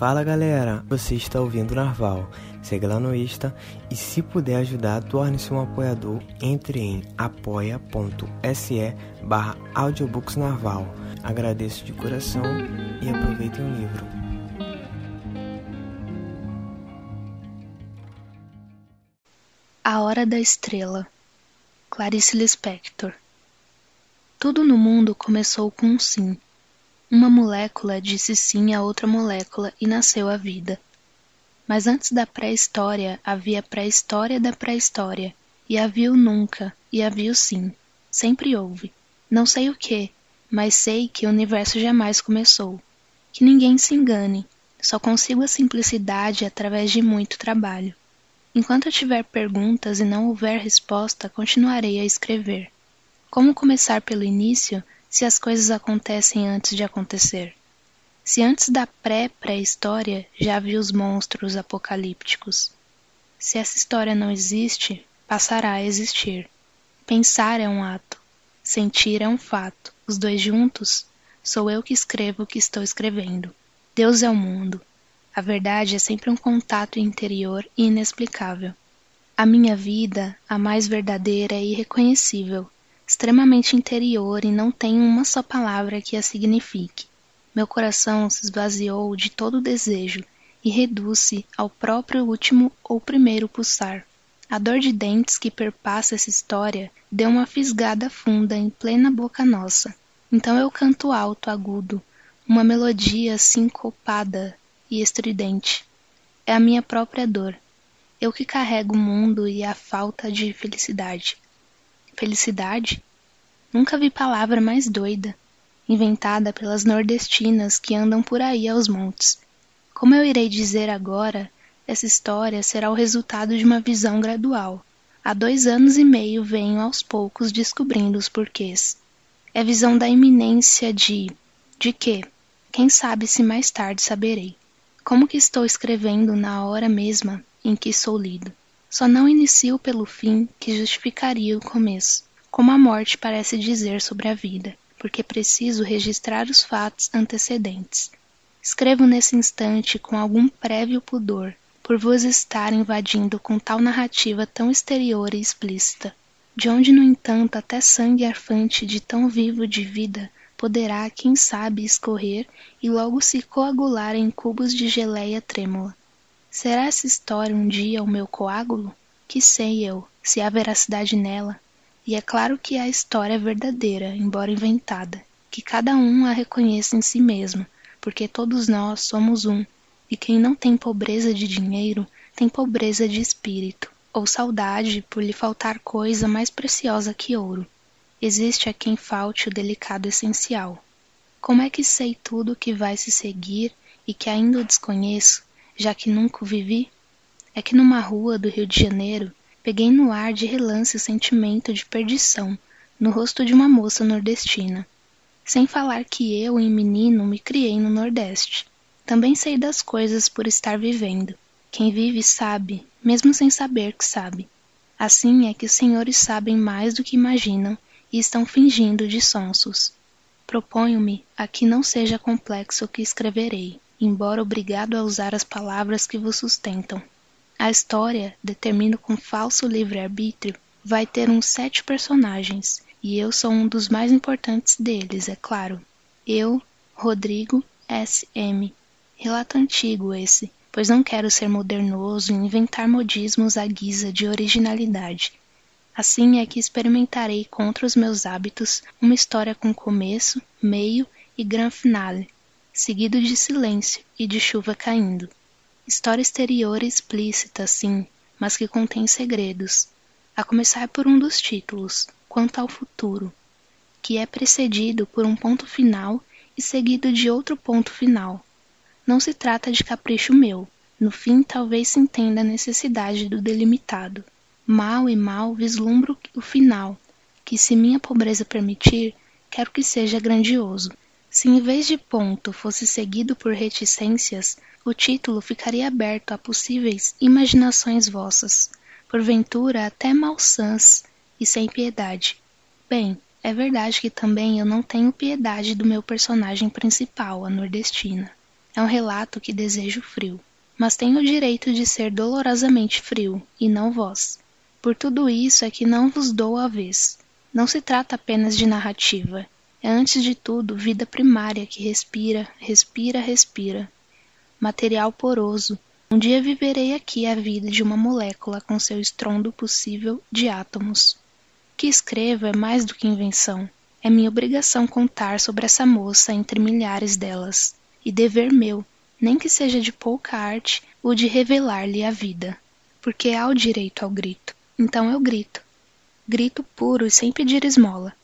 Fala galera, você está ouvindo Narval. Segue lá no Insta e se puder ajudar, torne-se um apoiador. Entre em apoia.se barra audiobooksnarval. Agradeço de coração e aproveitem o livro. A Hora da Estrela Clarice Lispector Tudo no mundo começou com um sim. Uma molécula disse sim a outra molécula e nasceu a vida. Mas antes da pré-história havia pré-história da pré-história, e havia o nunca, e havia o sim. Sempre houve. Não sei o que, mas sei que o universo jamais começou. Que ninguém se engane, só consigo a simplicidade através de muito trabalho. Enquanto eu tiver perguntas e não houver resposta, continuarei a escrever. Como começar pelo início se as coisas acontecem antes de acontecer? Se antes da pré-pré-história já havia os monstros apocalípticos? Se essa história não existe, passará a existir. Pensar é um ato, sentir é um fato. Os dois juntos, sou eu que escrevo o que estou escrevendo. Deus é o mundo. A verdade é sempre um contato interior e inexplicável. A minha vida, a mais verdadeira e irreconhecível, extremamente interior e não tem uma só palavra que a signifique. Meu coração se esvaziou de todo desejo e reduz-se ao próprio último ou primeiro pulsar. A dor de dentes que perpassa essa história deu uma fisgada funda em plena boca nossa. Então eu canto alto, agudo, uma melodia sincopada e estridente. É a minha própria dor. Eu que carrego o mundo e a falta de felicidade. Felicidade? Nunca vi palavra mais doida, inventada pelas nordestinas que andam por aí aos montes. Como eu irei dizer agora, essa história será o resultado de uma visão gradual. Há dois anos e meio venho aos poucos descobrindo os porquês. É visão da iminência de. de quê? Quem sabe se mais tarde saberei. Como que estou escrevendo na hora mesma em que sou lido? Só não inicio pelo fim que justificaria o começo, como a morte parece dizer sobre a vida, porque preciso registrar os fatos antecedentes. Escrevo nesse instante com algum prévio pudor, por vos estar invadindo com tal narrativa tão exterior e explícita, de onde, no entanto, até sangue arfante de tão vivo de vida poderá, quem sabe, escorrer e logo se coagular em cubos de geleia trêmula. Será essa história um dia o meu coágulo? Que sei eu, se há veracidade nela. E é claro que a história é verdadeira, embora inventada, que cada um a reconheça em si mesmo, porque todos nós somos um, e quem não tem pobreza de dinheiro tem pobreza de espírito, ou saudade por lhe faltar coisa mais preciosa que ouro. Existe a quem falte o delicado essencial. Como é que sei tudo o que vai se seguir e que ainda o desconheço, já que nunca o vivi? É que numa rua do Rio de Janeiro peguei no ar de relance o sentimento de perdição no rosto de uma moça nordestina. Sem falar que eu, em menino, me criei no Nordeste. Também sei das coisas por estar vivendo. Quem vive sabe, mesmo sem saber que sabe. Assim é que os senhores sabem mais do que imaginam e estão fingindo de sonsos. Proponho-me a que não seja complexo o que escreverei, embora obrigado a usar as palavras que vos sustentam. A história, determino com falso livre-arbítrio, vai ter uns sete personagens, e eu sou um dos mais importantes deles, é claro. Eu, Rodrigo S. M. Relato antigo esse, pois não quero ser modernoso e inventar modismos à guisa de originalidade. Assim é que experimentarei contra os meus hábitos uma história com começo, meio e gran finale, seguido de silêncio e de chuva caindo. História exterior explícita, sim, mas que contém segredos, a começar por um dos títulos, Quanto ao Futuro, que é precedido por um ponto final e seguido de outro ponto final. Não se trata de capricho meu, no fim talvez se entenda a necessidade do delimitado. Mal e mal vislumbro o final, que se minha pobreza permitir, quero que seja grandioso. Se em vez de ponto fosse seguido por reticências, o título ficaria aberto a possíveis imaginações vossas, porventura até malsãs e sem piedade. Bem, é verdade que também eu não tenho piedade do meu personagem principal, a nordestina. É um relato que desejo frio, mas tenho o direito de ser dolorosamente frio, e não vós. Por tudo isso é que não vos dou a vez. Não se trata apenas de narrativa. É antes de tudo vida primária que respira, respira, respira. Material poroso. Um dia viverei aqui a vida de uma molécula com seu estrondo possível de átomos. O que escrevo é mais do que invenção. É minha obrigação contar sobre essa moça entre milhares delas e dever meu, nem que seja de pouca arte, o de revelar-lhe a vida. Porque há o direito ao grito. Então eu grito. Grito puro e sem pedir esmola.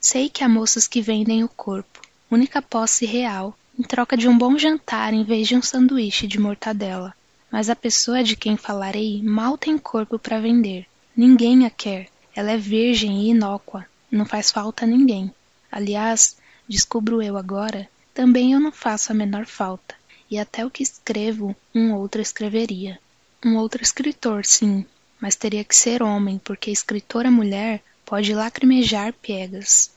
Sei que há moças que vendem o corpo, única posse real, em troca de um bom jantar em vez de um sanduíche de mortadela. Mas a pessoa de quem falarei mal tem corpo para vender. Ninguém a quer. Ela é virgem e inócua. Não faz falta a ninguém. Aliás, descubro eu agora também eu não faço a menor falta, e até o que escrevo um outro escreveria. Um outro escritor, sim, mas teria que ser homem, porque escritora mulher pode lacrimejar piegas.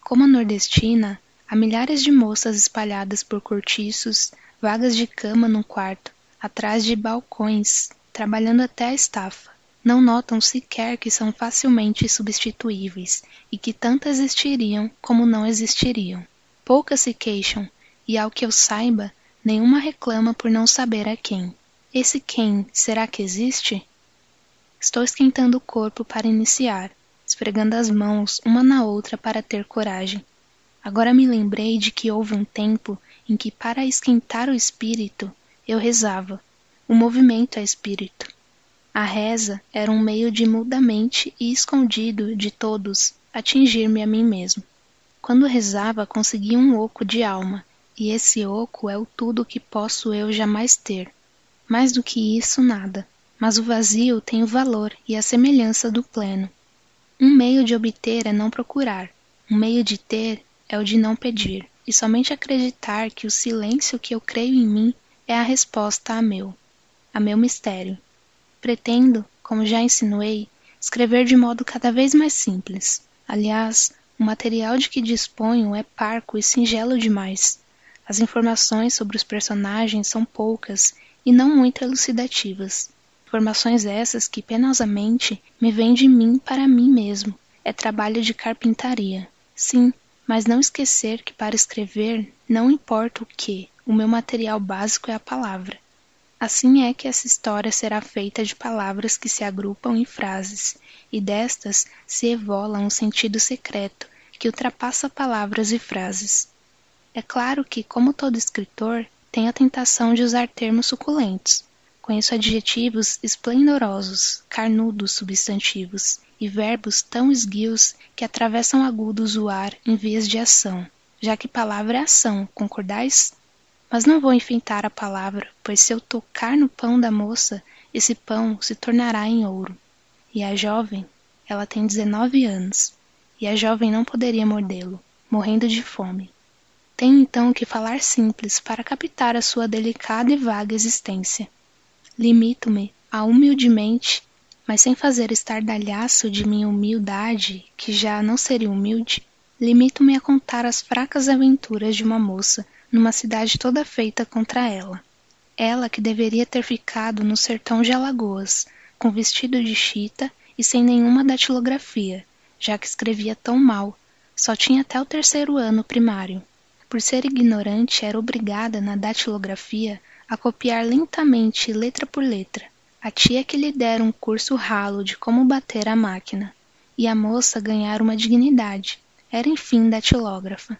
Como a nordestina, há milhares de moças espalhadas por cortiços, vagas de cama num quarto, atrás de balcões, trabalhando até a estafa. Não notam sequer que são facilmente substituíveis e que tanto existiriam como não existiriam. Poucas se queixam, e ao que eu saiba, nenhuma reclama por não saber a quem. Esse quem, será que existe? Estou esquentando o corpo para iniciar, esfregando as mãos uma na outra para ter coragem. Agora me lembrei de que houve um tempo em que, para esquentar o espírito, eu rezava. O movimento é espírito. A reza era um meio de mudamente e escondido de todos atingir-me a mim mesmo. Quando rezava, conseguia um oco de alma, e esse oco é o tudo que posso eu jamais ter. Mais do que isso, nada. Mas o vazio tem o valor e a semelhança do pleno. Um meio de obter é não procurar, um meio de ter é o de não pedir, e somente acreditar que o silêncio que eu creio em mim é a resposta a meu, a meu mistério. Pretendo, como já insinuei, escrever de modo cada vez mais simples. Aliás, o material de que disponho é parco e singelo demais. As informações sobre os personagens são poucas e não muito elucidativas. Informações essas que penosamente me vêm de mim para mim mesmo. É trabalho de carpintaria. Sim, mas não esquecer que para escrever não importa o que, o meu material básico é a palavra. Assim é que essa história será feita de palavras que se agrupam em frases, e destas se evola um sentido secreto que ultrapassa palavras e frases. É claro que, como todo escritor, tem a tentação de usar termos suculentos. Conheço adjetivos esplendorosos, carnudos substantivos, e verbos tão esguios que atravessam agudos o ar em vias de ação, já que palavra é ação, concordais? Mas não vou enfeitar a palavra, pois se eu tocar no pão da moça, esse pão se tornará em ouro. E a jovem, ela tem 19 anos, e a jovem não poderia mordê-lo, morrendo de fome. Tenho então que falar simples para captar a sua delicada e vaga existência. Limito-me a humildemente, mas sem fazer estardalhaço de minha humildade, que já não seria humilde, limito-me a contar as fracas aventuras de uma moça numa cidade toda feita contra ela. Ela que deveria ter ficado no sertão de Alagoas, com vestido de chita e sem nenhuma datilografia, já que escrevia tão mal, só tinha até o terceiro ano primário. Por ser ignorante, era obrigada na datilografia a copiar lentamente letra por letra. A tia que lhe dera um curso ralo de como bater a máquina, e a moça ganhar uma dignidade. Era enfim datilógrafa.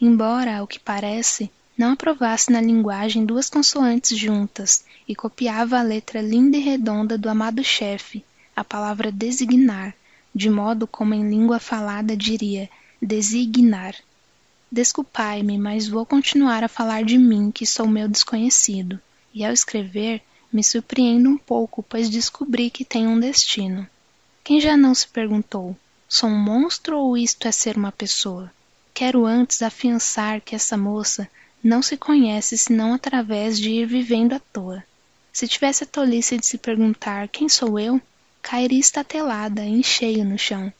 Embora, ao que parece, não aprovasse na linguagem duas consoantes juntas e copiava a letra linda e redonda do amado chefe, a palavra designar, de modo como em língua falada diria designar. Desculpai-me, mas vou continuar a falar de mim, que sou meu desconhecido, e ao escrever me surpreendo um pouco, pois descobri que tenho um destino. Quem já não se perguntou: sou um monstro ou isto é ser uma pessoa? Quero antes afiançar que essa moça não se conhece senão através de ir vivendo à toa. Se tivesse a tolice de se perguntar quem sou eu, cairia estatelada, em cheio no chão.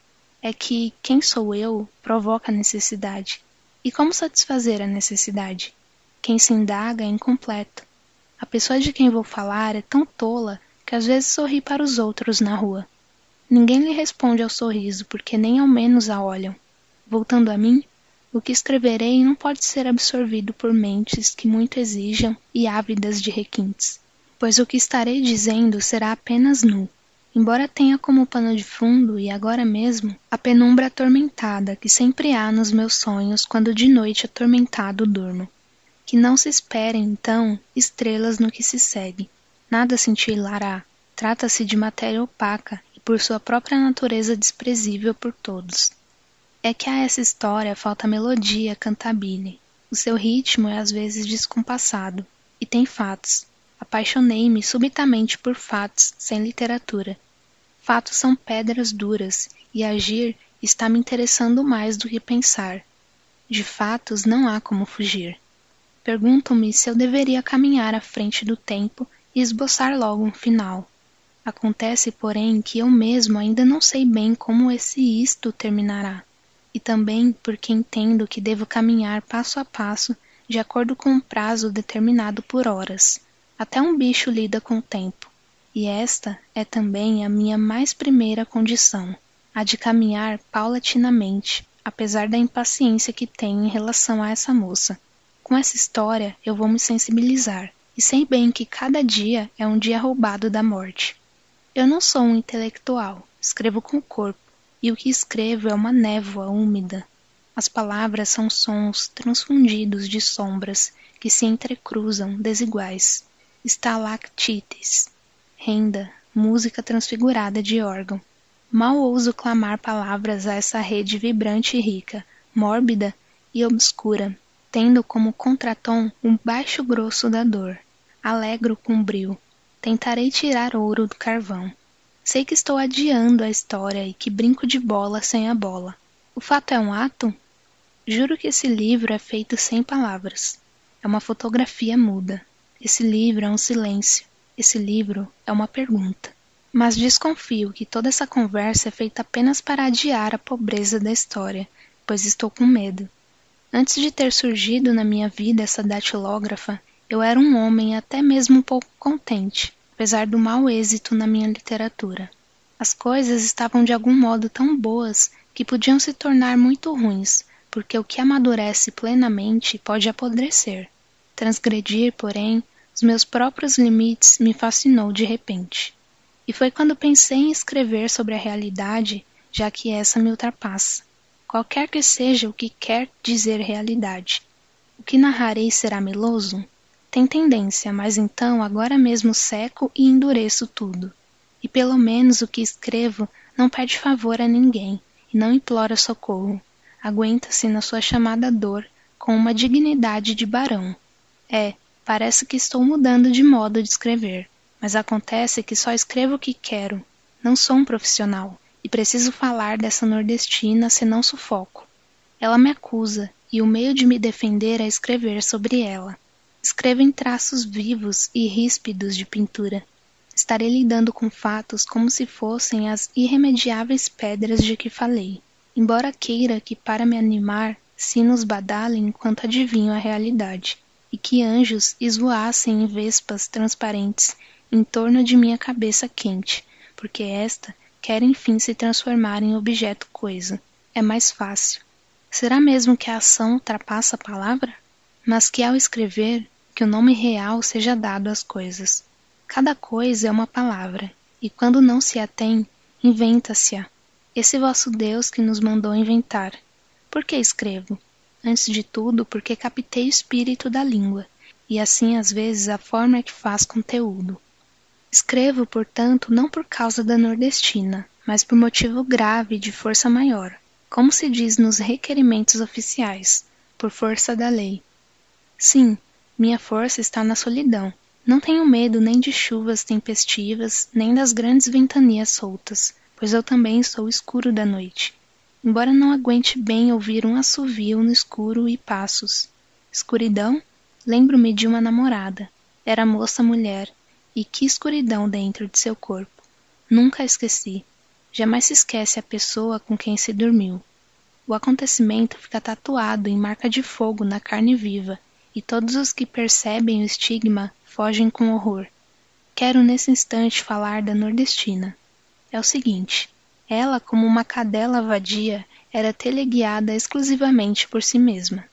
É que quem sou eu provoca necessidade. E como satisfazer a necessidade? quem se indaga é incompleto. A pessoa de quem vou falar é tão tola que às vezes sorri para os outros na rua. Ninguém lhe responde ao sorriso, porque nem ao menos a olham. Voltando a mim, o que escreverei não pode ser absorvido por mentes que muito exijam e ávidas de requintes, pois o que estarei dizendo será apenas nu, embora tenha como pano de fundo, e agora mesmo, a penumbra atormentada que sempre há nos meus sonhos quando de noite atormentado durmo. Que não se esperem, então, estrelas no que se segue. Nada cintilará. Trata-se de matéria opaca e por sua própria natureza desprezível por todos. É que a essa história falta melodia cantabile. O seu ritmo é às vezes descompassado. E tem fatos. Apaixonei-me subitamente por fatos sem literatura. Fatos são pedras duras, e agir está me interessando mais do que pensar. De fatos não há como fugir. Pergunto-me se eu deveria caminhar à frente do tempo e esboçar logo um final. Acontece, porém, que eu mesmo ainda não sei bem como esse isto terminará, e também porque entendo que devo caminhar passo a passo de acordo com um prazo determinado por horas. Até um bicho lida com o tempo, e esta é também a minha mais primeira condição, a de caminhar paulatinamente, apesar da impaciência que tenho em relação a essa moça com essa história eu vou me sensibilizar, e sei bem que cada dia é um dia roubado da morte. Eu não sou um intelectual, escrevo com o corpo, e o que escrevo é uma névoa úmida. As palavras são sons transfundidos de sombras que se entrecruzam desiguais. Estalactites, renda, música transfigurada de órgão. Mal ouso clamar palavras a essa rede vibrante e rica, mórbida e obscura, tendo como contratom um baixo grosso da dor. Alegro com brio. Tentarei tirar ouro do carvão. Sei que estou adiando a história e que brinco de bola sem a bola. O fato é um ato? Juro que esse livro é feito sem palavras. É uma fotografia muda. Esse livro é um silêncio. Esse livro é uma pergunta. Mas desconfio que toda essa conversa é feita apenas para adiar a pobreza da história, pois estou com medo. Antes de ter surgido na minha vida essa datilógrafa, eu era um homem até mesmo um pouco contente, apesar do mau êxito na minha literatura. As coisas estavam de algum modo tão boas que podiam se tornar muito ruins, porque o que amadurece plenamente pode apodrecer. Transgredir, porém, os meus próprios limites me fascinou de repente. E foi quando pensei em escrever sobre a realidade, já que essa me ultrapassa qualquer que seja o que quer dizer realidade. O que narrarei será meloso? Tem tendência, mas então agora mesmo seco e endureço tudo. E pelo menos o que escrevo não pede favor a ninguém e não implora socorro. Aguenta-se na sua chamada dor com uma dignidade de barão. É, parece que estou mudando de modo de escrever, mas acontece que só escrevo o que quero. Não sou um profissional e preciso falar dessa nordestina, senão sufoco. Ela me acusa, e o meio de me defender é escrever sobre ela. Escrevo em traços vivos e ríspidos de pintura. Estarei lidando com fatos como se fossem as irremediáveis pedras de que falei, embora queira que para me animar sinos badalem enquanto adivinho a realidade, e que anjos esvoassem em vespas transparentes em torno de minha cabeça quente, porque esta quer enfim se transformar em objeto coisa. É mais fácil. Será mesmo que a ação ultrapassa a palavra? Mas que ao escrever, que o nome real seja dado às coisas. Cada coisa é uma palavra, e quando não se a tem, inventa-se-a. Esse vosso Deus que nos mandou inventar. Por que escrevo? Antes de tudo, porque captei o espírito da língua, e assim às vezes a forma é que faz conteúdo. Escrevo, portanto, não por causa da nordestina, mas por motivo grave de força maior, como se diz nos requerimentos oficiais, por força da lei. Sim, minha força está na solidão. Não tenho medo nem de chuvas tempestivas, nem das grandes ventanias soltas, pois eu também sou escuro da noite. Embora não aguente bem ouvir um assovio no escuro e passos. Escuridão? Lembro-me de uma namorada. Era moça mulher, e que escuridão dentro de seu corpo. Nunca a esqueci. Jamais se esquece a pessoa com quem se dormiu. O acontecimento fica tatuado em marca de fogo na carne viva, e todos os que percebem o estigma fogem com horror. Quero nesse instante falar da nordestina. É o seguinte: ela, como uma cadela vadia, era teleguiada exclusivamente por si mesma,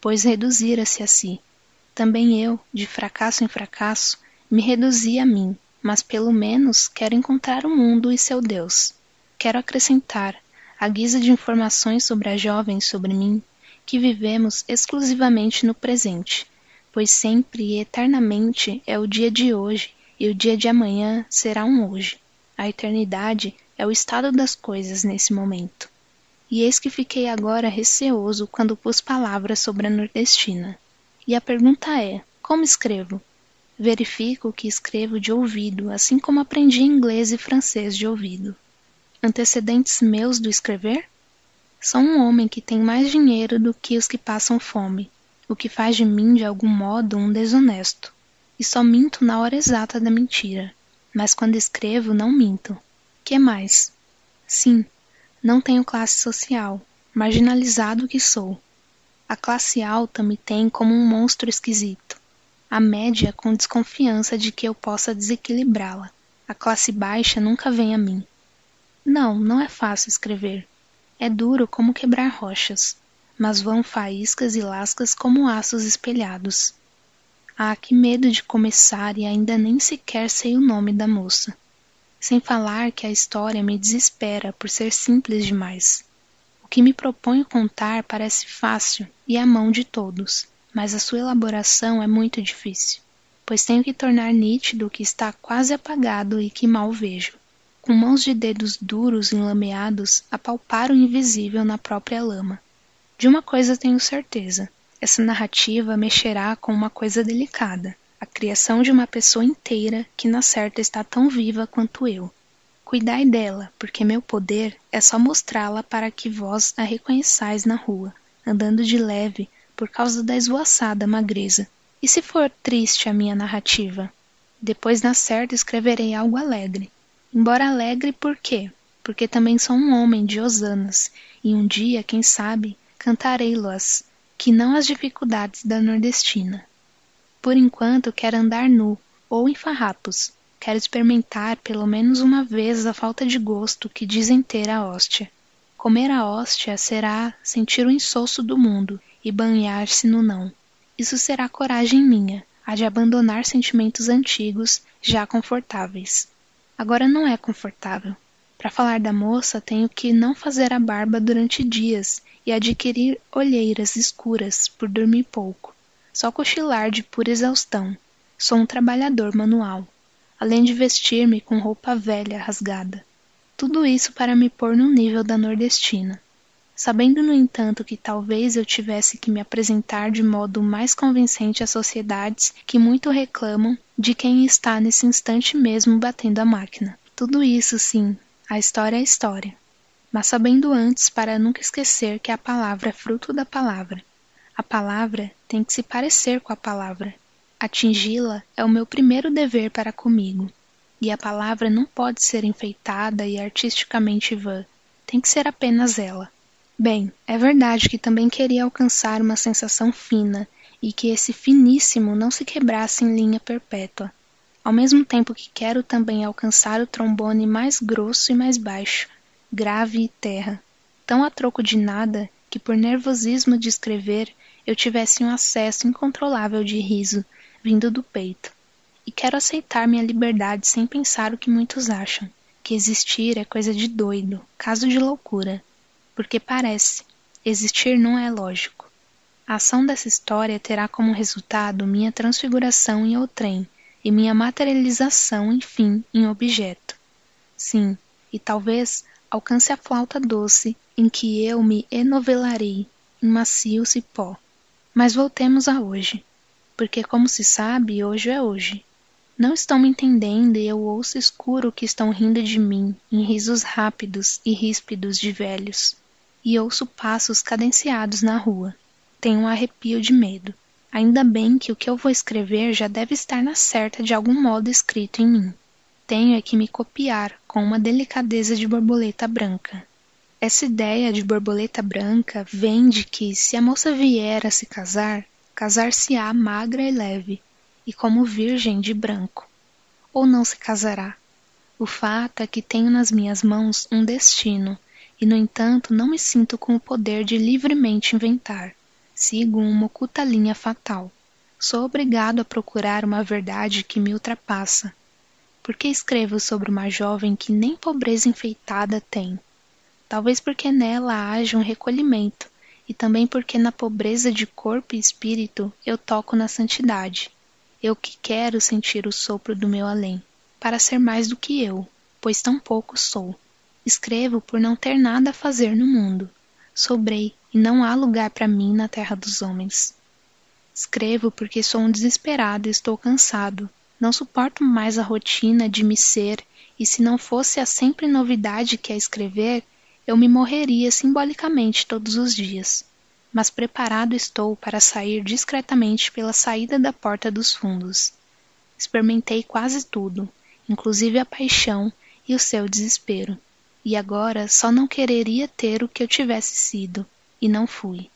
pois reduzira-se a si. Também eu, de fracasso em fracasso, me reduzi a mim, mas pelo menos quero encontrar o mundo e seu Deus. Quero acrescentar, à guisa de informações sobre a jovem sobre mim, que vivemos exclusivamente no presente, pois sempre e eternamente é o dia de hoje e o dia de amanhã será um hoje. A eternidade é o estado das coisas nesse momento. E eis que fiquei agora receoso quando pus palavras sobre a nordestina. E a pergunta é: como escrevo? Verifico que escrevo de ouvido, assim como aprendi inglês e francês de ouvido. Antecedentes meus do escrever? Sou um homem que tem mais dinheiro do que os que passam fome, o que faz de mim, de algum modo, um desonesto. E só minto na hora exata da mentira. Mas quando escrevo, não minto. Que mais? Sim, não tenho classe social, marginalizado que sou. A classe alta me tem como um monstro esquisito. A média com desconfiança de que eu possa desequilibrá-la. A classe baixa nunca vem a mim. Não, não é fácil escrever. É duro como quebrar rochas, mas vão faíscas e lascas como aços espelhados. Ah, que medo de começar e ainda nem sequer sei o nome da moça. Sem falar que a história me desespera por ser simples demais. O que me proponho contar parece fácil e à mão de todos, mas a sua elaboração é muito difícil, pois tenho que tornar nítido o que está quase apagado e que mal vejo. Com mãos de dedos duros enlameados, apalpar o invisível na própria lama. De uma coisa tenho certeza: essa narrativa mexerá com uma coisa delicada, a criação de uma pessoa inteira que na certa está tão viva quanto eu. Cuidai dela, porque meu poder é só mostrá-la para que vós a reconheçais na rua, andando de leve, por causa da esvoaçada magreza. E se for triste a minha narrativa? Depois na certa escreverei algo alegre. Embora alegre por quê? Porque também sou um homem de hosanas, e um dia, quem sabe, cantarei-las, que não as dificuldades da nordestina. Por enquanto quero andar nu, ou em farrapos. Quero experimentar pelo menos uma vez a falta de gosto que dizem ter a hóstia. Comer a hóstia será sentir o insosso do mundo e banhar-se no não. Isso será coragem minha, a de abandonar sentimentos antigos, já confortáveis. Agora não é confortável. Para falar da moça, tenho que não fazer a barba durante dias e adquirir olheiras escuras por dormir pouco só cochilar de pura exaustão. Sou um trabalhador manual, além de vestir-me com roupa velha rasgada. Tudo isso para me pôr no nível da nordestina. Sabendo, no entanto, que talvez eu tivesse que me apresentar de modo mais convincente às sociedades que muito reclamam de quem está nesse instante mesmo batendo a máquina. Tudo isso, sim, a história é história. Mas sabendo antes para nunca esquecer que a palavra é fruto da palavra a palavra tem que se parecer com a palavra. Atingi-la é o meu primeiro dever para comigo. E a palavra não pode ser enfeitada e artisticamente vã. Tem que ser apenas ela. Bem, é verdade que também queria alcançar uma sensação fina e que esse finíssimo não se quebrasse em linha perpétua. Ao mesmo tempo que quero também alcançar o trombone mais grosso e mais baixo, grave e terra, tão a troco de nada que por nervosismo de escrever eu tivesse um acesso incontrolável de riso vindo do peito. E quero aceitar minha liberdade sem pensar o que muitos acham, que existir é coisa de doido, caso de loucura. Porque parece, existir não é lógico. A ação dessa história terá como resultado minha transfiguração em outrem e minha materialização, enfim, em objeto. Sim, e talvez alcance a flauta doce em que eu me enovelarei em macio cipó. Mas voltemos a hoje, porque, como se sabe, hoje é hoje. Não estão me entendendo e eu ouço escuro que estão rindo de mim, em risos rápidos e ríspidos de velhos. E ouço passos cadenciados na rua. Tenho um arrepio de medo. Ainda bem que o que eu vou escrever já deve estar na certa de algum modo escrito em mim. Tenho é que me copiar com uma delicadeza de borboleta branca. Essa ideia de borboleta branca vem de que, se a moça vier a se casar, casar-se-á magra e leve, e como virgem de branco. Ou não se casará. O fato é que tenho nas minhas mãos um destino, e no entanto não me sinto com o poder de livremente inventar. Sigo uma oculta linha fatal. Sou obrigado a procurar uma verdade que me ultrapassa. Porque escrevo sobre uma jovem que nem pobreza enfeitada tem? Talvez porque nela haja um recolhimento, e também porque na pobreza de corpo e espírito eu toco na santidade. Eu que quero sentir o sopro do meu além, para ser mais do que eu, pois tão pouco sou. Escrevo por não ter nada a fazer no mundo. Sobrei, e não há lugar para mim na terra dos homens. Escrevo porque sou um desesperado e estou cansado. Não suporto mais a rotina de me ser, e se não fosse a sempre novidade que é escrever, eu me morreria simbolicamente todos os dias. Mas preparado estou para sair discretamente pela saída da porta dos fundos. Experimentei quase tudo, inclusive a paixão e o seu desespero. E agora só não quereria ter o que eu tivesse sido e não fui.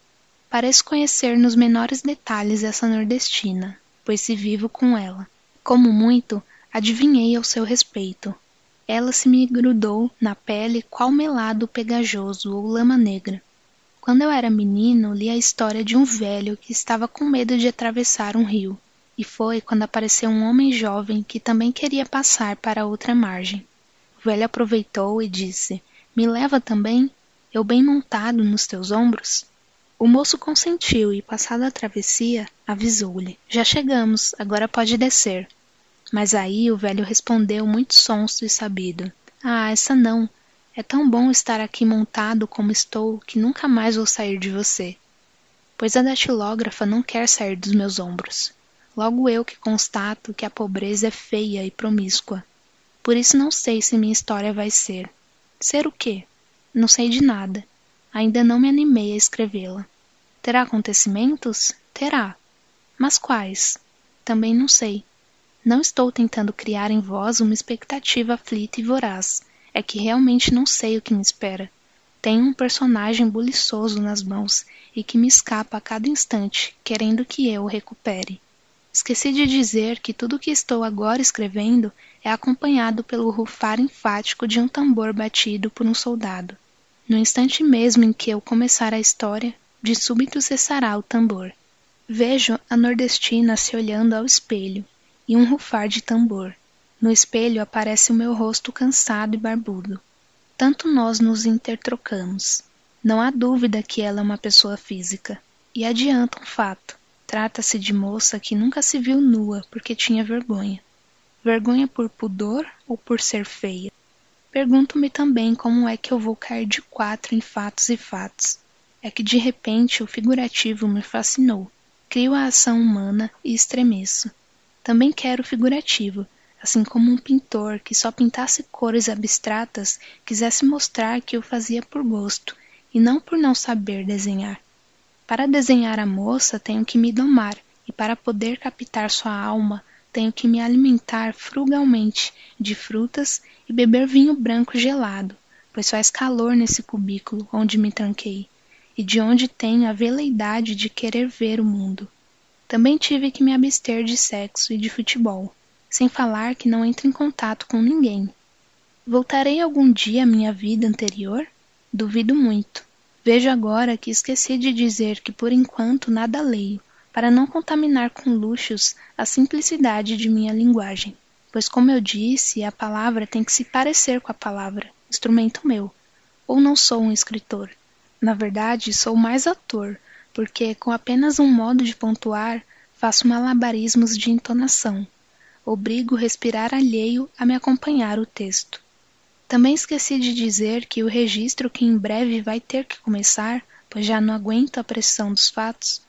Pareço conhecer nos menores detalhes essa nordestina, pois se vivo com ela. Como muito, adivinhei ao seu respeito. Ela se me grudou na pele qual melado pegajoso ou lama negra. Quando eu era menino, li a história de um velho que estava com medo de atravessar um rio. E foi quando apareceu um homem jovem que também queria passar para outra margem. O velho aproveitou e disse: Me leva também? eu bem montado nos teus ombros? O moço consentiu e, passada a travessia, avisou-lhe: Já chegamos, agora pode descer. Mas aí o velho respondeu muito sonso e sabido: Ah, essa não. É tão bom estar aqui montado como estou que nunca mais vou sair de você. Pois a datilógrafa não quer sair dos meus ombros. Logo eu que constato que a pobreza é feia e promíscua. Por isso não sei se minha história vai ser. Ser o quê? Não sei de nada. Ainda não me animei a escrevê-la. Terá acontecimentos? Terá. Mas quais? Também não sei. Não estou tentando criar em vós uma expectativa aflita e voraz. É que realmente não sei o que me espera. Tenho um personagem buliçoso nas mãos e que me escapa a cada instante, querendo que eu o recupere. Esqueci de dizer que tudo o que estou agora escrevendo é acompanhado pelo rufar enfático de um tambor batido por um soldado. No instante mesmo em que eu começar a história, de súbito cessará o tambor. Vejo a nordestina se olhando ao espelho, e um rufar de tambor. No espelho aparece o meu rosto cansado e barbudo. Tanto nós nos intertrocamos. Não há dúvida que ela é uma pessoa física. E adianta um fato. Trata-se de moça que nunca se viu nua porque tinha vergonha. Vergonha por pudor ou por ser feia? Pergunto-me também como é que eu vou cair de quatro em fatos e fatos. É que de repente o figurativo me fascinou. Crio a ação humana e estremeço. Também quero o figurativo, assim como um pintor que só pintasse cores abstratas quisesse mostrar que o fazia por gosto e não por não saber desenhar. Para desenhar a moça tenho que me domar, e para poder captar sua alma tenho que me alimentar frugalmente de frutas e beber vinho branco gelado, pois faz calor nesse cubículo onde me tranquei, e de onde tenho a veleidade de querer ver o mundo. Também tive que me abster de sexo e de futebol, sem falar que não entro em contato com ninguém. Voltarei algum dia à minha vida anterior? Duvido muito. Vejo agora que esqueci de dizer que por enquanto nada leio, para não contaminar com luxos a simplicidade de minha linguagem. Pois, como eu disse, a palavra tem que se parecer com a palavra, instrumento meu. Ou não sou um escritor. Na verdade, sou mais ator, porque com apenas um modo de pontuar, faço malabarismos de entonação. Obrigo respirar alheio a me acompanhar o texto. Também esqueci de dizer que o registro que em breve vai ter que começar, pois já não aguento a pressão dos fatos,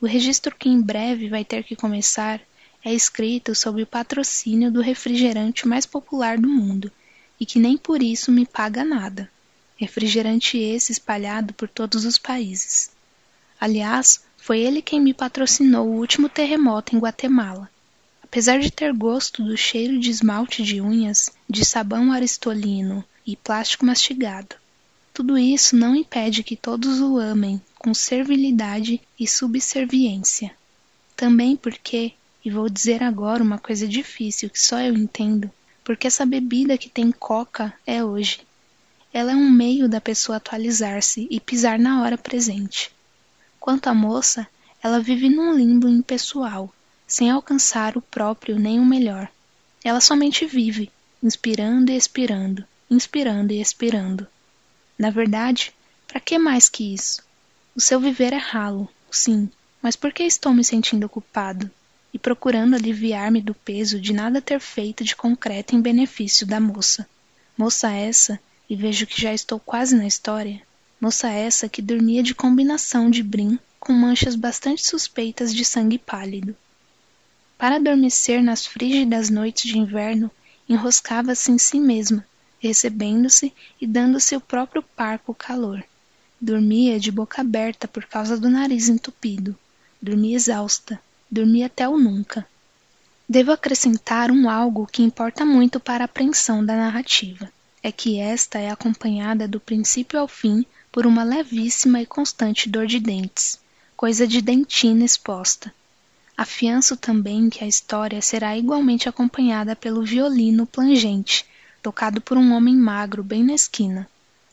o registro que em breve vai ter que começar é escrito sob o patrocínio do refrigerante mais popular do mundo e que nem por isso me paga nada. Refrigerante esse espalhado por todos os países. Aliás, foi ele quem me patrocinou o último terremoto em Guatemala. Apesar de ter gosto do cheiro de esmalte de unhas, de sabão aristolino e plástico mastigado, tudo isso não impede que todos o amem com servilidade e subserviência. Também porque, e vou dizer agora uma coisa difícil que só eu entendo, porque essa bebida que tem coca é hoje. Ela é um meio da pessoa atualizar-se e pisar na hora presente. Quanto à moça, ela vive num limbo impessoal, sem alcançar o próprio nem o melhor. Ela somente vive, inspirando e expirando, inspirando e expirando. Na verdade, para que mais que isso? O seu viver é ralo, sim, mas por que estou me sentindo culpado e procurando aliviar-me do peso de nada ter feito de concreto em benefício da moça? Moça essa, e vejo que já estou quase na história, moça essa que dormia de combinação de brim com manchas bastante suspeitas de sangue pálido. Para adormecer nas frígidas noites de inverno, enroscava-se em si mesma, recebendo-se e dando-se o próprio parco calor. Dormia de boca aberta por causa do nariz entupido. Dormia exausta. Dormia até o nunca. Devo acrescentar um algo que importa muito para a apreensão da narrativa. É que esta é acompanhada do princípio ao fim por uma levíssima e constante dor de dentes, coisa de dentina exposta. Afianço também que a história será igualmente acompanhada pelo violino plangente, tocado por um homem magro bem na esquina.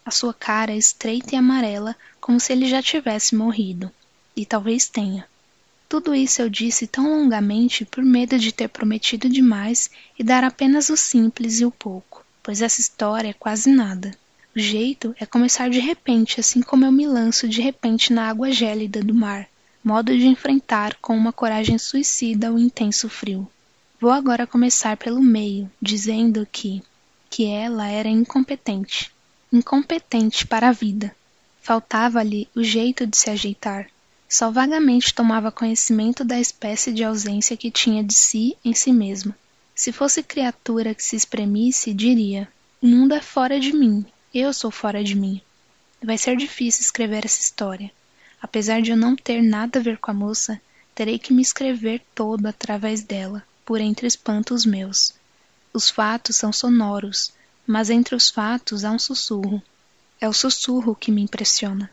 A sua cara é estreita e amarela, como se ele já tivesse morrido. E talvez tenha. Tudo isso eu disse tão longamente por medo de ter prometido demais e dar apenas o simples e o pouco, pois essa história é quase nada. O jeito é começar de repente, assim como eu me lanço de repente na água gélida do mar, modo de enfrentar com uma coragem suicida o intenso frio. Vou agora começar pelo meio, dizendo que que ela era incompetente, incompetente para a vida. Faltava-lhe o jeito de se ajeitar. Só vagamente tomava conhecimento da espécie de ausência que tinha de si em si mesma. Se fosse criatura que se espremisse, diria: O mundo é fora de mim, eu sou fora de mim. Vai ser difícil escrever essa história. Apesar de eu não ter nada a ver com a moça, terei que me escrever todo através dela, por entre espantos meus. Os fatos são sonoros, mas entre os fatos há um sussurro. É o sussurro que me impressiona.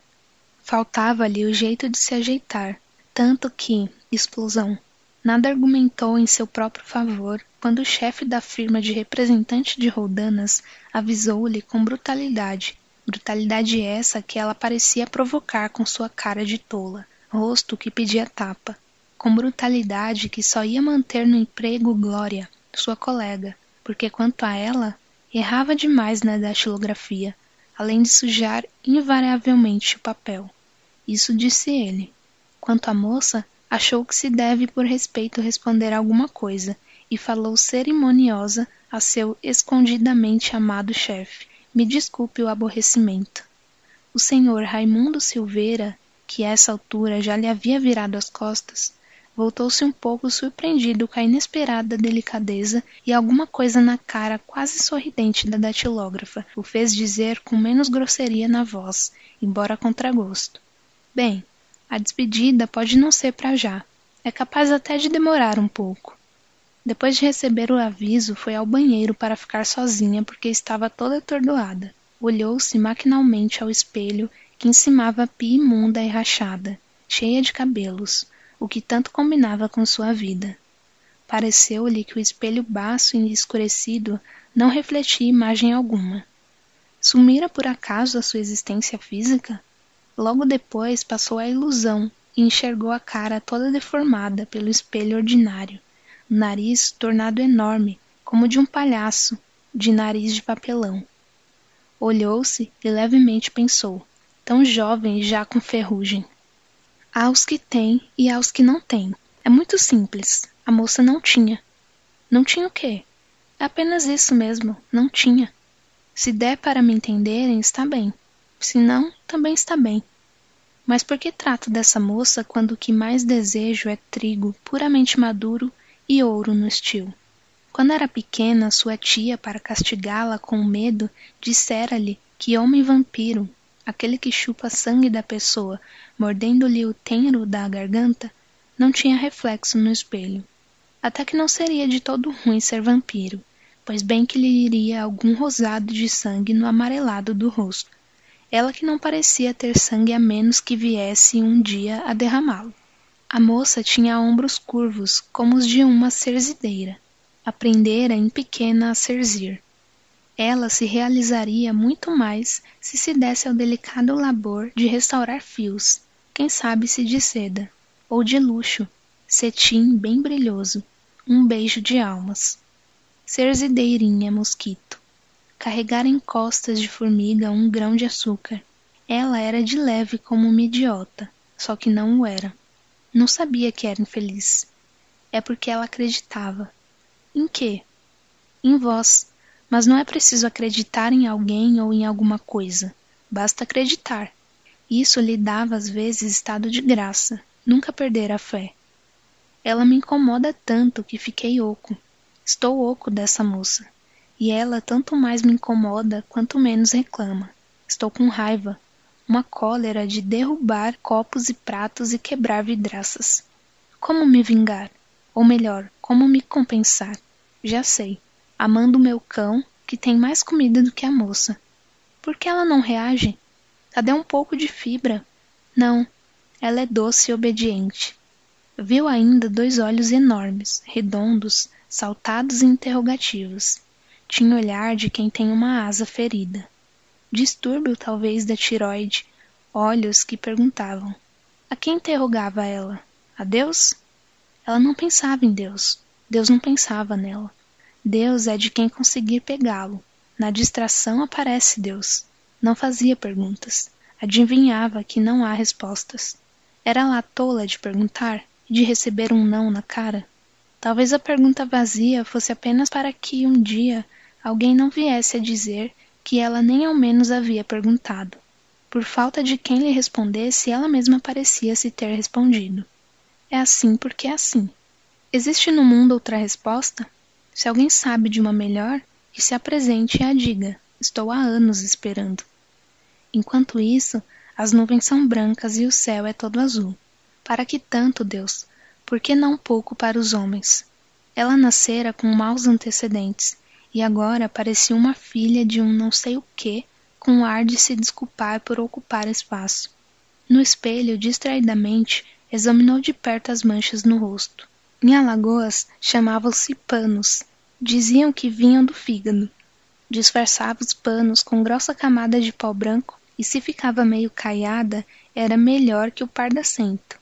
Faltava-lhe o jeito de se ajeitar, tanto que, explosão, nada argumentou em seu próprio favor quando o chefe da firma de representante de roldanas avisou-lhe com brutalidade brutalidade essa que ela parecia provocar com sua cara de tola, rosto que pedia tapa, com brutalidade que só ia manter no emprego Glória, sua colega, porque quanto a ela, errava demais na datilografia, além de sujar invariavelmente o papel. Isso disse ele. Quanto à moça, achou que se deve por respeito responder alguma coisa e falou cerimoniosa a seu escondidamente amado chefe, me desculpe o aborrecimento. O senhor Raimundo Silveira, que a essa altura já lhe havia virado as costas, voltou-se um pouco surpreendido com a inesperada delicadeza e alguma coisa na cara quase sorridente da datilógrafa o fez dizer com menos grosseria na voz, embora a contragosto. Bem, a despedida pode não ser para já. É capaz até de demorar um pouco. Depois de receber o aviso, foi ao banheiro para ficar sozinha porque estava toda atordoada. Olhou-se maquinalmente ao espelho que encimava a pia imunda e rachada, cheia de cabelos, o que tanto combinava com sua vida. Pareceu-lhe que o espelho baço e escurecido não refletia imagem alguma. Sumira por acaso a sua existência física? Logo depois passou a ilusão e enxergou a cara toda deformada pelo espelho ordinário o nariz tornado enorme, como de um palhaço, de nariz de papelão. Olhou-se e levemente pensou, tão jovem e já com ferrugem. Há os que têm e há os que não têm. É muito simples. A moça não tinha. Não tinha o quê? É apenas isso mesmo, não tinha. Se der para me entenderem, está bem. Se não, também está bem. Mas por que trato dessa moça quando o que mais desejo é trigo puramente maduro e ouro no estilo. Quando era pequena, sua tia, para castigá-la com medo, dissera-lhe que homem vampiro, aquele que chupa sangue da pessoa, mordendo-lhe o tenro da garganta, não tinha reflexo no espelho. Até que não seria de todo ruim ser vampiro, pois bem que lhe iria algum rosado de sangue no amarelado do rosto. Ela que não parecia ter sangue a menos que viesse um dia a derramá-lo. A moça tinha ombros curvos, como os de uma serzideira. Aprendera em pequena a serzir. Ela se realizaria muito mais se se desse ao delicado labor de restaurar fios, quem sabe se de seda, ou de luxo, cetim bem brilhoso, um beijo de almas. Serzideirinha mosquito. Carregar em costas de formiga um grão de açúcar. Ela era de leve como uma idiota, só que não o era. Não sabia que era infeliz. É porque ela acreditava. Em quê? Em vós. Mas não é preciso acreditar em alguém ou em alguma coisa. Basta acreditar. Isso lhe dava às vezes estado de graça, nunca perder a fé. Ela me incomoda tanto que fiquei oco. Estou oco dessa moça. E ela tanto mais me incomoda quanto menos reclama. Estou com raiva, uma cólera de derrubar copos e pratos e quebrar vidraças. Como me vingar? Ou melhor, como me compensar? Já sei. Amando meu cão, que tem mais comida do que a moça. Por que ela não reage? Cadê um pouco de fibra? Não, ela é doce e obediente. Viu ainda dois olhos enormes, redondos, saltados e interrogativos. Tinha olhar de quem tem uma asa ferida distúrbio talvez da tiroide, olhos que perguntavam. A quem interrogava ela? A Deus? Ela não pensava em Deus. Deus não pensava nela. Deus é de quem conseguir pegá-lo. Na distração aparece Deus. Não fazia perguntas. Adivinhava que não há respostas. Era lá tola de perguntar e de receber um não na cara? Talvez a pergunta vazia fosse apenas para que um dia alguém não viesse a dizer que ela nem ao menos havia perguntado. Por falta de quem lhe respondesse, ela mesma parecia se ter respondido. É assim porque é assim. Existe no mundo outra resposta? Se alguém sabe de uma melhor, que se apresente e a diga. Estou há anos esperando. Enquanto isso, as nuvens são brancas e o céu é todo azul. Para que tanto, Deus? Por que não pouco para os homens? Ela nascera com maus antecedentes, e agora parecia uma filha de um não sei o que, com ar de se desculpar por ocupar espaço. No espelho, distraidamente, examinou de perto as manchas no rosto. Em Alagoas, chamavam-se panos. Diziam que vinham do fígado. Disfarçava os panos com grossa camada de pó branco e se ficava meio caiada, era melhor que o pardacento.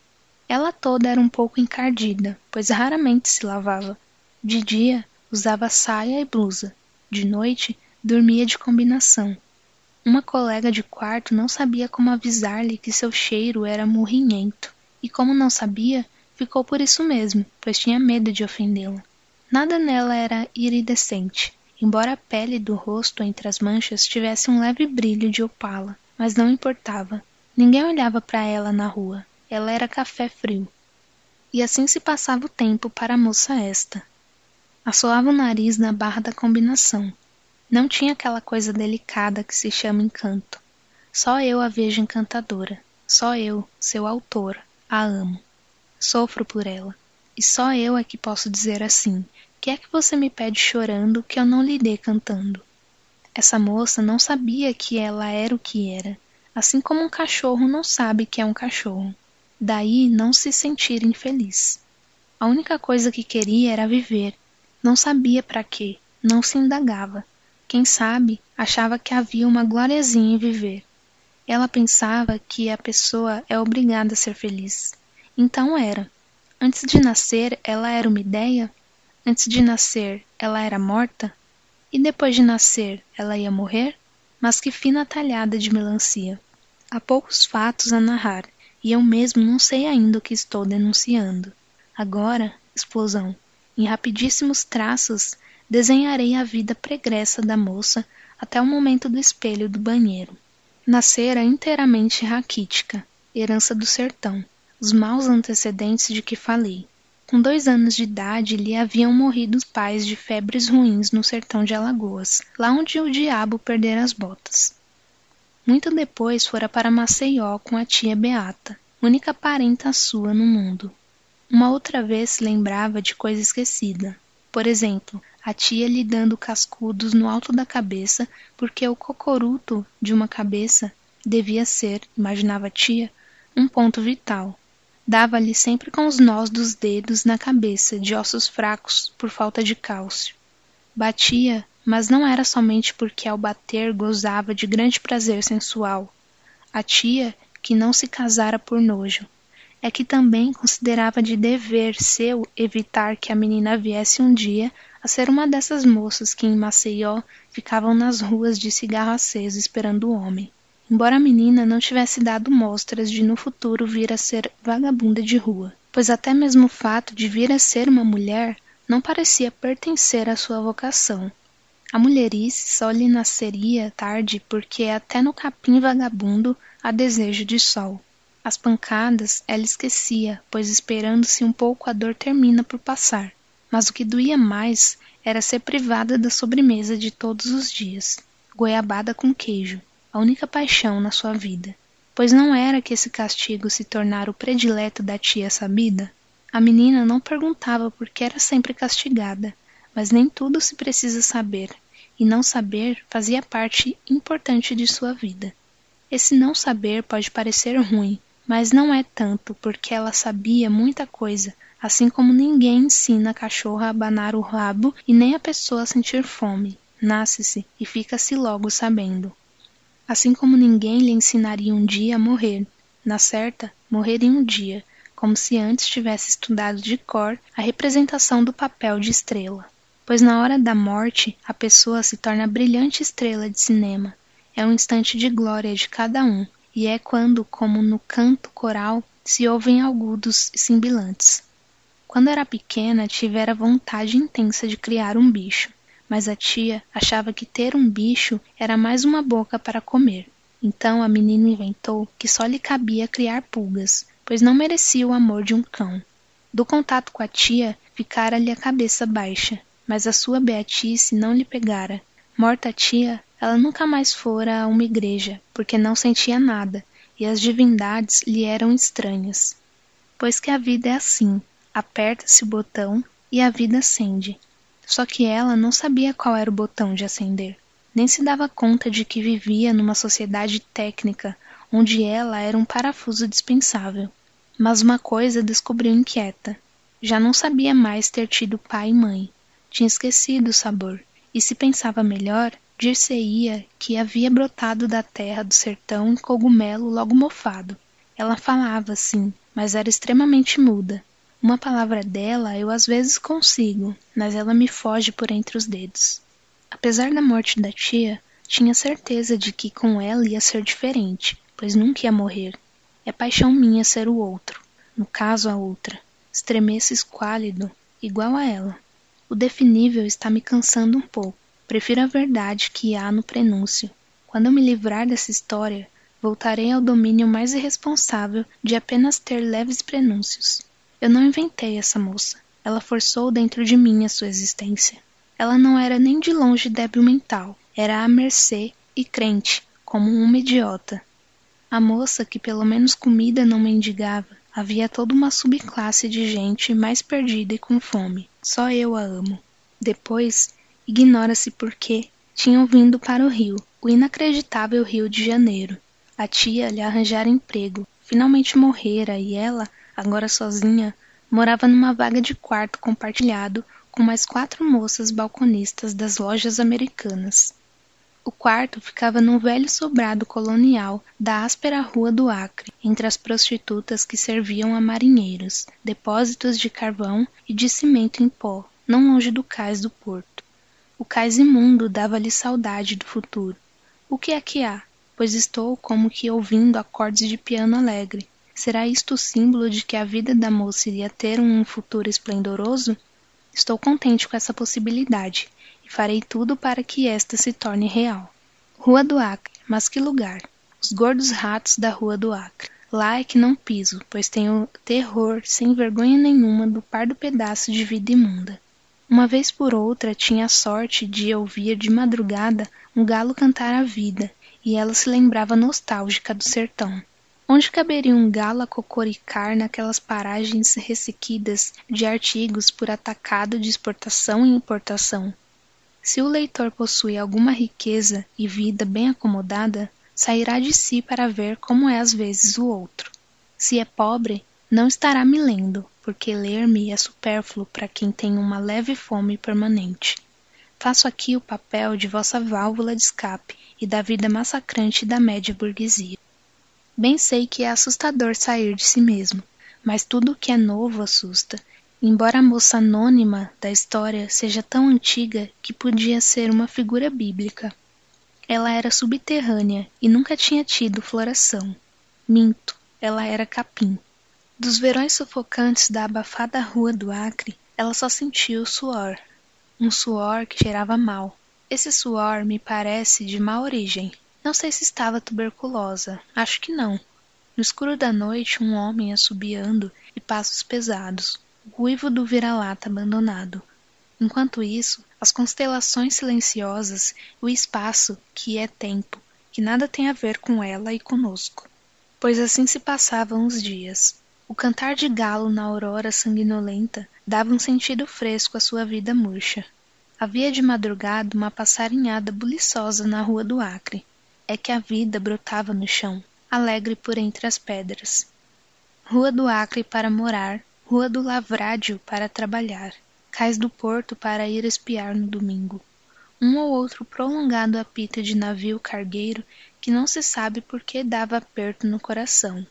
Ela toda era um pouco encardida, pois raramente se lavava. De dia, Usava saia e blusa. De noite, dormia de combinação. Uma colega de quarto não sabia como avisar-lhe que seu cheiro era murrinhento, e como não sabia, ficou por isso mesmo, pois tinha medo de ofendê-la. Nada nela era iridescente, embora a pele do rosto entre as manchas tivesse um leve brilho de opala, mas não importava. Ninguém olhava para ela na rua. Ela era café frio. E assim se passava o tempo para a moça esta. Assoava o nariz na barra da combinação. Não tinha aquela coisa delicada que se chama encanto. Só eu a vejo encantadora. Só eu, seu autor, a amo. Sofro por ela. E só eu é que posso dizer assim: que é que você me pede chorando que eu não lhe dê cantando? Essa moça não sabia que ela era o que era, assim como um cachorro não sabe que é um cachorro. Daí não se sentir infeliz. A única coisa que queria era viver, não sabia para quê, não se indagava. Quem sabe, achava que havia uma gloriazinha em viver. Ela pensava que a pessoa é obrigada a ser feliz. Então era. Antes de nascer, ela era uma ideia? Antes de nascer, ela era morta? E depois de nascer, ela ia morrer? Mas que fina talhada de melancia. Há poucos fatos a narrar, e eu mesmo não sei ainda o que estou denunciando. Agora, explosão. Em rapidíssimos traços, desenharei a vida pregressa da moça até o momento do espelho do banheiro. Nascera inteiramente raquítica, herança do sertão, os maus antecedentes de que falei. Com dois anos de idade lhe haviam morrido os pais de febres ruins no sertão de Alagoas, lá onde o diabo perdera as botas. Muito depois fora para Maceió com a tia Beata, única parenta sua no mundo. Uma outra vez se lembrava de coisa esquecida. Por exemplo, a tia lhe dando cascudos no alto da cabeça, porque o cocoruto de uma cabeça devia ser, imaginava a tia, um ponto vital. Dava-lhe sempre com os nós dos dedos na cabeça, de ossos fracos, por falta de cálcio. Batia, mas não era somente porque ao bater gozava de grande prazer sensual. A tia, que não se casara por nojo, é que também considerava de dever seu evitar que a menina viesse um dia a ser uma dessas moças que em Maceió ficavam nas ruas de cigarro aceso esperando o homem. Embora a menina não tivesse dado mostras de no futuro vir a ser vagabunda de rua, pois até mesmo o fato de vir a ser uma mulher não parecia pertencer à sua vocação. A mulherice só lhe nasceria tarde porque até no capim vagabundo há desejo de sol. As pancadas ela esquecia, pois esperando-se um pouco a dor termina por passar. Mas o que doía mais era ser privada da sobremesa de todos os dias, goiabada com queijo, a única paixão na sua vida. Pois não era que esse castigo se tornara o predileto da tia sabida? A menina não perguntava por que era sempre castigada, mas nem tudo se precisa saber, e não saber fazia parte importante de sua vida. Esse não saber pode parecer ruim, mas não é tanto, porque ela sabia muita coisa, assim como ninguém ensina a cachorra a abanar o rabo e nem a pessoa a sentir fome. Nasce-se e fica-se logo sabendo. Assim como ninguém lhe ensinaria um dia a morrer, na certa, morrer em um dia, como se antes tivesse estudado de cor a representação do papel de estrela. Pois na hora da morte a pessoa se torna brilhante estrela de cinema. É um instante de glória de cada um, e é quando, como no canto coral, se ouvem agudos e sibilantes. Quando era pequena, tivera vontade intensa de criar um bicho, mas a tia achava que ter um bicho era mais uma boca para comer. Então a menina inventou que só lhe cabia criar pulgas, pois não merecia o amor de um cão. Do contato com a tia, ficara-lhe a cabeça baixa, mas a sua beatice não lhe pegara. Morta a tia, ela nunca mais fora a uma igreja, porque não sentia nada, e as divindades lhe eram estranhas. Pois que a vida é assim, aperta-se o botão e a vida acende. Só que ela não sabia qual era o botão de acender, nem se dava conta de que vivia numa sociedade técnica, onde ela era um parafuso dispensável. Mas uma coisa descobriu inquieta. Já não sabia mais ter tido pai e mãe. Tinha esquecido o sabor, e se pensava melhor, dir-se-ia que havia brotado da terra do sertão um cogumelo logo mofado. Ela falava, sim, mas era extremamente muda. Uma palavra dela eu às vezes consigo, mas ela me foge por entre os dedos. Apesar da morte da tia, tinha certeza de que com ela ia ser diferente, pois nunca ia morrer. É paixão minha ser o outro, no caso a outra. Estremeço esquálido, igual a ela. O definível está me cansando um pouco. Prefiro a verdade que há no prenúncio. Quando me livrar dessa história, voltarei ao domínio mais irresponsável de apenas ter leves prenúncios. Eu não inventei essa moça. Ela forçou dentro de mim a sua existência. Ela não era nem de longe débil mental. Era à mercê e crente, como uma idiota. A moça que pelo menos comida não mendigava. Havia toda uma subclasse de gente mais perdida e com fome. Só eu a amo. Depois, Ignora-se por que tinham vindo para o Rio, o inacreditável Rio de Janeiro. A tia lhe arranjara emprego, finalmente morrera e ela, agora sozinha, morava numa vaga de quarto compartilhado com mais quatro moças balconistas das lojas americanas. O quarto ficava num velho sobrado colonial da áspera rua do Acre, entre as prostitutas que serviam a marinheiros, depósitos de carvão e de cimento em pó, não longe do cais do porto. O cais imundo dava-lhe saudade do futuro. O que é que há? Pois estou como que ouvindo acordes de piano alegre. Será isto o símbolo de que a vida da moça iria ter um futuro esplendoroso? Estou contente com essa possibilidade e farei tudo para que esta se torne real. Rua do Acre, mas que lugar! Os gordos ratos da Rua do Acre. Lá é que não piso, pois tenho terror, sem vergonha nenhuma, do pardo pedaço de vida imunda. Uma vez por outra tinha a sorte de ouvir de madrugada um galo cantar a vida, e ela se lembrava nostálgica do sertão. Onde caberia um galo a cocoricar naquelas paragens ressequidas de artigos por atacado de exportação e importação? Se o leitor possui alguma riqueza e vida bem acomodada, sairá de si para ver como é às vezes o outro. Se é pobre, Não estará me lendo, porque ler-me é supérfluo para quem tem uma leve fome permanente. Faço aqui o papel de vossa válvula de escape e da vida massacrante da média burguesia. Bem sei que é assustador sair de si mesmo, mas tudo o que é novo assusta, embora a moça anônima da história seja tão antiga que podia ser uma figura bíblica. Ela era subterrânea e nunca tinha tido floração. Minto, ela era capim. Dos verões sufocantes da abafada rua do Acre, ela só sentia o suor, um suor que cheirava mal. Esse suor me parece de má origem. Não sei se estava tuberculosa. Acho que não. No escuro da noite, um homem assobiando e passos pesados. O ruivo do vira-lata abandonado. Enquanto isso, as constelações silenciosas, o espaço, que é tempo, que nada tem a ver com ela e conosco. Pois assim se passavam os dias. O cantar de galo na aurora sanguinolenta dava um sentido fresco à sua vida murcha. Havia de madrugada uma passarinhada buliçosa na rua do Acre. É que a vida brotava no chão, alegre por entre as pedras. Rua do Acre para morar, Rua do Lavrádio para trabalhar, Cais do Porto para ir espiar no domingo. Um ou outro prolongado apito de navio cargueiro que não se sabe por que dava aperto no coração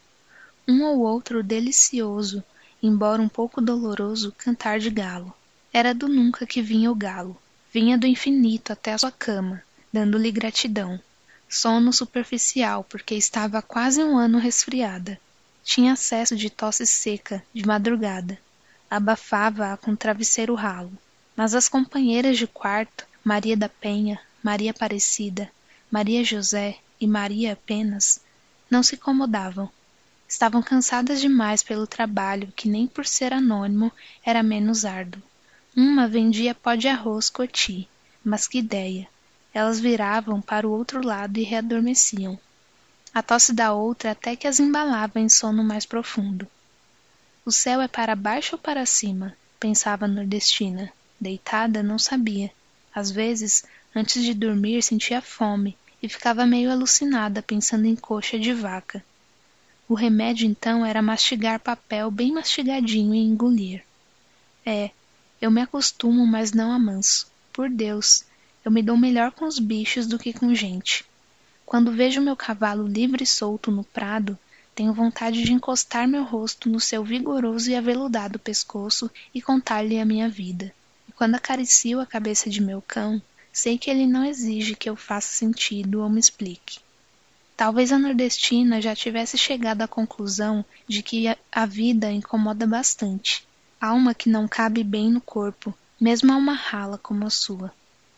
um ou outro delicioso, embora um pouco doloroso, cantar de galo. Era do nunca que vinha o galo. Vinha do infinito até a sua cama, dando-lhe gratidão. Sono superficial, porque estava há quase um ano resfriada. Tinha acesso de tosse seca, de madrugada. Abafava-a com travesseiro ralo. Mas as companheiras de quarto, Maria da Penha, Maria Aparecida, Maria José e Maria apenas, não se incomodavam Estavam cansadas demais pelo trabalho que nem por ser anônimo era menos árduo. Uma vendia pó de arroz coti, mas que ideia! Elas viravam para o outro lado e readormeciam. A tosse da outra até que as embalava em sono mais profundo. O céu é para baixo ou para cima? pensava a nordestina. Deitada, não sabia. Às vezes, antes de dormir, sentia fome e ficava meio alucinada pensando em coxa de vaca. O remédio então era mastigar papel bem mastigadinho e engolir. É, eu me acostumo, mas não amanso. Por Deus, eu me dou melhor com os bichos do que com gente. Quando vejo meu cavalo livre e solto no prado, tenho vontade de encostar meu rosto no seu vigoroso e aveludado pescoço e contar-lhe a minha vida. E quando acaricio a cabeça de meu cão, sei que ele não exige que eu faça sentido ou me explique. Talvez a nordestina já tivesse chegado à conclusão de que a vida incomoda bastante. Alma que não cabe bem no corpo, mesmo a uma rala como a sua.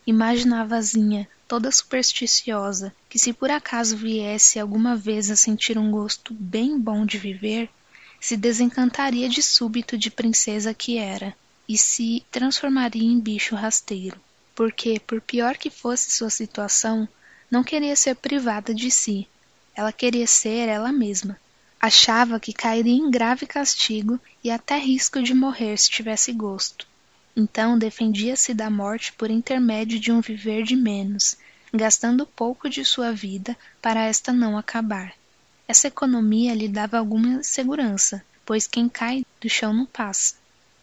Imaginava a Zinha, toda supersticiosa, que se por acaso viesse alguma vez a sentir um gosto bem bom de viver, se desencantaria de súbito de princesa que era, e se transformaria em bicho rasteiro. Porque, por pior que fosse sua situação, não queria ser privada de si, ela queria ser ela mesma. Achava que cairia em grave castigo e até risco de morrer se tivesse gosto. Então defendia-se da morte por intermédio de um viver de menos, gastando pouco de sua vida para esta não acabar. Essa economia lhe dava alguma segurança, pois quem cai do chão não passa.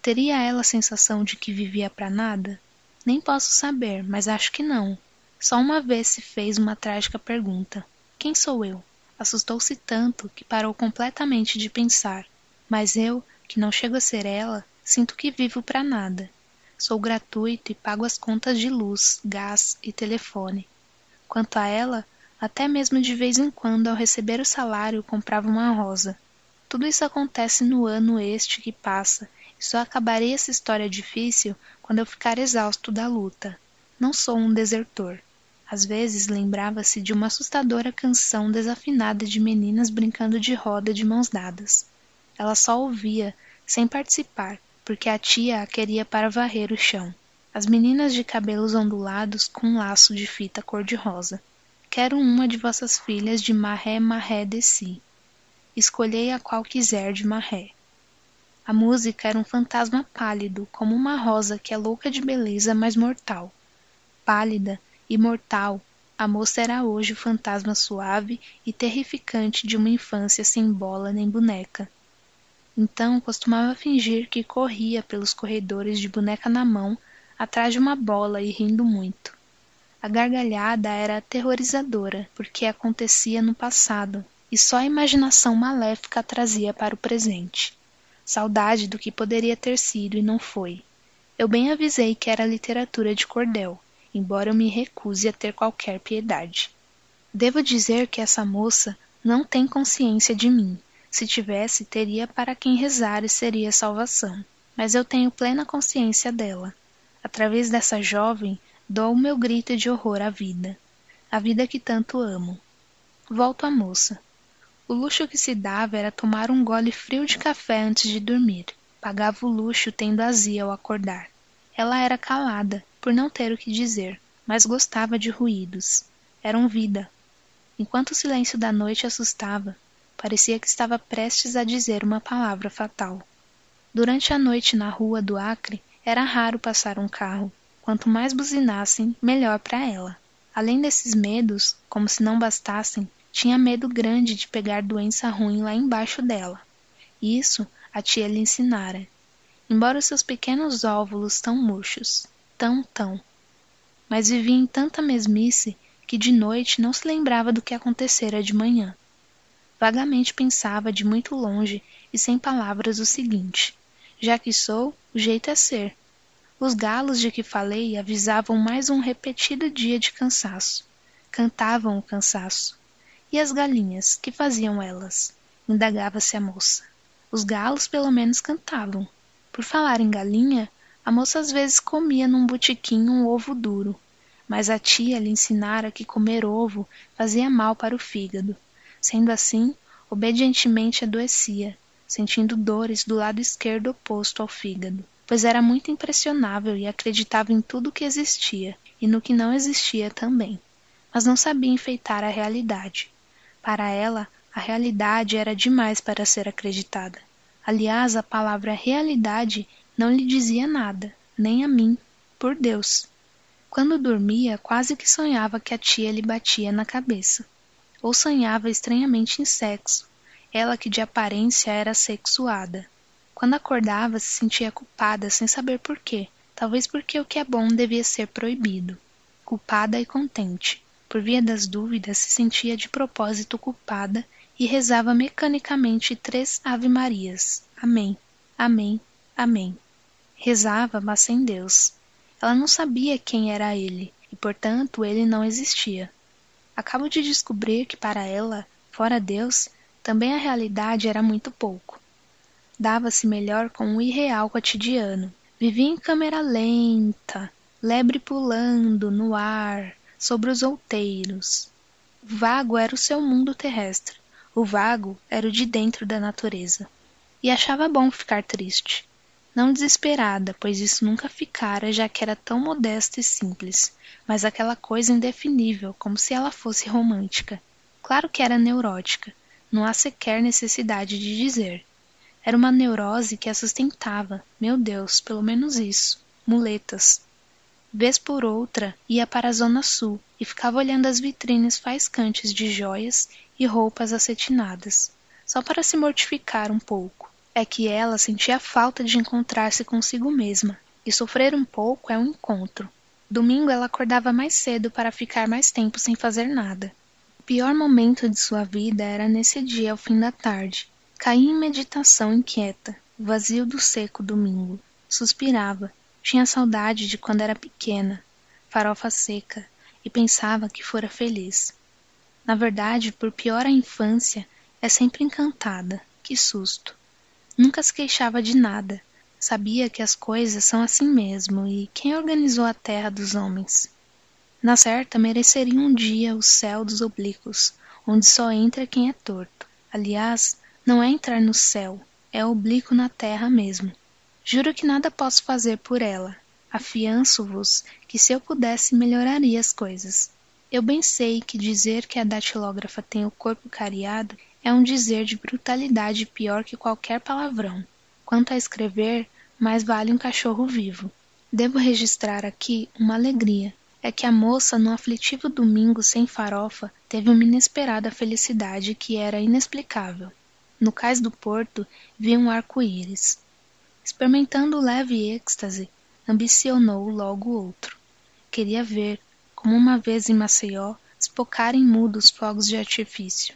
Teria ela a sensação de que vivia para nada? Nem posso saber, mas acho que não. Só uma vez se fez uma trágica pergunta. Quem sou eu? Assustou-se tanto que parou completamente de pensar. Mas eu, que não chego a ser ela, sinto que vivo para nada. Sou gratuito e pago as contas de luz, gás e telefone. Quanto a ela, até mesmo de vez em quando, ao receber o salário, comprava uma rosa. Tudo isso acontece no ano este que passa, e só acabarei essa história difícil quando eu ficar exausto da luta. Não sou um desertor. Às vezes lembrava-se de uma assustadora canção desafinada de meninas brincando de roda de mãos dadas. Ela só ouvia, sem participar, porque a tia a queria para varrer o chão. As meninas de cabelos ondulados com um laço de fita cor-de-rosa. Quero uma de vossas filhas de marré marré de si. Escolhei a qual quiser de marré. A música era um fantasma pálido, como uma rosa que é louca de beleza, mas mortal. Pálida, imortal, a moça era hoje o fantasma suave e terrificante de uma infância sem bola nem boneca. Então costumava fingir que corria pelos corredores de boneca na mão, atrás de uma bola e rindo muito. A gargalhada era aterrorizadora, porque acontecia no passado, e só a imaginação maléfica a trazia para o presente. Saudade do que poderia ter sido e não foi. Eu bem avisei que era literatura de cordel, embora eu me recuse a ter qualquer piedade. Devo dizer que essa moça não tem consciência de mim. Se tivesse, teria para quem rezar e seria salvação. Mas eu tenho plena consciência dela. Através dessa jovem, dou o meu grito de horror à vida. A vida que tanto amo. Volto à moça. O luxo que se dava era tomar um gole frio de café antes de dormir. Pagava o luxo tendo azia ao acordar. Ela era calada, por não ter o que dizer, mas gostava de ruídos. Eram vida. Enquanto o silêncio da noite assustava, parecia que estava prestes a dizer uma palavra fatal. Durante a noite na rua do Acre, era raro passar um carro. Quanto mais buzinassem, melhor para ela. Além desses medos, como se não bastassem, tinha medo grande de pegar doença ruim lá embaixo dela. Isso a tia lhe ensinara. Embora seus pequenos óvulos tão murchos, tão, tão. Mas vivia em tanta mesmice que de noite não se lembrava do que acontecera de manhã. Vagamente pensava de muito longe e sem palavras o seguinte: já que sou, o jeito é ser. Os galos de que falei avisavam mais um repetido dia de cansaço. Cantavam o cansaço. E as galinhas, que faziam elas? Indagava-se a moça. Os galos pelo menos cantavam. Por falar em galinha, a moça às vezes comia num botiquim um ovo duro, mas a tia lhe ensinara que comer ovo fazia mal para o fígado. Sendo assim, obedientemente adoecia, sentindo dores do lado esquerdo oposto ao fígado, pois era muito impressionável e acreditava em tudo que existia e no que não existia também, mas não sabia enfeitar a realidade. Para ela, a realidade era demais para ser acreditada. Aliás, a palavra realidade não lhe dizia nada, nem a mim, por Deus. Quando dormia, quase que sonhava que a tia lhe batia na cabeça. Ou sonhava estranhamente em sexo, ela que de aparência era sexuada. Quando acordava, se sentia culpada sem saber por quê, talvez porque o que é bom devia ser proibido. Culpada e contente. Por via das dúvidas, se sentia de propósito culpada e rezava mecanicamente três Ave-Marias. Amém, Amém, Amém. Rezava, mas sem Deus. Ela não sabia quem era ele, e portanto ele não existia. Acabo de descobrir que para ela, fora Deus, também a realidade era muito pouco. Dava-se melhor com o irreal cotidiano. Vivia em câmera lenta, lebre pulando no ar, sobre os outeiros. Vago era o seu mundo terrestre, o vago era o de dentro da natureza. E achava bom ficar triste. Não desesperada, pois isso nunca ficara, já que era tão modesta e simples, mas aquela coisa indefinível, como se ela fosse romântica. Claro que era neurótica, não há sequer necessidade de dizer. Era uma neurose que a sustentava, meu Deus, pelo menos isso. Muletas, Vez por outra ia para a zona sul e ficava olhando as vitrines faiscantes de joias e roupas acetinadas, só para se mortificar um pouco. É que ela sentia falta de encontrar-se consigo mesma, e sofrer um pouco é um encontro. Domingo ela acordava mais cedo para ficar mais tempo sem fazer nada. O pior momento de sua vida era nesse dia ao fim da tarde. Caía em meditação inquieta, vazio do seco domingo. Suspirava, tinha saudade de quando era pequena, farofa seca, e pensava que fora feliz. Na verdade, por pior a infância, é sempre encantada. Que susto! Nunca se queixava de nada. Sabia que as coisas são assim mesmo e quem organizou a terra dos homens? Na certa, mereceria um dia o céu dos oblíquos, onde só entra quem é torto. Aliás, não é entrar no céu, é oblíquo na terra mesmo. Juro que nada posso fazer por ela. Afianço-vos que se eu pudesse melhoraria as coisas. Eu bem sei que dizer que a datilógrafa tem o corpo cariado é um dizer de brutalidade pior que qualquer palavrão. Quanto a escrever, mais vale um cachorro vivo. Devo registrar aqui uma alegria. É que a moça, no aflitivo domingo sem farofa, teve uma inesperada felicidade que era inexplicável. No cais do porto vi um arco-íris. Experimentando leve êxtase, ambicionou logo outro. Queria ver, como uma vez em Maceió, espocarem mudos fogos de artifício.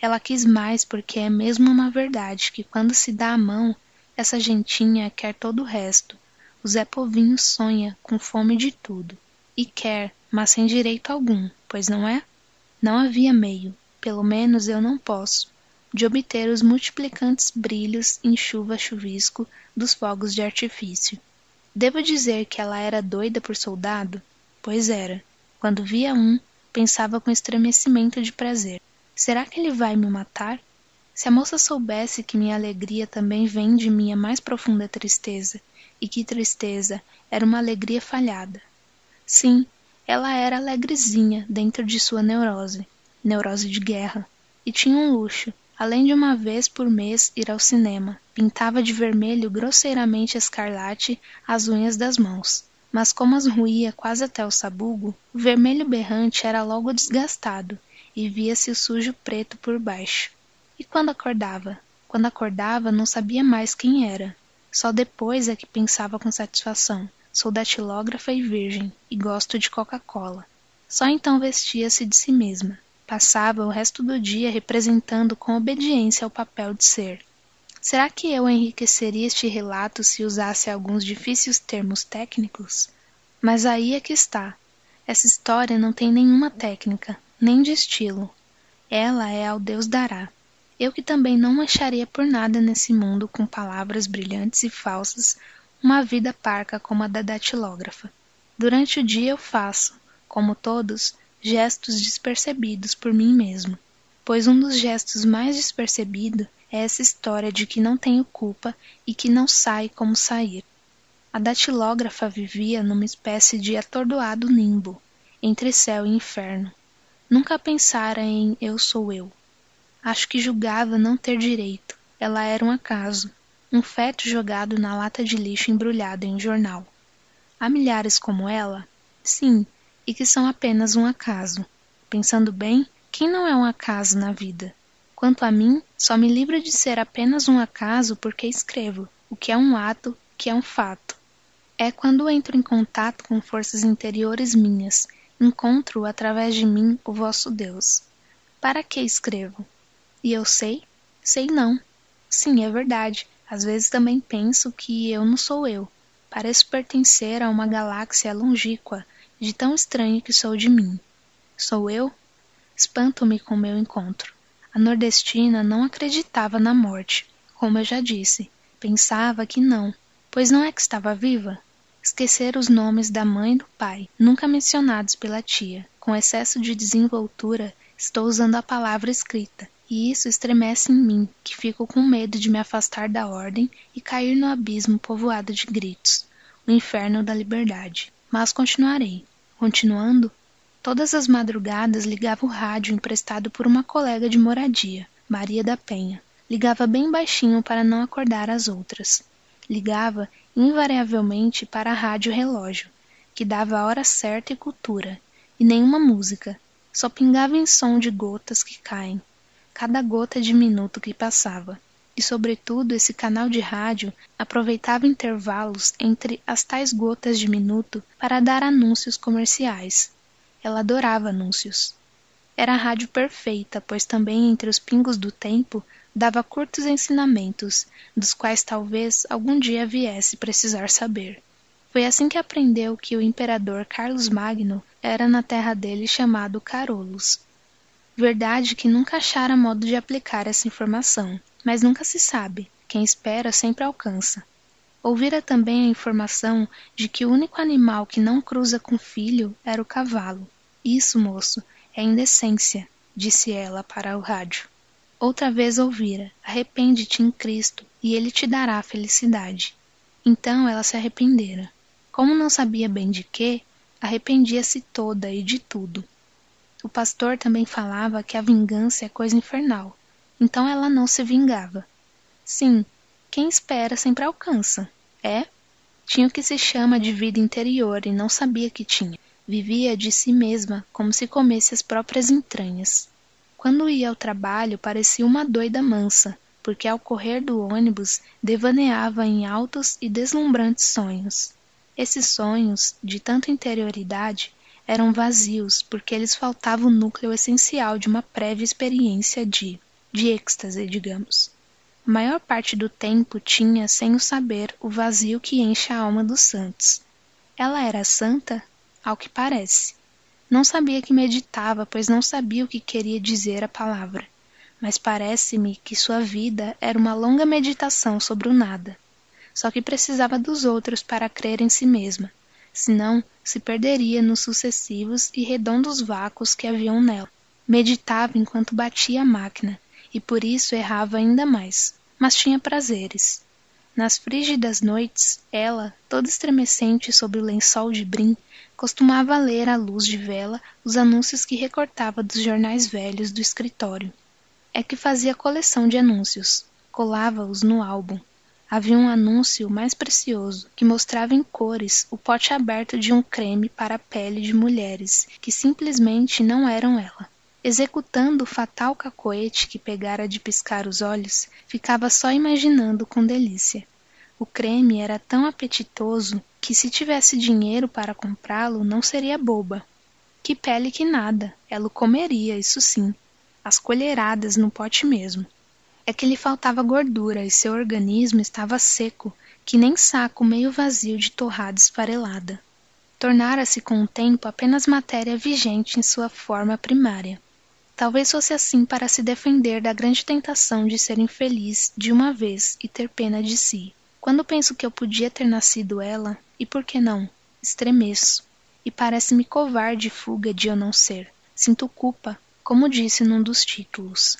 Ela quis mais porque é mesmo uma verdade que quando se dá a mão, essa gentinha quer todo o resto. O Zé Povinho sonha com fome de tudo. E quer, mas sem direito algum, pois não é? Não havia meio, pelo menos eu não posso, de obter os multiplicantes brilhos em chuva chuvisco dos fogos de artifício. Devo dizer que ela era doida por soldado? Pois era. Quando via um, pensava com estremecimento de prazer. Será que ele vai me matar? Se a moça soubesse que minha alegria também vem de minha mais profunda tristeza, e que tristeza era uma alegria falhada. Sim, ela era alegrezinha dentro de sua neurose, neurose de guerra, e tinha um luxo, além de uma vez por mês ir ao cinema. Pintava de vermelho grosseiramente escarlate as unhas das mãos. Mas como as ruía quase até o sabugo, o vermelho berrante era logo desgastado, e via-se o sujo preto por baixo. E quando acordava? Quando acordava, não sabia mais quem era. Só depois é que pensava com satisfação. Sou datilógrafa e virgem, e gosto de Coca-Cola. Só então vestia-se de si mesma. Passava o resto do dia representando com obediência o papel de ser. Será que eu enriqueceria este relato se usasse alguns difíceis termos técnicos? Mas aí é que está. Essa história não tem nenhuma técnica, nem de estilo. Ela é ao Deus dará. Eu que também não acharia por nada nesse mundo com palavras brilhantes e falsas uma vida parca como a da datilógrafa. Durante o dia eu faço, como todos, gestos despercebidos por mim mesmo, pois um dos gestos mais despercebido é essa história de que não tenho culpa e que não sai como sair. A datilógrafa vivia numa espécie de atordoado nimbo, entre céu e inferno, Nunca pensara em eu sou eu. Acho que julgava não ter direito. Ela era um acaso, um feto jogado na lata de lixo embrulhado em um jornal. Há milhares como ela? Sim, e que são apenas um acaso. Pensando bem, quem não é um acaso na vida? Quanto a mim, só me livro de ser apenas um acaso porque escrevo, o que é um ato, que é um fato. É quando entro em contato com forças interiores minhas encontro através de mim o vosso Deus. Para que escrevo? E eu sei? Sei não. Sim, é verdade. Às vezes também penso que eu não sou eu. Pareço pertencer a uma galáxia longínqua, de tão estranho que sou de mim. Sou eu? Espanto-me com meu encontro. A nordestina não acreditava na morte, como eu já disse. Pensava que não, pois não é que estava viva? Esquecer os nomes da mãe e do pai, nunca mencionados pela tia. Com excesso de desenvoltura, estou usando a palavra escrita, e isso estremece em mim, que fico com medo de me afastar da ordem e cair no abismo povoado de gritos, o inferno da liberdade. Mas continuarei. Continuando, todas as madrugadas ligava o rádio emprestado por uma colega de moradia, Maria da Penha. Ligava bem baixinho para não acordar as outras. Ligava invariavelmente para a rádio relógio, que dava a hora certa e cultura, e nenhuma música, só pingava em som de gotas que caem, cada gota de minuto que passava. E, sobretudo, esse canal de rádio aproveitava intervalos entre as tais gotas de minuto para dar anúncios comerciais. Ela adorava anúncios. Era a rádio perfeita, pois também entre os pingos do tempo dava curtos ensinamentos, dos quais talvez algum dia viesse precisar saber. Foi assim que aprendeu que o imperador Carlos Magno era na terra dele chamado Carolus. Verdade que nunca achara modo de aplicar essa informação, mas nunca se sabe. Quem espera sempre alcança. Ouvira também a informação de que o único animal que não cruza com filho era o cavalo. Isso, moço, é indecência, disse ela para o rádio. Outra vez ouvira: Arrepende-te em Cristo, e ele te dará a felicidade. Então ela se arrependera. Como não sabia bem de quê, arrependia-se toda e de tudo. O pastor também falava que a vingança é coisa infernal, então ela não se vingava. Sim, quem espera sempre alcança. É? Tinha o que se chama de vida interior e não sabia que tinha. Vivia de si mesma como se comesse as próprias entranhas. Quando ia ao trabalho, parecia uma doida mansa, porque ao correr do ônibus devaneava em altos e deslumbrantes sonhos. Esses sonhos, de tanta interioridade, eram vazios porque lhes faltava o núcleo essencial de uma prévia experiência de, de êxtase, digamos. A maior parte do tempo tinha, sem o saber, o vazio que enche a alma dos santos. Ela era santa? Ao que parece. Não sabia que meditava, pois não sabia o que queria dizer a palavra. Mas parece-me que sua vida era uma longa meditação sobre o nada. Só que precisava dos outros para crer em si mesma, senão se perderia nos sucessivos e redondos vácuos que haviam nela. Meditava enquanto batia a máquina, e por isso errava ainda mais, mas tinha prazeres. Nas frígidas noites, ela, toda estremecente sob o lençol de brim, costumava ler à luz de vela os anúncios que recortava dos jornais velhos do escritório. É que fazia coleção de anúncios, colava-os no álbum. Havia um anúncio mais precioso, que mostrava em cores o pote aberto de um creme para a pele de mulheres, que simplesmente não eram ela. Executando o fatal cacoete que pegara de piscar os olhos, ficava só imaginando com delícia. O creme era tão apetitoso que se tivesse dinheiro para comprá-lo não seria boba. Que pele que nada, ela o comeria, isso sim, as colheradas no pote mesmo. É que lhe faltava gordura e seu organismo estava seco, que nem saco meio vazio de torrada esfarelada. Tornara-se com o tempo apenas matéria vigente em sua forma primária. Talvez fosse assim para se defender da grande tentação de ser infeliz de uma vez e ter pena de si. Quando penso que eu podia ter nascido ela, e por que não? Estremeço. E parece-me covarde fuga de eu não ser. Sinto culpa, como disse num dos títulos.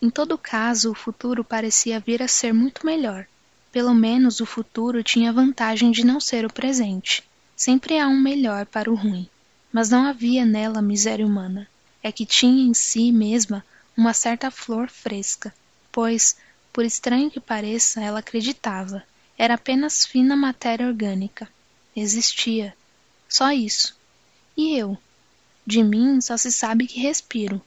Em todo caso, o futuro parecia vir a ser muito melhor. Pelo menos o futuro tinha a vantagem de não ser o presente. Sempre há um melhor para o ruim. Mas não havia nela miséria humana. É que tinha em si mesma uma certa flor fresca, pois, por estranho que pareça, ela acreditava. Era apenas fina matéria orgânica. Existia. Só isso. E eu? De mim só se sabe que respiro.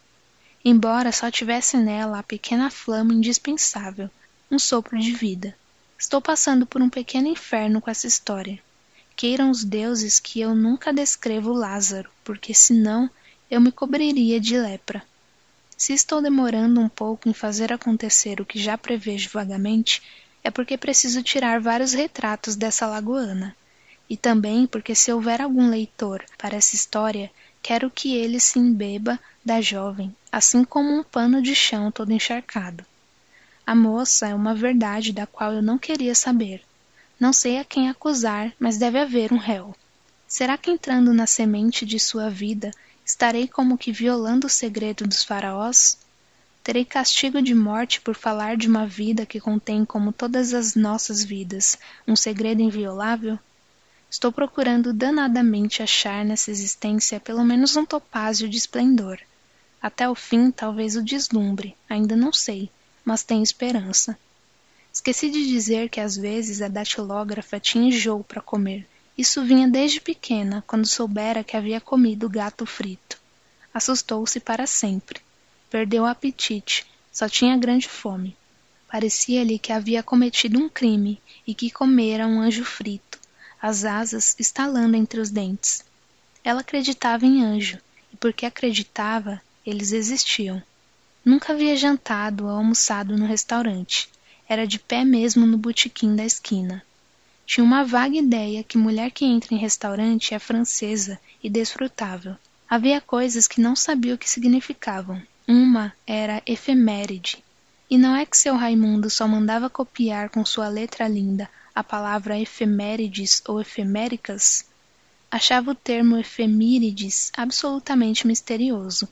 Embora só tivesse nela a pequena flama indispensável, um sopro de vida. Estou passando por um pequeno inferno com essa história. Queiram os deuses que eu nunca descrevo Lázaro, porque senão eu me cobriria de lepra. Se estou demorando um pouco em fazer acontecer o que já prevejo vagamente, é porque preciso tirar vários retratos dessa lagoana. E também porque se houver algum leitor para essa história, quero que ele se embeba da jovem, assim como um pano de chão todo encharcado. A moça é uma verdade da qual eu não queria saber. Não sei a quem acusar, mas deve haver um réu. Será que entrando na semente de sua vida Estarei como que violando o segredo dos faraós? Terei castigo de morte por falar de uma vida que contém, como todas as nossas vidas, um segredo inviolável? Estou procurando danadamente achar nessa existência pelo menos um topázio de esplendor. Até o fim, talvez o deslumbre, ainda não sei, mas tenho esperança. Esqueci de dizer que às vezes a datilógrafa tinha enjoo para comer, isso vinha desde pequena, quando soubera que havia comido gato frito. Assustou-se para sempre. Perdeu o apetite, só tinha grande fome. Parecia-lhe que havia cometido um crime e que comera um anjo frito, as asas estalando entre os dentes. Ela acreditava em anjo, e porque acreditava, eles existiam. Nunca havia jantado ou almoçado no restaurante. Era de pé mesmo no botequim da esquina. Tinha uma vaga ideia que mulher que entra em restaurante é francesa e desfrutável. Havia coisas que não sabia o que significavam. Uma era efeméride. E não é que seu Raimundo só mandava copiar com sua letra linda a palavra efemérides ou efeméricas? Achava o termo efemírides absolutamente misterioso.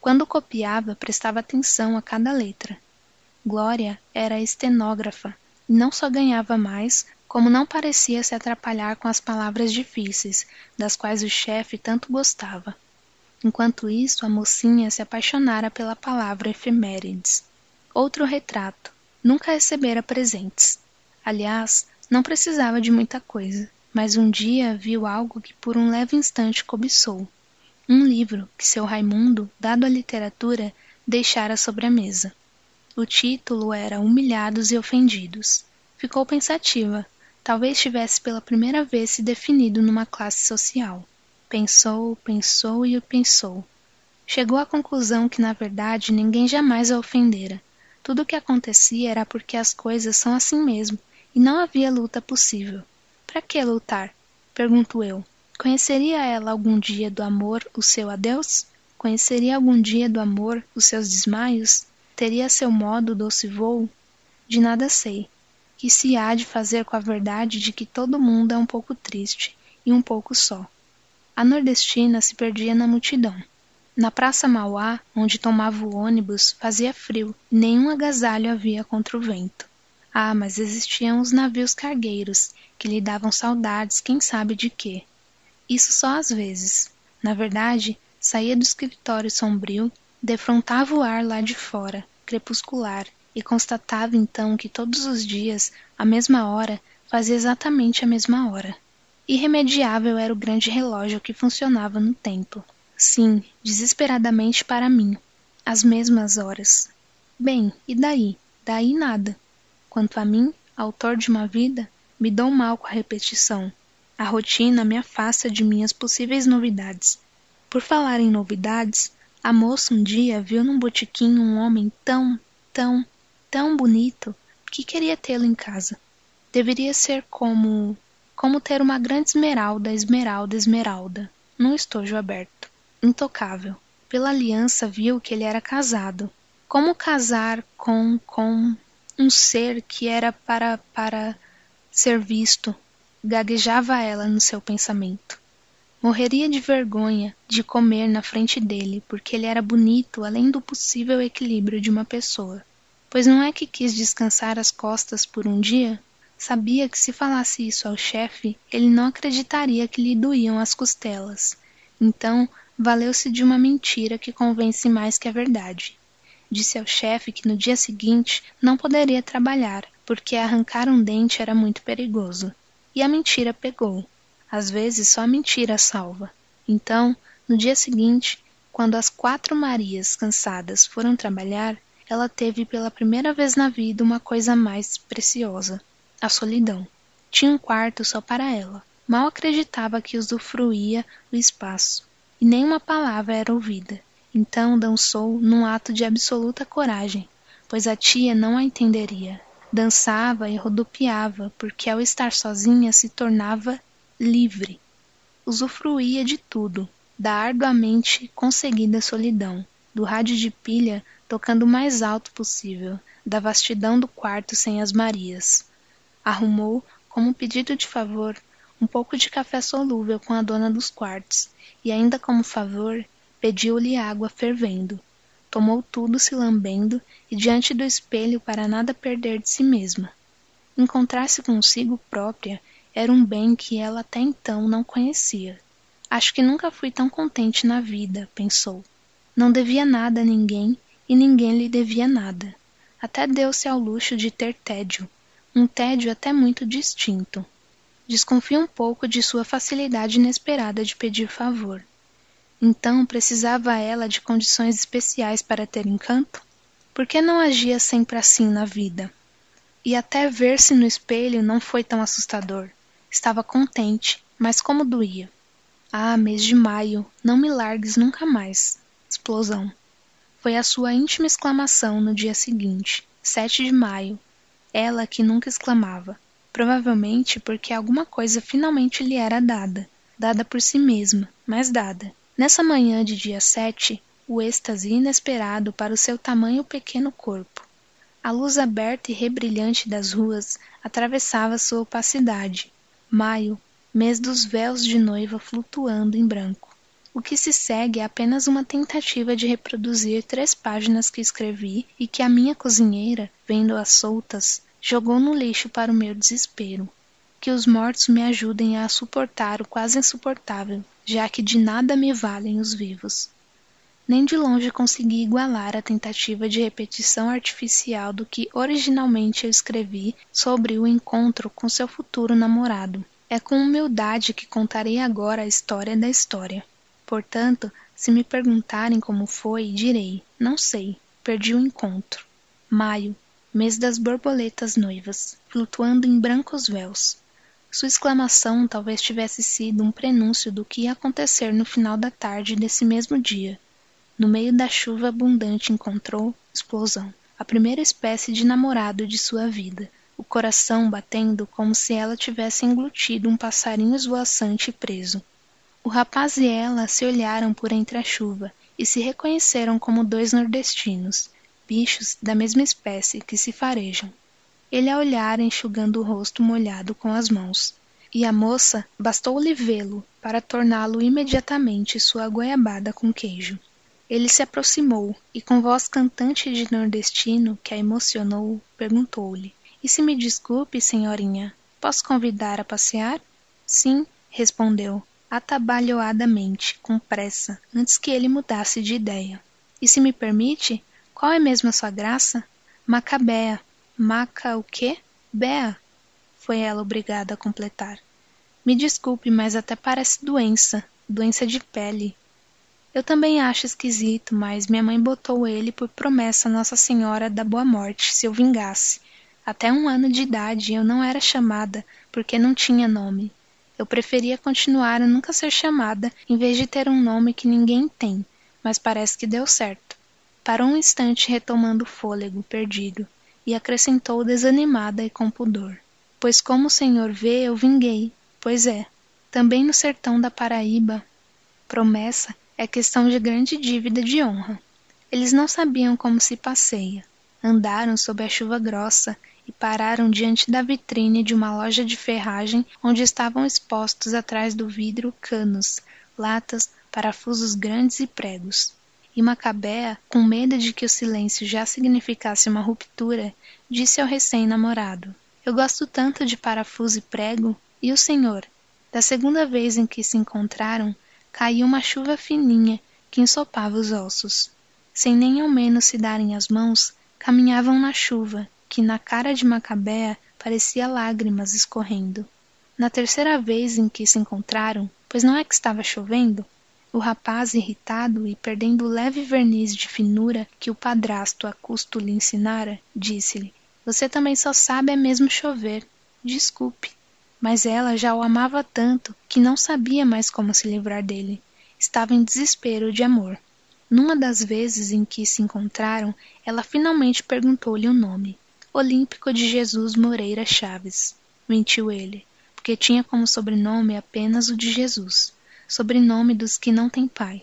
Quando copiava, prestava atenção a cada letra. Glória era estenógrafa e não só ganhava mais, como não parecia se atrapalhar com as palavras difíceis, das quais o chefe tanto gostava. Enquanto isso, a mocinha se apaixonara pela palavra efemérides. Outro retrato. Nunca recebera presentes. Aliás, não precisava de muita coisa, mas um dia viu algo que por um leve instante cobiçou. Um livro que seu Raimundo, dado à literatura, deixara sobre a mesa. O título era Humilhados e Ofendidos. Ficou pensativa. Talvez tivesse pela primeira vez se definido numa classe social. Pensou, pensou e pensou. Chegou à conclusão que, na verdade, ninguém jamais a ofendera. Tudo o que acontecia era porque as coisas são assim mesmo, e não havia luta possível. Para que lutar? Pergunto eu. Conheceria ela algum dia do amor o seu adeus? Conheceria algum dia do amor os seus desmaios? Teria seu modo doce voo? De nada sei. Que se há de fazer com a verdade de que todo mundo é um pouco triste, e um pouco só. A nordestina se perdia na multidão. Na Praça Mauá, onde tomava o ônibus, fazia frio, e nenhum agasalho havia contra o vento. Ah, mas existiam os navios cargueiros, que lhe davam saudades, quem sabe de quê. Isso só às vezes. Na verdade, saía do escritório sombrio, defrontava o ar lá de fora, crepuscular, e constatava então que todos os dias, à mesma hora, fazia exatamente a mesma hora. Irremediável era o grande relógio que funcionava no tempo. Sim, desesperadamente para mim. As mesmas horas. Bem, e daí? Daí nada. Quanto a mim, autor de uma vida, me dou mal com a repetição. A rotina me afasta de minhas possíveis novidades. Por falar em novidades, a moça um dia viu num botequim um homem tão, tão, tão bonito que queria tê-lo em casa. Deveria ser como como ter uma grande esmeralda, esmeralda, esmeralda, num estojo aberto. Intocável. Pela aliança viu que ele era casado. Como casar com com um ser que era para para ser visto? Gaguejava ela no seu pensamento. Morreria de vergonha de comer na frente dele, porque ele era bonito além do possível equilíbrio de uma pessoa. Pois não é que quis descansar as costas por um dia? Sabia que se falasse isso ao chefe, ele não acreditaria que lhe doíam as costelas. Então, valeu-se de uma mentira que convence mais que a verdade. Disse ao chefe que no dia seguinte não poderia trabalhar, porque arrancar um dente era muito perigoso. E a mentira pegou. Às vezes só a mentira salva. Então, no dia seguinte, quando as quatro Marias cansadas foram trabalhar, ela teve pela primeira vez na vida uma coisa mais preciosa a solidão. Tinha um quarto só para ela. Mal acreditava que usufruía o espaço, e nenhuma palavra era ouvida. Então dançou num ato de absoluta coragem, pois a tia não a entenderia. Dançava e rodopiava, porque ao estar sozinha se tornava livre. Usufruía de tudo, da arduamente conseguida solidão, do rádio de pilha tocando o mais alto possível, da vastidão do quarto sem as Marias. Arrumou, como pedido de favor, um pouco de café solúvel com a dona dos quartos, e ainda como favor, pediu-lhe água fervendo. Tomou tudo se lambendo e diante do espelho para nada perder de si mesma. Encontrar-se consigo própria era um bem que ela até então não conhecia. Acho que nunca fui tão contente na vida, pensou. Não devia nada a ninguém e ninguém lhe devia nada. Até deu-se ao luxo de ter tédio, um tédio até muito distinto. Desconfia um pouco de sua facilidade inesperada de pedir favor. Então precisava ela de condições especiais para ter encanto? Por que não agia sempre assim na vida? E até ver-se no espelho não foi tão assustador. Estava contente, mas como doía. Ah, mês de maio, não me largues nunca mais. Explosão. Foi a sua íntima exclamação no dia seguinte, 7 de maio, ela que nunca exclamava, provavelmente porque alguma coisa finalmente lhe era dada, dada por si mesma, mas dada. Nessa manhã de dia 7, o êxtase inesperado para o seu tamanho pequeno corpo. A luz aberta e rebrilhante das ruas atravessava sua opacidade. Maio, mês dos véus de noiva flutuando em branco. O que se segue é apenas uma tentativa de reproduzir três páginas que escrevi e que a minha cozinheira, vendo-as soltas, jogou no lixo para o meu desespero. Que os mortos me ajudem a suportar o quase insuportável, já que de nada me valem os vivos. Nem de longe consegui igualar a tentativa de repetição artificial do que originalmente eu escrevi sobre o encontro com seu futuro namorado. É com humildade que contarei agora a história da história Portanto, se me perguntarem como foi, direi: não sei, perdi o encontro. Maio, mês das borboletas noivas, flutuando em brancos véus. Sua exclamação talvez tivesse sido um prenúncio do que ia acontecer no final da tarde desse mesmo dia. No meio da chuva abundante encontrou explosão, a primeira espécie de namorado de sua vida, o coração batendo como se ela tivesse englutido um passarinho esvoaçante preso. O rapaz e ela se olharam por entre a chuva e se reconheceram como dois nordestinos, bichos da mesma espécie que se farejam. Ele a olhara enxugando o rosto molhado com as mãos, e a moça bastou-lhe vê-lo para torná-lo imediatamente sua goiabada com queijo. Ele se aproximou e, com voz cantante de nordestino que a emocionou, perguntou-lhe: E se me desculpe, senhorinha, posso convidar a passear? Sim, respondeu, atabalhoadamente, com pressa, antes que ele mudasse de ideia. E se me permite, qual é mesmo a sua graça? Macabea. Maca o quê? Bea. Foi ela obrigada a completar. Me desculpe, mas até parece doença, doença de pele. Eu também acho esquisito, mas minha mãe botou ele por promessa a Nossa Senhora da Boa Morte se eu vingasse. Até um ano de idade eu não era chamada, porque não tinha nome. Eu preferia continuar a nunca ser chamada, em vez de ter um nome que ninguém tem, mas parece que deu certo. Parou um instante retomando o fôlego perdido, e acrescentou desanimada e com pudor. Pois como o senhor vê, eu vinguei. Pois é. Também no sertão da Paraíba. Promessa é questão de grande dívida de honra. Eles não sabiam como se passeia. Andaram sob a chuva grossa e pararam diante da vitrine de uma loja de ferragem onde estavam expostos atrás do vidro canos, latas, parafusos grandes e pregos. E Macabea, com medo de que o silêncio já significasse uma ruptura, disse ao recém-namorado: Eu gosto tanto de parafuso e prego, e o senhor? Da segunda vez em que se encontraram, caiu uma chuva fininha que ensopava os ossos. Sem nem ao menos se darem as mãos, caminhavam na chuva, que na cara de Macabea parecia lágrimas escorrendo. Na terceira vez em que se encontraram, pois não é que estava chovendo, o rapaz, irritado e perdendo o leve verniz de finura que o padrasto a custo lhe ensinara, disse-lhe: Você também só sabe é mesmo chover. Desculpe. Mas ela já o amava tanto que não sabia mais como se livrar dele. Estava em desespero de amor. Numa das vezes em que se encontraram, ela finalmente perguntou-lhe o nome. Olímpico de Jesus Moreira Chaves. Mentiu ele, porque tinha como sobrenome apenas o de Jesus, sobrenome dos que não têm pai.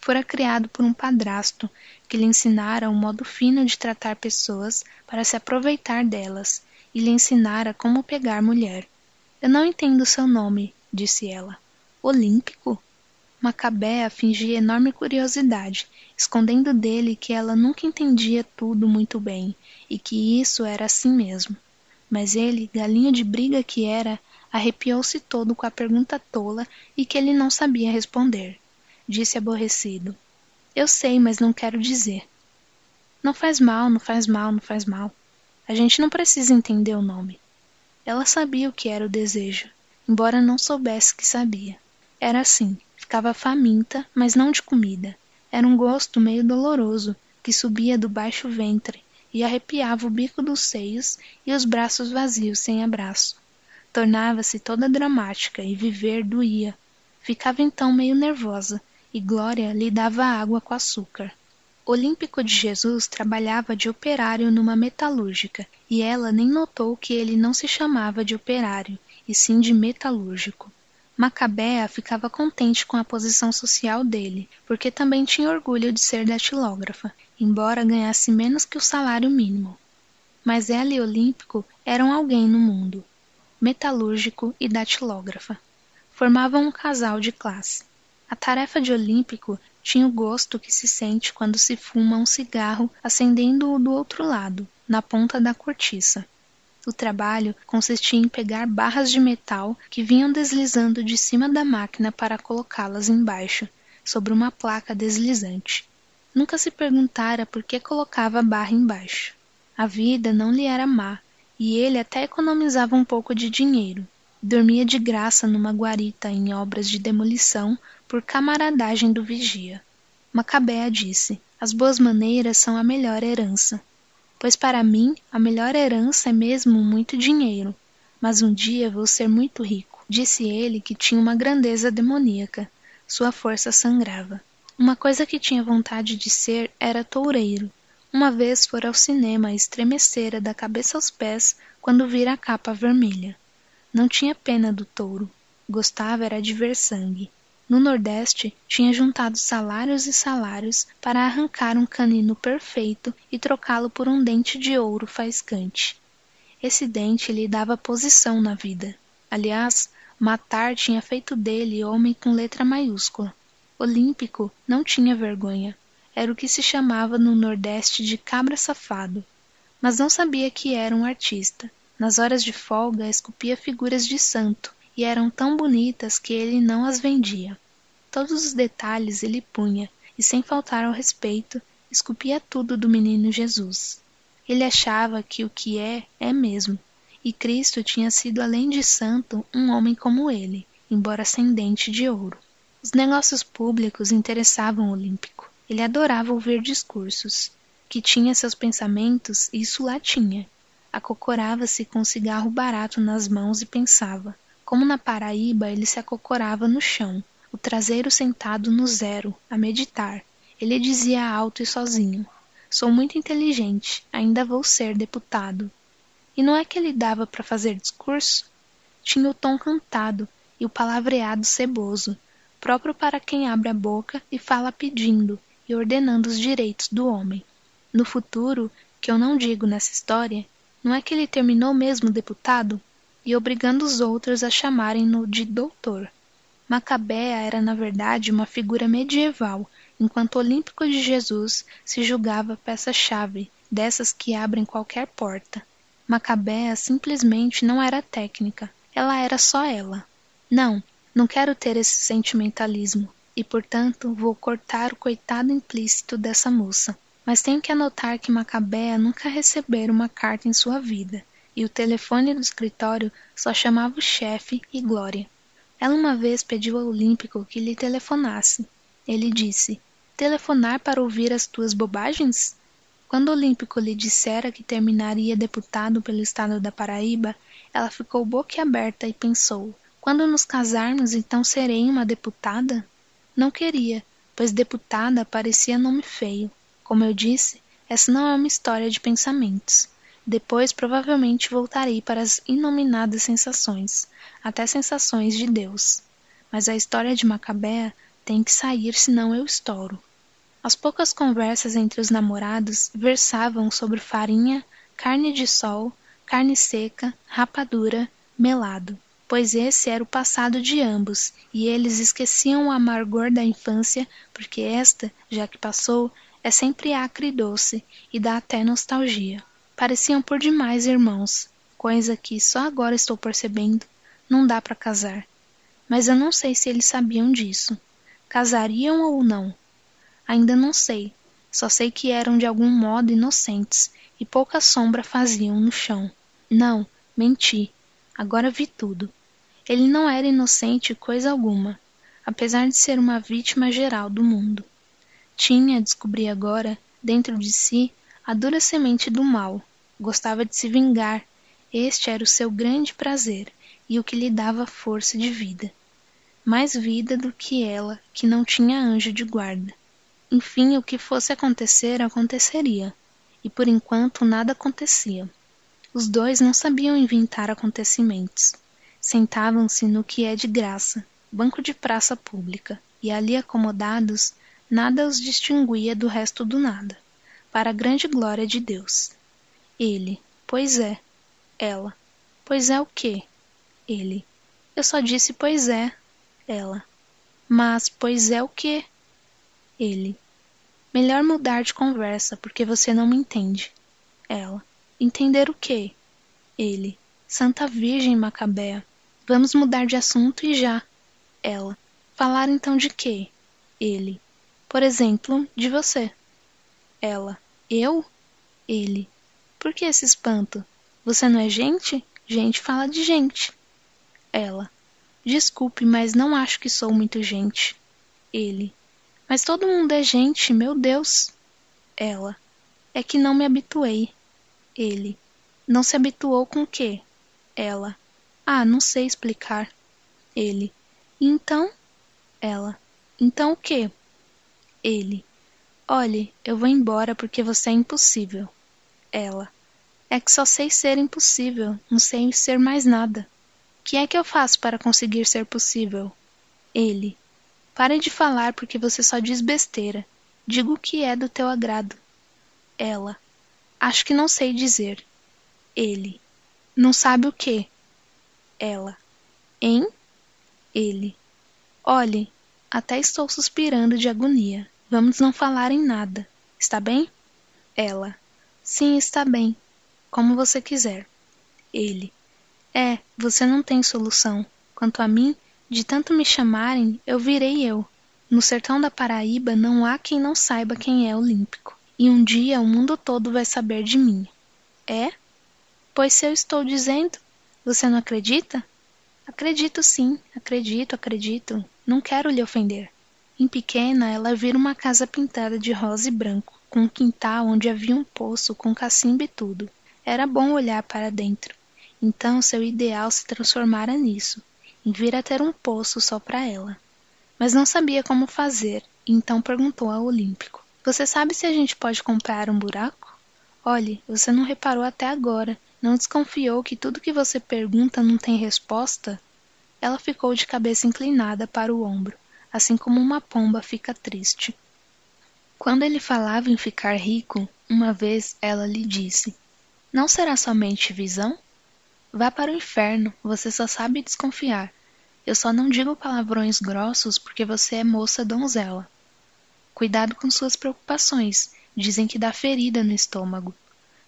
Fora criado por um padrasto que lhe ensinara um modo fino de tratar pessoas para se aproveitar delas e lhe ensinara como pegar mulher. Eu não entendo seu nome, disse ela. Olímpico? Macabea fingia enorme curiosidade, escondendo dele que ela nunca entendia tudo muito bem e que isso era assim mesmo. Mas ele, galinho de briga que era, arrepiou-se todo com a pergunta tola e que ele não sabia responder. Disse aborrecido: Eu sei, mas não quero dizer. Não faz mal, não faz mal, não faz mal. A gente não precisa entender o nome. Ela sabia o que era o desejo, embora não soubesse que sabia. Era assim, Ficava faminta, mas não de comida. Era um gosto meio doloroso, que subia do baixo ventre e arrepiava o bico dos seios e os braços vazios sem abraço. Tornava-se toda dramática e viver doía. Ficava então meio nervosa e Glória lhe dava água com açúcar. Olímpico de Jesus trabalhava de operário numa metalúrgica e ela nem notou que ele não se chamava de operário, e sim de metalúrgico. Macabea ficava contente com a posição social dele, porque também tinha orgulho de ser datilógrafa, embora ganhasse menos que o salário mínimo. Mas ela e Olímpico eram alguém no mundo, metalúrgico e datilógrafa. Formavam um casal de classe. A tarefa de Olímpico tinha o gosto que se sente quando se fuma um cigarro acendendo-o do outro lado, na ponta da cortiça. O trabalho consistia em pegar barras de metal que vinham deslizando de cima da máquina para colocá-las embaixo, sobre uma placa deslizante. Nunca se perguntara por que colocava a barra embaixo. A vida não lhe era má, e ele até economizava um pouco de dinheiro. Dormia de graça numa guarita em obras de demolição por camaradagem do vigia. Macabea disse: As boas maneiras são a melhor herança. Pois para mim a melhor herança é mesmo muito dinheiro. Mas um dia vou ser muito rico. Disse ele que tinha uma grandeza demoníaca. Sua força sangrava. Uma coisa que tinha vontade de ser era toureiro. Uma vez fora ao cinema e estremecera da cabeça aos pés quando vira a capa vermelha. Não tinha pena do touro. Gostava era de ver sangue. No Nordeste, tinha juntado salários e salários para arrancar um canino perfeito e trocá-lo por um dente de ouro faiscante. Esse dente lhe dava posição na vida. Aliás, matar tinha feito dele homem com letra maiúscula. Olímpico não tinha vergonha. Era o que se chamava no Nordeste de cabra safado. Mas não sabia que era um artista nas horas de folga esculpia figuras de santo, e eram tão bonitas que ele não as vendia. Todos os detalhes ele punha, e sem faltar ao respeito, esculpia tudo do menino Jesus. Ele achava que o que é, é mesmo, e Cristo tinha sido além de santo um homem como ele, embora ascendente de ouro. Os negócios públicos interessavam o Olímpico. Ele adorava ouvir discursos. Que tinha seus pensamentos, isso lá tinha, acocorava-se com um cigarro barato nas mãos e pensava. Como na Paraíba, ele se acocorava no chão, o traseiro sentado no zero, a meditar. Ele dizia alto e sozinho: Sou muito inteligente, ainda vou ser deputado. E não é que ele dava para fazer discurso? Tinha o tom cantado e o palavreado ceboso, próprio para quem abre a boca e fala pedindo e ordenando os direitos do homem. No futuro, que eu não digo nessa história, não é que ele terminou mesmo deputado? E obrigando os outros a chamarem-no de doutor. Macabea era na verdade uma figura medieval, enquanto Olímpico de Jesus se julgava peça-chave, dessas que abrem qualquer porta. Macabea simplesmente não era técnica, ela era só ela. Não, não quero ter esse sentimentalismo, e portanto vou cortar o coitado implícito dessa moça. Mas tenho que anotar que Macabea nunca recebera uma carta em sua vida, e o telefone do escritório só chamava o chefe e Glória. Ela uma vez pediu ao Olímpico que lhe telefonasse. Ele disse: Telefonar para ouvir as tuas bobagens? Quando Olímpico lhe dissera que terminaria deputado pelo estado da Paraíba, ela ficou boquiaberta e pensou: Quando nos casarmos, então serei uma deputada? Não queria, pois deputada parecia nome feio. Como eu disse, essa não é uma história de pensamentos. Depois provavelmente voltarei para as inominadas sensações, até sensações de Deus. Mas a história de Macabea tem que sair, senão eu estouro. As poucas conversas entre os namorados versavam sobre farinha, carne de sol, carne seca, rapadura, melado, pois esse era o passado de ambos, e eles esqueciam o amargor da infância, porque esta, já que passou, é sempre acre e doce, e dá até nostalgia. Pareciam por demais irmãos, coisa que só agora estou percebendo, não dá para casar. Mas eu não sei se eles sabiam disso. Casariam ou não? Ainda não sei, só sei que eram de algum modo inocentes e pouca sombra faziam no chão. Não, menti. Agora vi tudo. Ele não era inocente coisa alguma, apesar de ser uma vítima geral do mundo. Tinha, descobri agora, dentro de si, a dura semente do mal. Gostava de se vingar. Este era o seu grande prazer e o que lhe dava força de vida. Mais vida do que ela, que não tinha anjo de guarda. Enfim, o que fosse acontecer, aconteceria. E por enquanto nada acontecia. Os dois não sabiam inventar acontecimentos. Sentavam-se no que é de graça, banco de praça pública, e ali acomodados nada os distinguia do resto do nada, para a grande glória de Deus. Ele, pois é. Ela, pois é o quê? Ele, eu só disse pois é. Ela, mas pois é o quê? Ele, melhor mudar de conversa, porque você não me entende. Ela, entender o quê? Ele, Santa Virgem Macabea, vamos mudar de assunto e já. Ela, falar então de quê? Ele, por exemplo, de você. Ela. Eu? Ele. Por que esse espanto? Você não é gente? Gente fala de gente. Ela. Desculpe, mas não acho que sou muito gente. Ele. Mas todo mundo é gente, meu Deus. Ela. É que não me habituei. Ele. Não se habituou com o quê? Ela. Ah, não sei explicar. Ele. Então? Ela. Então o quê? Ele. Olhe, eu vou embora porque você é impossível. Ela. É que só sei ser impossível, não sei ser mais nada. Que é que eu faço para conseguir ser possível? Ele. Pare de falar porque você só diz besteira. Diga o que é do teu agrado. Ela. Acho que não sei dizer. Ele. Não sabe o que? Ela. Hein? Ele. Olhe, até estou suspirando de agonia. Vamos não falar em nada. Está bem? Ela. Sim, está bem. Como você quiser. Ele. É, você não tem solução. Quanto a mim, de tanto me chamarem, eu virei eu. No sertão da Paraíba não há quem não saiba quem é Olímpico. E um dia o mundo todo vai saber de mim. É? Pois se eu estou dizendo, você não acredita? Acredito sim, acredito, acredito. Não quero lhe ofender. Em pequena, ela vira uma casa pintada de rosa e branco, com um quintal onde havia um poço com cacimba e tudo. Era bom olhar para dentro. Então seu ideal se transformara nisso em vir a ter um poço só para ela. Mas não sabia como fazer, então perguntou ao Olímpico: Você sabe se a gente pode comprar um buraco? Olhe, você não reparou até agora, não desconfiou que tudo que você pergunta não tem resposta? Ela ficou de cabeça inclinada para o ombro, assim como uma pomba fica triste. Quando ele falava em ficar rico, uma vez ela lhe disse: Não será somente visão? Vá para o inferno, você só sabe desconfiar. Eu só não digo palavrões grossos porque você é moça donzela. Cuidado com suas preocupações, dizem que dá ferida no estômago.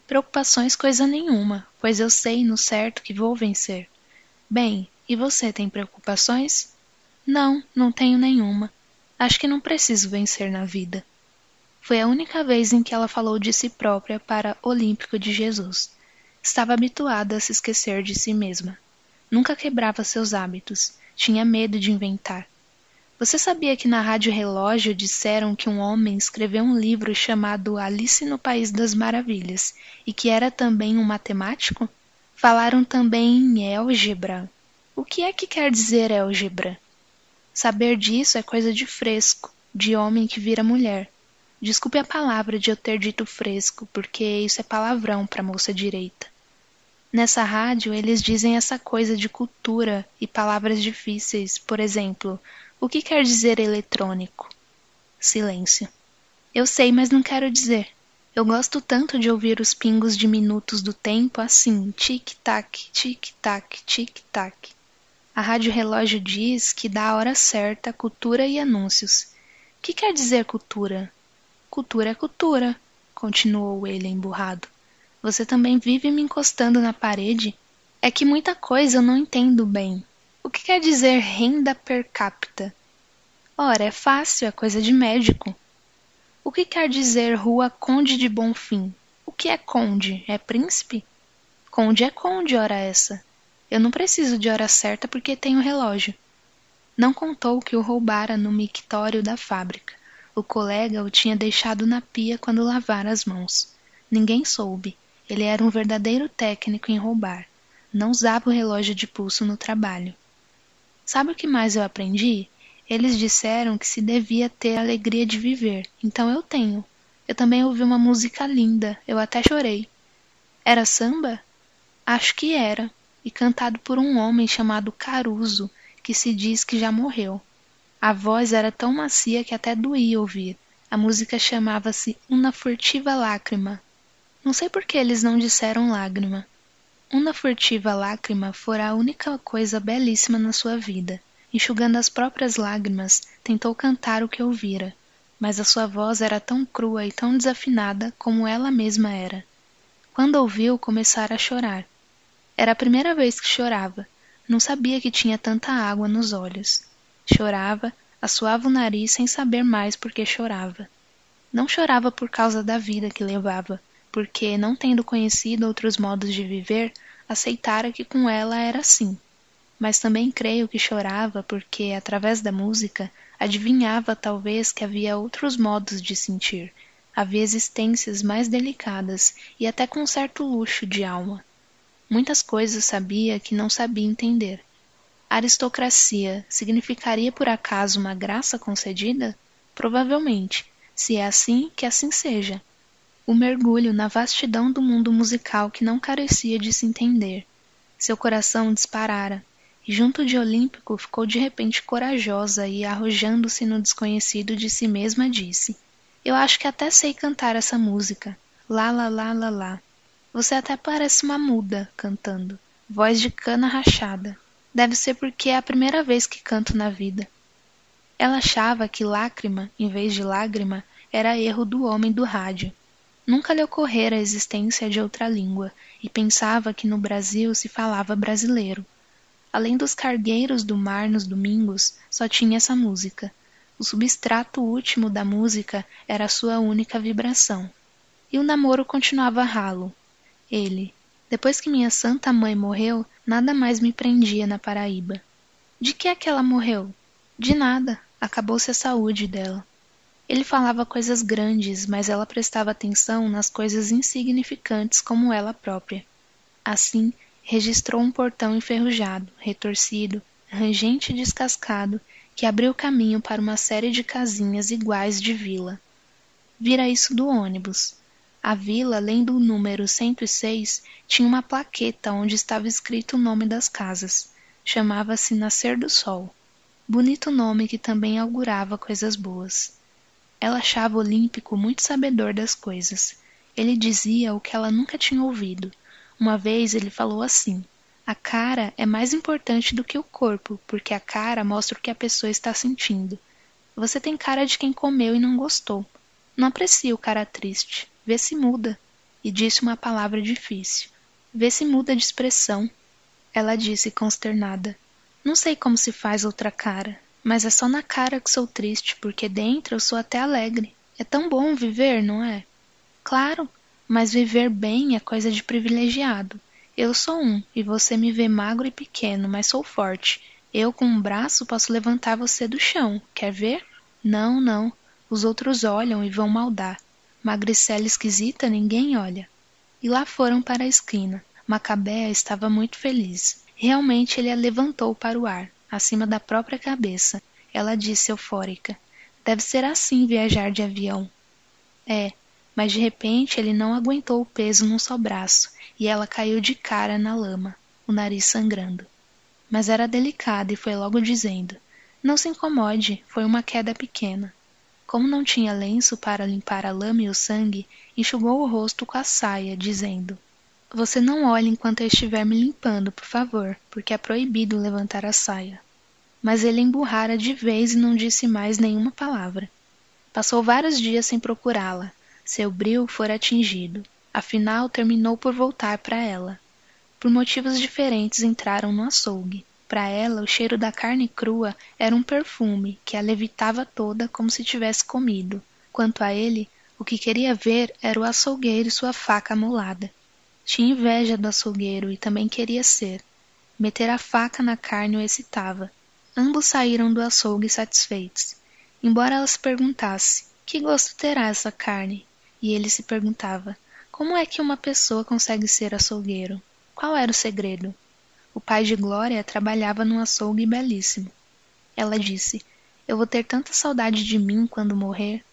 Preocupações coisa nenhuma, pois eu sei no certo que vou vencer. Bem, e você tem preocupações? Não, não tenho nenhuma. Acho que não preciso vencer na vida. Foi a única vez em que ela falou de si própria para Olímpico de Jesus. Estava habituada a se esquecer de si mesma. Nunca quebrava seus hábitos. Tinha medo de inventar. Você sabia que na Rádio Relógio disseram que um homem escreveu um livro chamado Alice no País das Maravilhas e que era também um matemático? Falaram também em álgebra. O que é que quer dizer álgebra? Saber disso é coisa de fresco, de homem que vira mulher. Desculpe a palavra de eu ter dito fresco, porque isso é palavrão para moça direita. Nessa rádio, eles dizem essa coisa de cultura e palavras difíceis. Por exemplo, o que quer dizer eletrônico? Silêncio. Eu sei, mas não quero dizer. Eu gosto tanto de ouvir os pingos diminutos do tempo assim, tic-tac, tic-tac, tic-tac. A rádio relógio diz que dá a hora certa, cultura e anúncios. O que quer dizer cultura? Cultura é cultura, continuou ele emburrado. Você também vive me encostando na parede? É que muita coisa eu não entendo bem. O que quer dizer renda per capita? Ora, é fácil, é coisa de médico. O que quer dizer rua Conde de Bonfim? O que é conde? É príncipe? Conde é conde, hora essa. Eu não preciso de hora certa porque tenho relógio. Não contou que o roubara no mictório da fábrica. O colega o tinha deixado na pia quando lavara as mãos. Ninguém soube. Ele era um verdadeiro técnico em roubar. Não usava o relógio de pulso no trabalho. Sabe o que mais eu aprendi? Eles disseram que se devia ter a alegria de viver, então eu tenho. Eu também ouvi uma música linda, eu até chorei. Era samba? Acho que era, e cantado por um homem chamado Caruso, que se diz que já morreu. A voz era tão macia que até doía ouvir. A música chamava-se Una Furtiva Lágrima, não sei por que eles não disseram lágrima. Uma furtiva lágrima fora a única coisa belíssima na sua vida. Enxugando as próprias lágrimas, tentou cantar o que ouvira, mas a sua voz era tão crua e tão desafinada como ela mesma era. Quando ouviu, começara a chorar. Era a primeira vez que chorava. Não sabia que tinha tanta água nos olhos. Chorava, assoava o nariz sem saber mais por que chorava. Não chorava por causa da vida que levava, porque, não tendo conhecido outros modos de viver, aceitara que com ela era assim. mas também creio que chorava porque, através da música, adivinhava talvez que havia outros modos de sentir, havia existências mais delicadas e até com certo luxo de alma. Muitas coisas sabia que não sabia entender. Aristocracia significaria por acaso uma graça concedida? Provavelmente, se é assim, que assim seja. O mergulho na vastidão do mundo musical que não carecia de se entender. Seu coração disparara, e junto de Olímpico ficou de repente corajosa e, arrojando-se no desconhecido de si mesma, disse: Eu acho que até sei cantar essa música. Lá, lá, lá, lá, lá. Você até parece uma muda cantando. Voz de cana rachada. Deve ser porque é a primeira vez que canto na vida. Ela achava que lágrima, em vez de lágrima, era erro do homem do rádio. Nunca lhe ocorrera a existência de outra língua, e pensava que no Brasil se falava brasileiro. Além dos cargueiros do mar nos domingos, só tinha essa música. O substrato último da música era a sua única vibração. E o namoro continuava ralo. Ele, depois que minha santa mãe morreu, nada mais me prendia na Paraíba. De que é que ela morreu? De nada, acabou-se a saúde dela. Ele falava coisas grandes, mas ela prestava atenção nas coisas insignificantes como ela própria. Assim, registrou um portão enferrujado, retorcido, rangente e descascado, que abriu caminho para uma série de casinhas iguais de vila. Vira isso do ônibus. A vila, além do número 106, tinha uma plaqueta onde estava escrito o nome das casas. Chamava-se Nascer do Sol. Bonito nome que também augurava coisas boas. Ela achava Olímpico muito sabedor das coisas. Ele dizia o que ela nunca tinha ouvido uma vez ele falou assim: A cara é mais importante do que o corpo, porque a cara mostra o que a pessoa está sentindo. Você tem cara de quem comeu e não gostou. Não aprecia o cara triste. Vê se muda. E disse uma palavra difícil. Vê se muda de expressão. Ela disse consternada. Não sei como se faz outra cara, mas é só na cara que sou triste, porque dentro eu sou até alegre. É tão bom viver, não é? Claro, mas viver bem é coisa de privilegiado. Eu sou um, e você me vê magro e pequeno, mas sou forte. Eu, com um braço, posso levantar você do chão. Quer ver? Não, não. Os outros olham e vão maldar. Magricela esquisita, ninguém olha. E lá foram para a esquina. Macabea estava muito feliz. Realmente ele a levantou para o ar, acima da própria cabeça. Ela disse eufórica: Deve ser assim viajar de avião. É, mas de repente ele não aguentou o peso num só braço e ela caiu de cara na lama, o nariz sangrando. Mas era delicada e foi logo dizendo: Não se incomode, foi uma queda pequena. Como não tinha lenço para limpar a lama e o sangue, enxugou o rosto com a saia, dizendo: Você não olhe enquanto eu estiver me limpando, por favor, porque é proibido levantar a saia. Mas ele emburrara de vez e não disse mais nenhuma palavra. Passou vários dias sem procurá-la, seu brio fora atingido, afinal terminou por voltar para ela. Por motivos diferentes entraram no açougue. Para ela, o cheiro da carne crua era um perfume que a levitava toda como se tivesse comido. Quanto a ele, o que queria ver era o açougueiro e sua faca amolada. Tinha inveja do açougueiro e também queria ser. Meter a faca na carne o excitava. Ambos saíram do açougue satisfeitos. Embora ela se perguntasse: que gosto terá essa carne? e ele se perguntava: como é que uma pessoa consegue ser açougueiro? Qual era o segredo? O pai de Glória trabalhava num açougue belíssimo. Ela disse: Eu vou ter tanta saudade de mim quando morrer.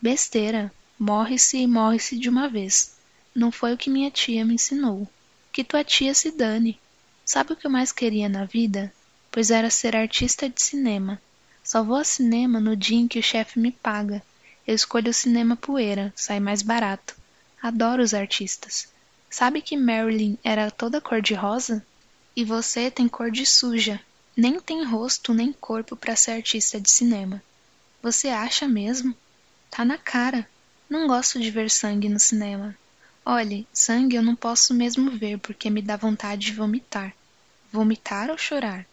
Besteira, morre-se e morre-se de uma vez. Não foi o que minha tia me ensinou. Que tua tia se dane. Sabe o que eu mais queria na vida? Pois era ser artista de cinema. Só vou a cinema no dia em que o chefe me paga eu escolho o cinema poeira, sai mais barato. Adoro os artistas. Sabe que Marilyn era toda cor de rosa? E você tem cor de suja. Nem tem rosto nem corpo para ser artista de cinema. Você acha mesmo? Tá na cara. Não gosto de ver sangue no cinema. Olhe, sangue eu não posso mesmo ver porque me dá vontade de vomitar. Vomitar ou chorar?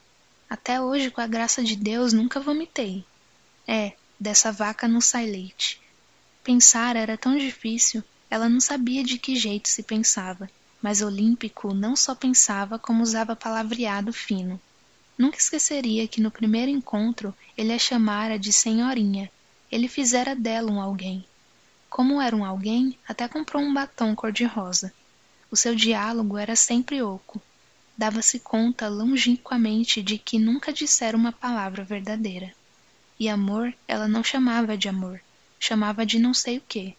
Até hoje, com a graça de Deus, nunca vomitei. É, Dessa vaca não sai leite. Pensar era tão difícil, ela não sabia de que jeito se pensava, mas Olímpico não só pensava como usava palavreado fino. Nunca esqueceria que no primeiro encontro ele a chamara de senhorinha. Ele fizera dela um alguém. Como era um alguém, até comprou um batom cor-de-rosa. O seu diálogo era sempre oco. Dava-se conta longínquamente de que nunca dissera uma palavra verdadeira. E amor ela não chamava de amor, chamava de não sei o quê.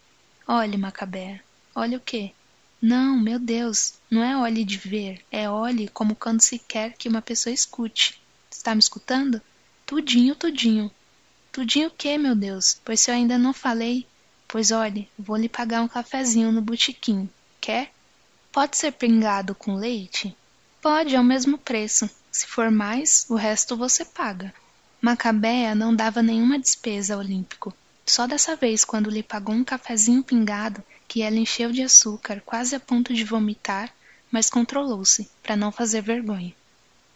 Olhe, Macabea, olhe o quê? Não, meu Deus, não é olhe de ver, é olhe como quando se quer que uma pessoa escute. Está me escutando? Tudinho, tudinho. Tudinho o quê, meu Deus? Pois se eu ainda não falei, pois olhe, vou lhe pagar um cafezinho no botequim. Quer? Pode ser pingado com leite? Pode, é o mesmo preço. Se for mais, o resto você paga. Macabea não dava nenhuma despesa ao Olímpico. Só dessa vez, quando lhe pagou um cafezinho pingado, que ela encheu de açúcar quase a ponto de vomitar, mas controlou-se, para não fazer vergonha.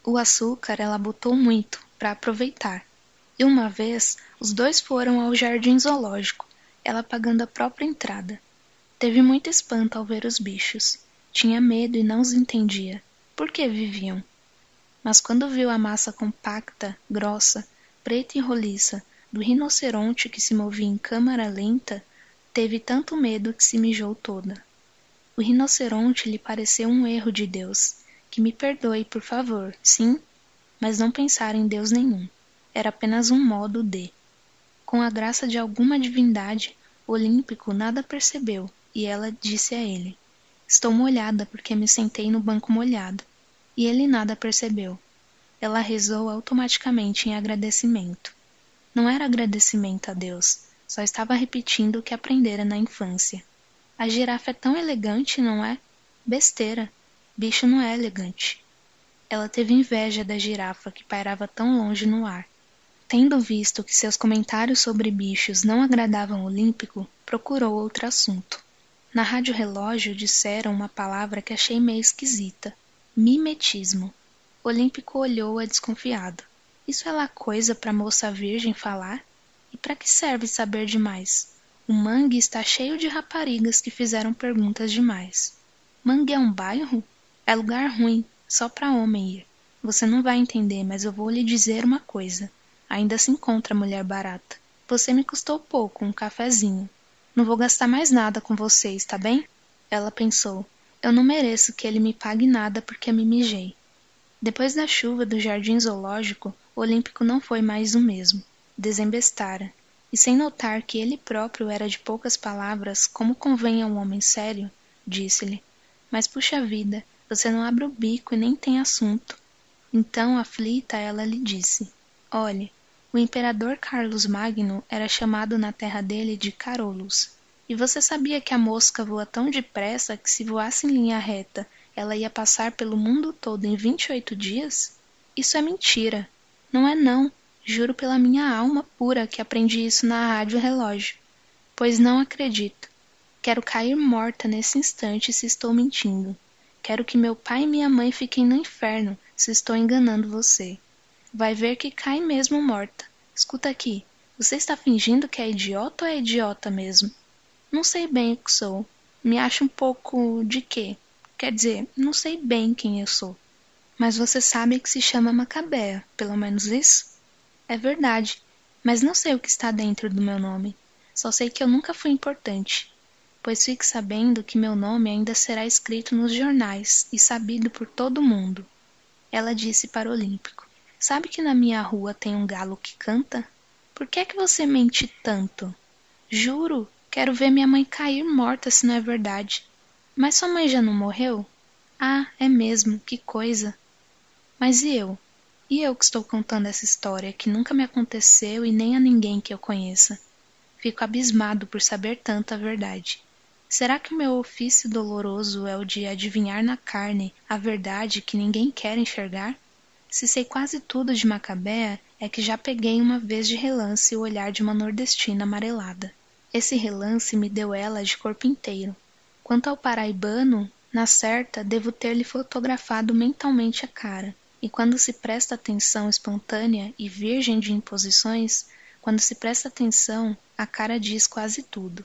O açúcar ela botou muito, para aproveitar. E uma vez, os dois foram ao jardim zoológico, ela pagando a própria entrada. Teve muito espanto ao ver os bichos. Tinha medo e não os entendia. Por que viviam? Mas quando viu a massa compacta, grossa, preta e roliça, do rinoceronte que se movia em câmara lenta, Teve tanto medo que se mijou toda. O rinoceronte lhe pareceu um erro de Deus. Que me perdoe, por favor, sim, mas não pensar em Deus nenhum. Era apenas um modo de. Com a graça de alguma divindade, Olímpico nada percebeu, e ela disse a ele: Estou molhada porque me sentei no banco molhado. E ele nada percebeu. Ela rezou automaticamente em agradecimento. Não era agradecimento a Deus, só estava repetindo o que aprendera na infância. A girafa é tão elegante, não é? Besteira. Bicho não é elegante. Ela teve inveja da girafa que pairava tão longe no ar. Tendo visto que seus comentários sobre bichos não agradavam Olímpico, procurou outro assunto. Na rádio relógio disseram uma palavra que achei meio esquisita: mimetismo. Olímpico olhou-a desconfiado. Isso é lá coisa para moça virgem falar? Para que serve saber demais? O mangue está cheio de raparigas que fizeram perguntas demais. Mangue é um bairro? É lugar ruim, só para homem ir. Você não vai entender, mas eu vou lhe dizer uma coisa. Ainda se encontra mulher barata. Você me custou pouco, um cafezinho. Não vou gastar mais nada com você, está bem? Ela pensou. Eu não mereço que ele me pague nada porque me mijei. Depois da chuva do jardim zoológico, o Olímpico não foi mais o mesmo desembestara, e sem notar que ele próprio era de poucas palavras, como convém a um homem sério, disse-lhe: Mas puxa vida, você não abre o bico e nem tem assunto. Então, aflita, ela lhe disse: Olhe, o imperador Carlos Magno era chamado na terra dele de Carolus. E você sabia que a mosca voa tão depressa que se voasse em linha reta, ela ia passar pelo mundo todo em vinte e oito dias? Isso é mentira. Não é não, Juro pela minha alma pura que aprendi isso na rádio relógio. Pois não acredito. Quero cair morta nesse instante se estou mentindo. Quero que meu pai e minha mãe fiquem no inferno se estou enganando você. Vai ver que cai mesmo morta. Escuta aqui. Você está fingindo que é idiota ou é idiota mesmo? Não sei bem o que sou. Me acho um pouco de quê? Quer dizer, não sei bem quem eu sou. Mas você sabe que se chama Macabea, pelo menos isso? É verdade, mas não sei o que está dentro do meu nome. Só sei que eu nunca fui importante, pois fique sabendo que meu nome ainda será escrito nos jornais e sabido por todo mundo. Ela disse para o Olímpico: Sabe que na minha rua tem um galo que canta? Por que é que você mente tanto? Juro, quero ver minha mãe cair morta se não é verdade. Mas sua mãe já não morreu? Ah, é mesmo, que coisa. Mas e eu? E eu que estou contando essa história que nunca me aconteceu e nem a ninguém que eu conheça. Fico abismado por saber tanta verdade. Será que o meu ofício doloroso é o de adivinhar na carne a verdade que ninguém quer enxergar? Se sei quase tudo de Macabea, é que já peguei uma vez de relance o olhar de uma nordestina amarelada. Esse relance me deu ela de corpo inteiro. Quanto ao paraibano, na certa devo ter-lhe fotografado mentalmente a cara. E quando se presta atenção espontânea e virgem de imposições, quando se presta atenção, a cara diz quase tudo.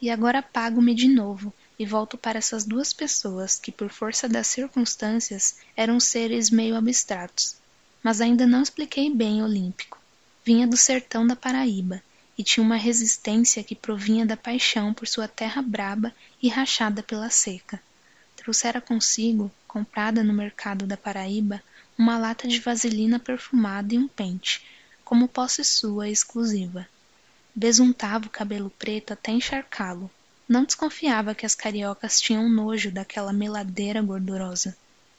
E agora apago-me de novo e volto para essas duas pessoas que, por força das circunstâncias, eram seres meio abstratos. mas ainda não expliquei bem Olímpico. Vinha do sertão da Paraíba e tinha uma resistência que provinha da paixão por sua terra braba e rachada pela seca. Trouxera consigo, comprada no mercado da Paraíba, uma lata de vaselina perfumada e um pente, como posse sua exclusiva. Besuntava o cabelo preto até encharcá-lo. Não desconfiava que as cariocas tinham nojo daquela meladeira gordurosa.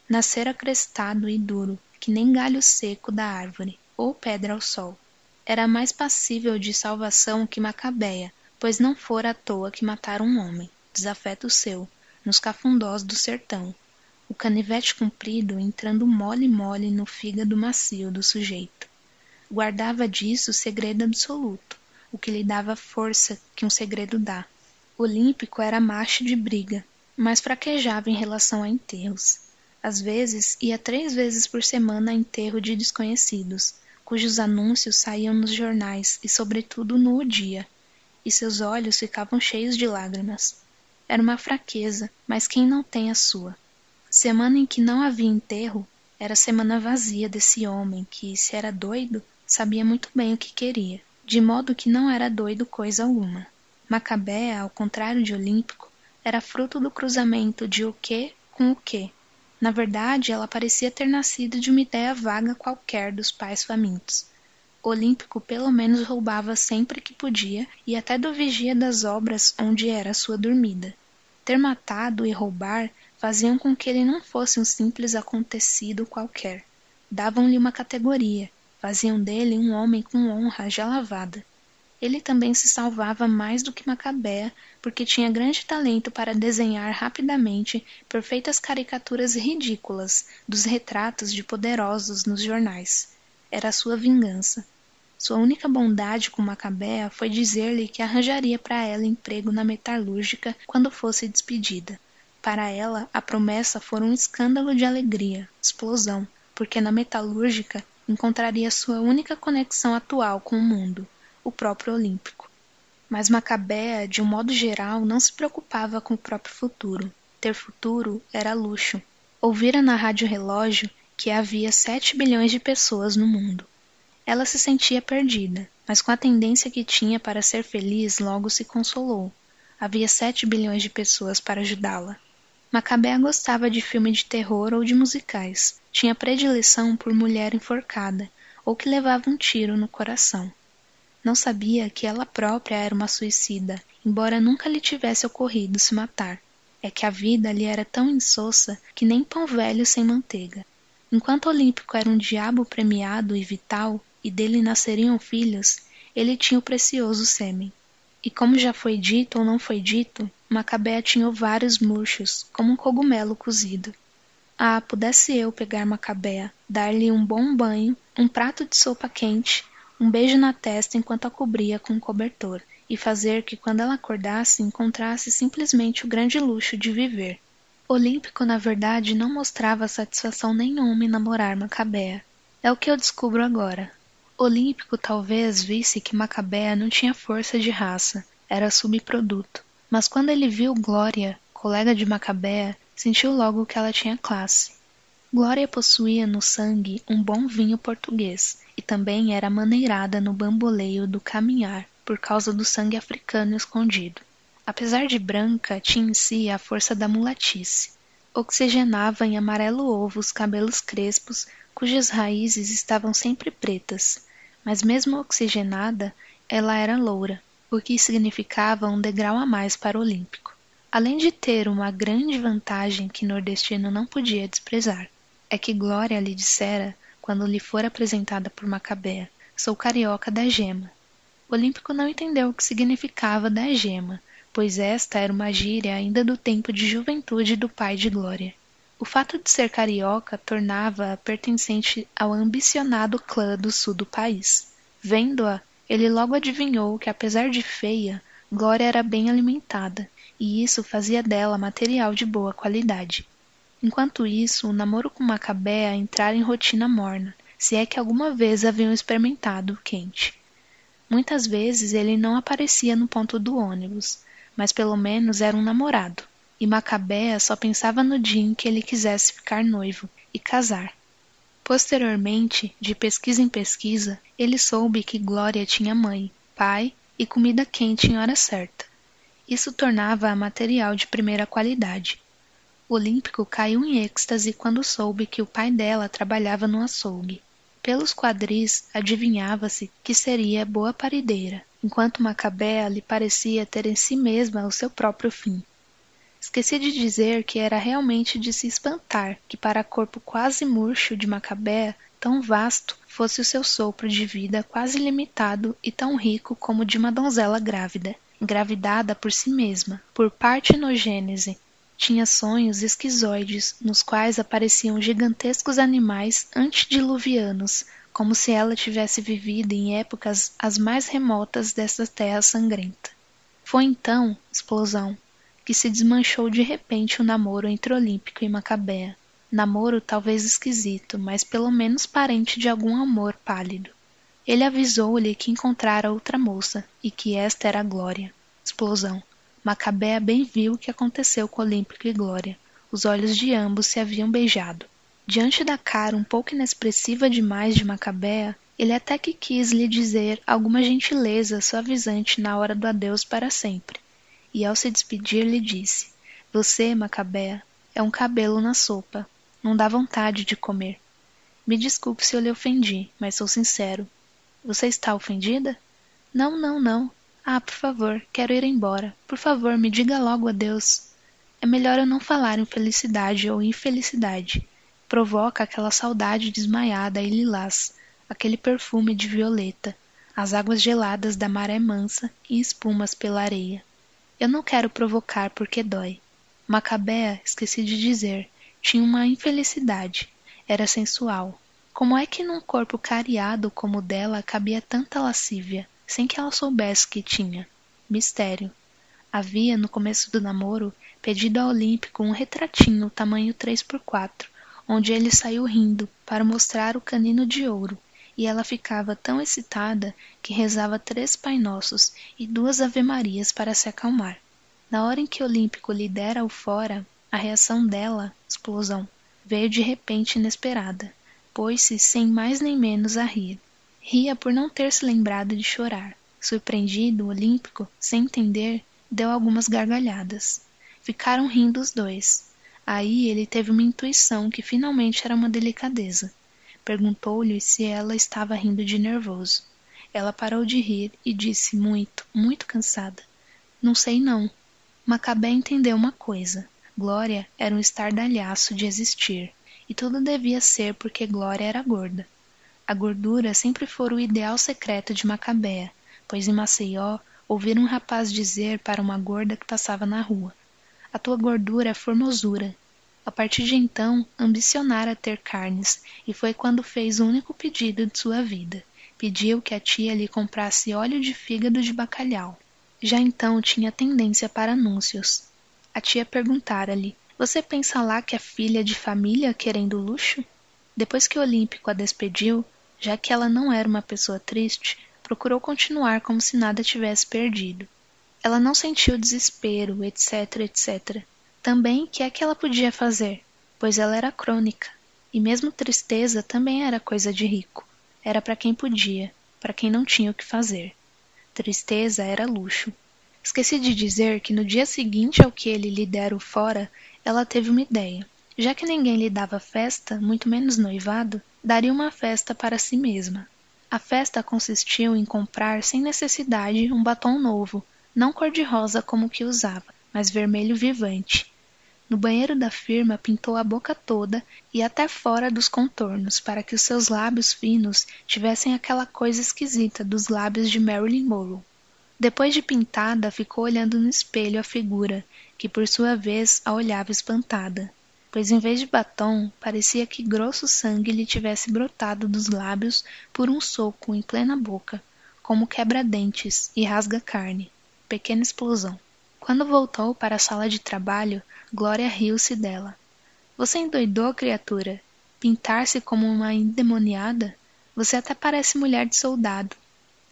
Nascera crestado e duro, que nem galho seco da árvore, ou pedra ao sol. Era mais passível de salvação que Macabeia, pois não fora à toa que matara um homem, desafeto seu, nos cafundós do sertão, o canivete comprido entrando mole-mole no fígado macio do sujeito. Guardava disso segredo absoluto, o que lhe dava força que um segredo dá. Olímpico era macho de briga, mas fraquejava em relação a enterros. Às vezes, ia três vezes por semana a enterro de desconhecidos, cujos anúncios saíam nos jornais e, sobretudo, no O Dia, e seus olhos ficavam cheios de lágrimas. Era uma fraqueza, mas quem não tem a sua? Semana em que não havia enterro, era semana vazia desse homem que, se era doido, sabia muito bem o que queria, de modo que não era doido coisa alguma. Macabea, ao contrário de Olímpico, era fruto do cruzamento de o que com o que, na verdade, ela parecia ter nascido de uma ideia vaga qualquer dos pais famintos. Olímpico pelo menos roubava sempre que podia e até do vigia das obras onde era sua dormida. Ter matado e roubar faziam com que ele não fosse um simples acontecido qualquer. Davam-lhe uma categoria, faziam dele um homem com honra já lavada. Ele também se salvava mais do que Macabea, porque tinha grande talento para desenhar rapidamente perfeitas caricaturas ridículas dos retratos de poderosos nos jornais. Era sua vingança. Sua única bondade com Macabea foi dizer-lhe que arranjaria para ela emprego na metalúrgica quando fosse despedida. Para ela, a promessa fora um escândalo de alegria, explosão, porque na metalúrgica encontraria sua única conexão atual com o mundo o próprio Olímpico. Mas Macabea, de um modo geral, não se preocupava com o próprio futuro. Ter futuro era luxo. Ouvira na rádio relógio que havia sete bilhões de pessoas no mundo. Ela se sentia perdida, mas com a tendência que tinha para ser feliz, logo se consolou. Havia sete bilhões de pessoas para ajudá-la. Macabea gostava de filme de terror ou de musicais. Tinha predileção por mulher enforcada ou que levava um tiro no coração. Não sabia que ela própria era uma suicida, embora nunca lhe tivesse ocorrido se matar. É que a vida lhe era tão insossa que nem pão velho sem manteiga. Enquanto Olímpico era um diabo premiado e vital, e dele nasceriam filhos, ele tinha o precioso sêmen. E como já foi dito ou não foi dito, Macabea tinha vários murchos, como um cogumelo cozido. Ah, pudesse eu pegar Macabea, dar-lhe um bom banho, um prato de sopa quente, um beijo na testa enquanto a cobria com um cobertor, e fazer que quando ela acordasse encontrasse simplesmente o grande luxo de viver. Olímpico, na verdade, não mostrava satisfação nenhuma em namorar Macabea. É o que eu descubro agora. Olímpico talvez visse que Macabea não tinha força de raça, era subproduto. Mas quando ele viu Glória, colega de Macabea, sentiu logo que ela tinha classe. Glória possuía no sangue um bom vinho português, e também era maneirada no bamboleio do caminhar, por causa do sangue africano escondido. Apesar de branca, tinha em si a força da mulatice. Oxigenava em amarelo ovo os cabelos crespos, cujas raízes estavam sempre pretas, mas mesmo oxigenada, ela era loura, o que significava um degrau a mais para o olímpico. Além de ter uma grande vantagem que nordestino não podia desprezar é que Glória lhe dissera, quando lhe for apresentada por Macabea, sou carioca da gema. O Olímpico não entendeu o que significava da gema, pois esta era uma gíria ainda do tempo de juventude do pai de Glória. O fato de ser carioca tornava-a pertencente ao ambicionado clã do sul do país. Vendo-a, ele logo adivinhou que, apesar de feia, Glória era bem alimentada, e isso fazia dela material de boa qualidade. Enquanto isso, o namoro com Macabea entrara em rotina morna, se é que alguma vez haviam experimentado quente. Muitas vezes ele não aparecia no ponto do ônibus, mas pelo menos era um namorado, e Macabea só pensava no dia em que ele quisesse ficar noivo e casar. Posteriormente, de pesquisa em pesquisa, ele soube que Glória tinha mãe, pai e comida quente em hora certa. Isso tornava-a material de primeira qualidade. Olímpico caiu em êxtase quando soube que o pai dela trabalhava no açougue. Pelos quadris, adivinhava-se que seria boa parideira, enquanto Macabea lhe parecia ter em si mesma o seu próprio fim. Esqueci de dizer que era realmente de se espantar que para corpo quase murcho de Macabea, tão vasto fosse o seu sopro de vida quase limitado e tão rico como de uma donzela grávida, engravidada por si mesma, por partenogênese. Tinha sonhos esquizoides, nos quais apareciam gigantescos animais antediluvianos, como se ela tivesse vivido em épocas as mais remotas dessa terra sangrenta. Foi então, explosão, que se desmanchou de repente o namoro entre Olímpico e Macabea. Namoro talvez esquisito, mas pelo menos parente de algum amor pálido. Ele avisou-lhe que encontrara outra moça e que esta era Glória. Explosão. Macabea bem viu o que aconteceu com Olímpico e Glória. Os olhos de ambos se haviam beijado. Diante da cara um pouco inexpressiva demais de Macabea, ele até que quis lhe dizer alguma gentileza suavizante na hora do adeus para sempre e ao se despedir lhe disse: Você, Macabea, é um cabelo na sopa. Não dá vontade de comer. Me desculpe se eu lhe ofendi, mas sou sincero. Você está ofendida? Não, não, não. Ah, por favor, quero ir embora. Por favor, me diga logo adeus. É melhor eu não falar em felicidade ou infelicidade. Provoca aquela saudade desmaiada e lilás, aquele perfume de violeta, as águas geladas da maré mansa e espumas pela areia. Eu não quero provocar porque dói. Macabea, esqueci de dizer, tinha uma infelicidade. Era sensual. Como é que num corpo cariado como o dela cabia tanta lascívia, sem que ela soubesse que tinha? Mistério. Havia, no começo do namoro, pedido ao Olímpico um retratinho tamanho 3 por 4 onde ele saiu rindo para mostrar o canino de ouro, e ela ficava tão excitada que rezava três Pai Nossos e duas Ave-Marias para se acalmar. Na hora em que Olímpico lhe dera o fora, a reação dela, explosão, veio de repente inesperada. Pôs-se sem mais nem menos a rir. Ria por não ter se lembrado de chorar. Surpreendido, Olímpico, sem entender, deu algumas gargalhadas. Ficaram rindo os dois. Aí ele teve uma intuição que finalmente era uma delicadeza. Perguntou-lhe se ela estava rindo de nervoso. Ela parou de rir e disse muito, muito cansada: Não sei não. Macabé entendeu uma coisa. Glória era um estardalhaço de existir, e tudo devia ser porque Glória era gorda. A gordura sempre fora o ideal secreto de Macabéa, pois em Maceió ouviram um rapaz dizer para uma gorda que passava na rua: A tua gordura é formosura, a partir de então, ambicionara ter carnes, e foi quando fez o único pedido de sua vida. Pediu que a tia lhe comprasse óleo de fígado de bacalhau. Já então tinha tendência para anúncios. A tia perguntara-lhe: Você pensa lá que é filha de família querendo luxo? Depois que o Olímpico a despediu, já que ela não era uma pessoa triste, procurou continuar como se nada tivesse perdido. Ela não sentiu desespero, etc, etc. Também que é que ela podia fazer, pois ela era crônica, e mesmo tristeza também era coisa de rico. Era para quem podia, para quem não tinha o que fazer. Tristeza era luxo. Esqueci de dizer que no dia seguinte ao que ele lhe dera o fora, ela teve uma ideia. Já que ninguém lhe dava festa, muito menos noivado, daria uma festa para si mesma. A festa consistiu em comprar sem necessidade um batom novo, não cor-de-rosa como o que usava, mas vermelho vivante, no banheiro da firma pintou a boca toda e até fora dos contornos, para que os seus lábios finos tivessem aquela coisa esquisita dos lábios de Marilyn Monroe. Depois de pintada, ficou olhando no espelho a figura, que por sua vez a olhava espantada, pois em vez de batom, parecia que grosso sangue lhe tivesse brotado dos lábios por um soco em plena boca, como quebra-dentes e rasga-carne. Pequena explosão. Quando voltou para a sala de trabalho, Glória riu-se dela. Você endoidou, criatura? Pintar-se como uma endemoniada? Você até parece mulher de soldado.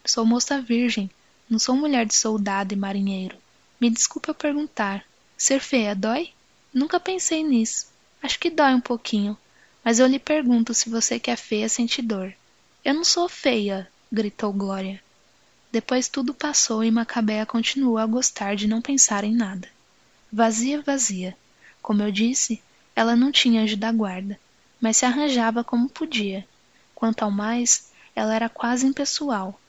Sou moça virgem, não sou mulher de soldado e marinheiro. Me desculpe eu perguntar. Ser feia dói? Nunca pensei nisso. Acho que dói um pouquinho. Mas eu lhe pergunto se você que é feia sente dor. Eu não sou feia, gritou Glória. Depois tudo passou e Macabea continuou a gostar de não pensar em nada. Vazia, vazia. Como eu disse, ela não tinha anjo da guarda, mas se arranjava como podia. Quanto ao mais, ela era quase impessoal.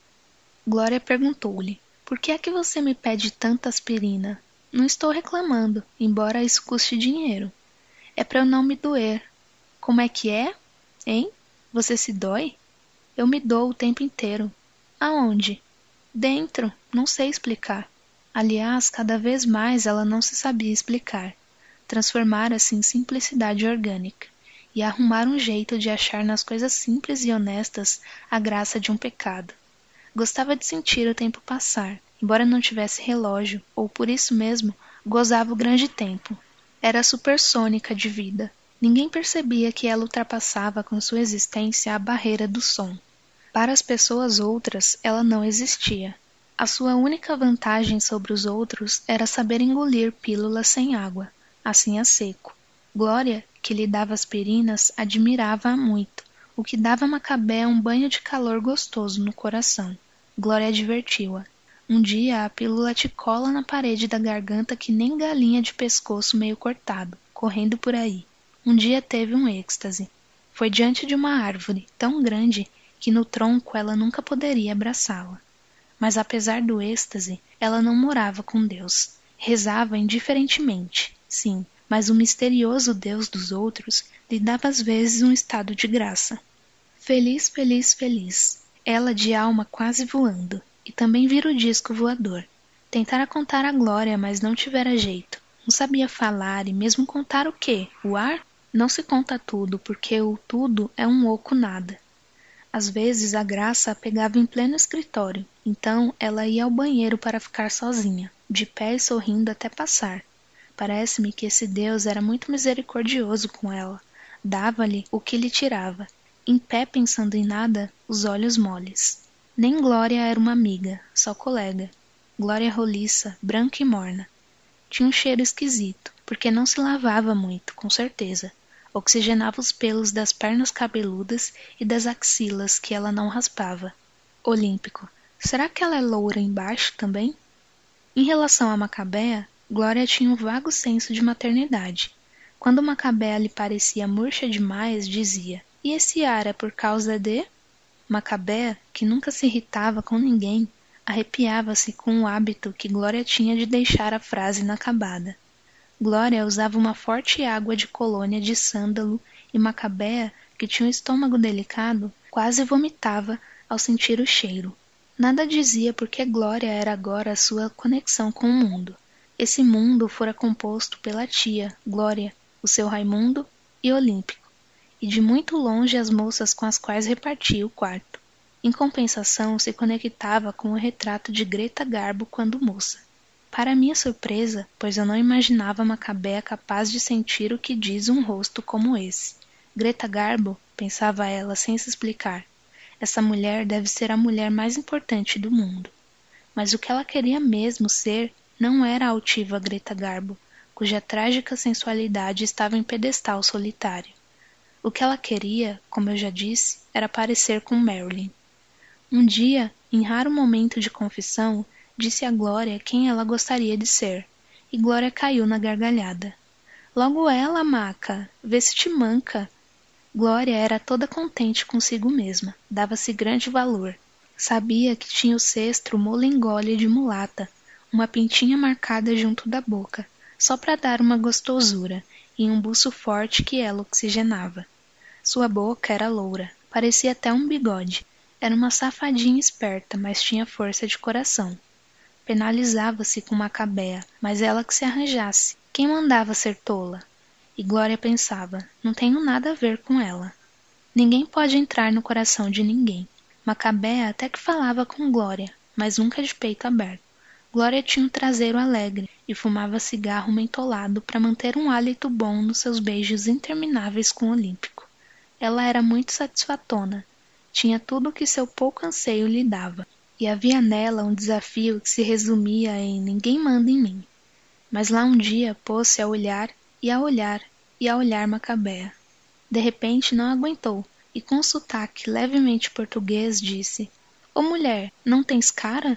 Glória perguntou-lhe: Por que é que você me pede tanta aspirina? Não estou reclamando, embora isso custe dinheiro. É para eu não me doer, como é que é? Hein? Você se dói? Eu me dou o tempo inteiro. Aonde? Dentro, não sei explicar. Aliás, cada vez mais ela não se sabia explicar. Transformara-se em simplicidade orgânica e arrumar um jeito de achar nas coisas simples e honestas a graça de um pecado. Gostava de sentir o tempo passar, embora não tivesse relógio, ou por isso mesmo gozava o grande tempo. Era supersônica de vida, Ninguém percebia que ela ultrapassava com sua existência a barreira do som. Para as pessoas outras, ela não existia. A sua única vantagem sobre os outros era saber engolir pílulas sem água, assim a seco. Glória, que lhe dava aspirinas, admirava-a muito, o que dava a Macabé um banho de calor gostoso no coração. Glória advertiu-a. Um dia a pílula te cola na parede da garganta que nem galinha de pescoço meio cortado, correndo por aí. Um dia teve um êxtase. Foi diante de uma árvore tão grande que no tronco ela nunca poderia abraçá-la. Mas apesar do êxtase, ela não morava com Deus. Rezava indiferentemente, sim, mas o misterioso Deus dos outros lhe dava às vezes um estado de graça. Feliz, feliz, feliz. Ela de alma quase voando, e também vira o disco voador. Tentara contar a glória, mas não tivera jeito. Não sabia falar e mesmo contar o quê? O ar? Não se conta tudo, porque o tudo é um oco nada. Às vezes a graça a pegava em pleno escritório, então ela ia ao banheiro para ficar sozinha, de pé e sorrindo até passar. Parece-me que esse Deus era muito misericordioso com ela, dava-lhe o que lhe tirava, em pé pensando em nada, os olhos moles. Nem Glória era uma amiga, só colega. Glória roliça, branca e morna. Tinha um cheiro esquisito, porque não se lavava muito, com certeza oxigenava os pelos das pernas cabeludas e das axilas que ela não raspava. Olímpico. Será que ela é loura embaixo também? Em relação a Macabea, Glória tinha um vago senso de maternidade. Quando Macabea lhe parecia murcha demais, dizia: E esse ar é por causa de. Macabea, que nunca se irritava com ninguém, arrepiava-se com o hábito que Glória tinha de deixar a frase inacabada. Glória usava uma forte água de colônia de sândalo e Macabea, que tinha um estômago delicado, quase vomitava ao sentir o cheiro. Nada dizia porque Glória era agora a sua conexão com o mundo. Esse mundo fora composto pela tia, Glória, o seu Raimundo e Olímpico, e de muito longe as moças com as quais repartia o quarto. Em compensação, se conectava com o retrato de Greta Garbo quando moça. Para minha surpresa, pois eu não imaginava Macabea capaz de sentir o que diz um rosto como esse. Greta Garbo, pensava ela sem se explicar. Essa mulher deve ser a mulher mais importante do mundo. Mas o que ela queria mesmo ser não era a altiva Greta Garbo, cuja trágica sensualidade estava em pedestal solitário. O que ela queria, como eu já disse, era parecer com Marilyn. Um dia, em raro momento de confissão, disse a Glória quem ela gostaria de ser, e Glória caiu na gargalhada. Logo ela, Maca, vê se te manca. Glória era toda contente consigo mesma, dava-se grande valor. Sabia que tinha o cestro molengole de mulata, uma pintinha marcada junto da boca, só para dar uma gostosura, e um buço forte que ela oxigenava. Sua boca era loura, parecia até um bigode. Era uma safadinha esperta, mas tinha força de coração. Penalizava-se com Macabea, mas ela que se arranjasse. Quem mandava ser tola? E Glória pensava: não tenho nada a ver com ela. Ninguém pode entrar no coração de ninguém. Macabea até que falava com Glória, mas nunca de peito aberto. Glória tinha um traseiro alegre e fumava cigarro mentolado para manter um hálito bom nos seus beijos intermináveis com o Olímpico. Ela era muito satisfatona. Tinha tudo o que seu pouco anseio lhe dava e havia nela um desafio que se resumia em ninguém manda em mim. Mas lá um dia pôs-se a olhar e a olhar e a olhar Macabea. De repente não aguentou e com sotaque levemente português disse: Ô mulher, não tens cara?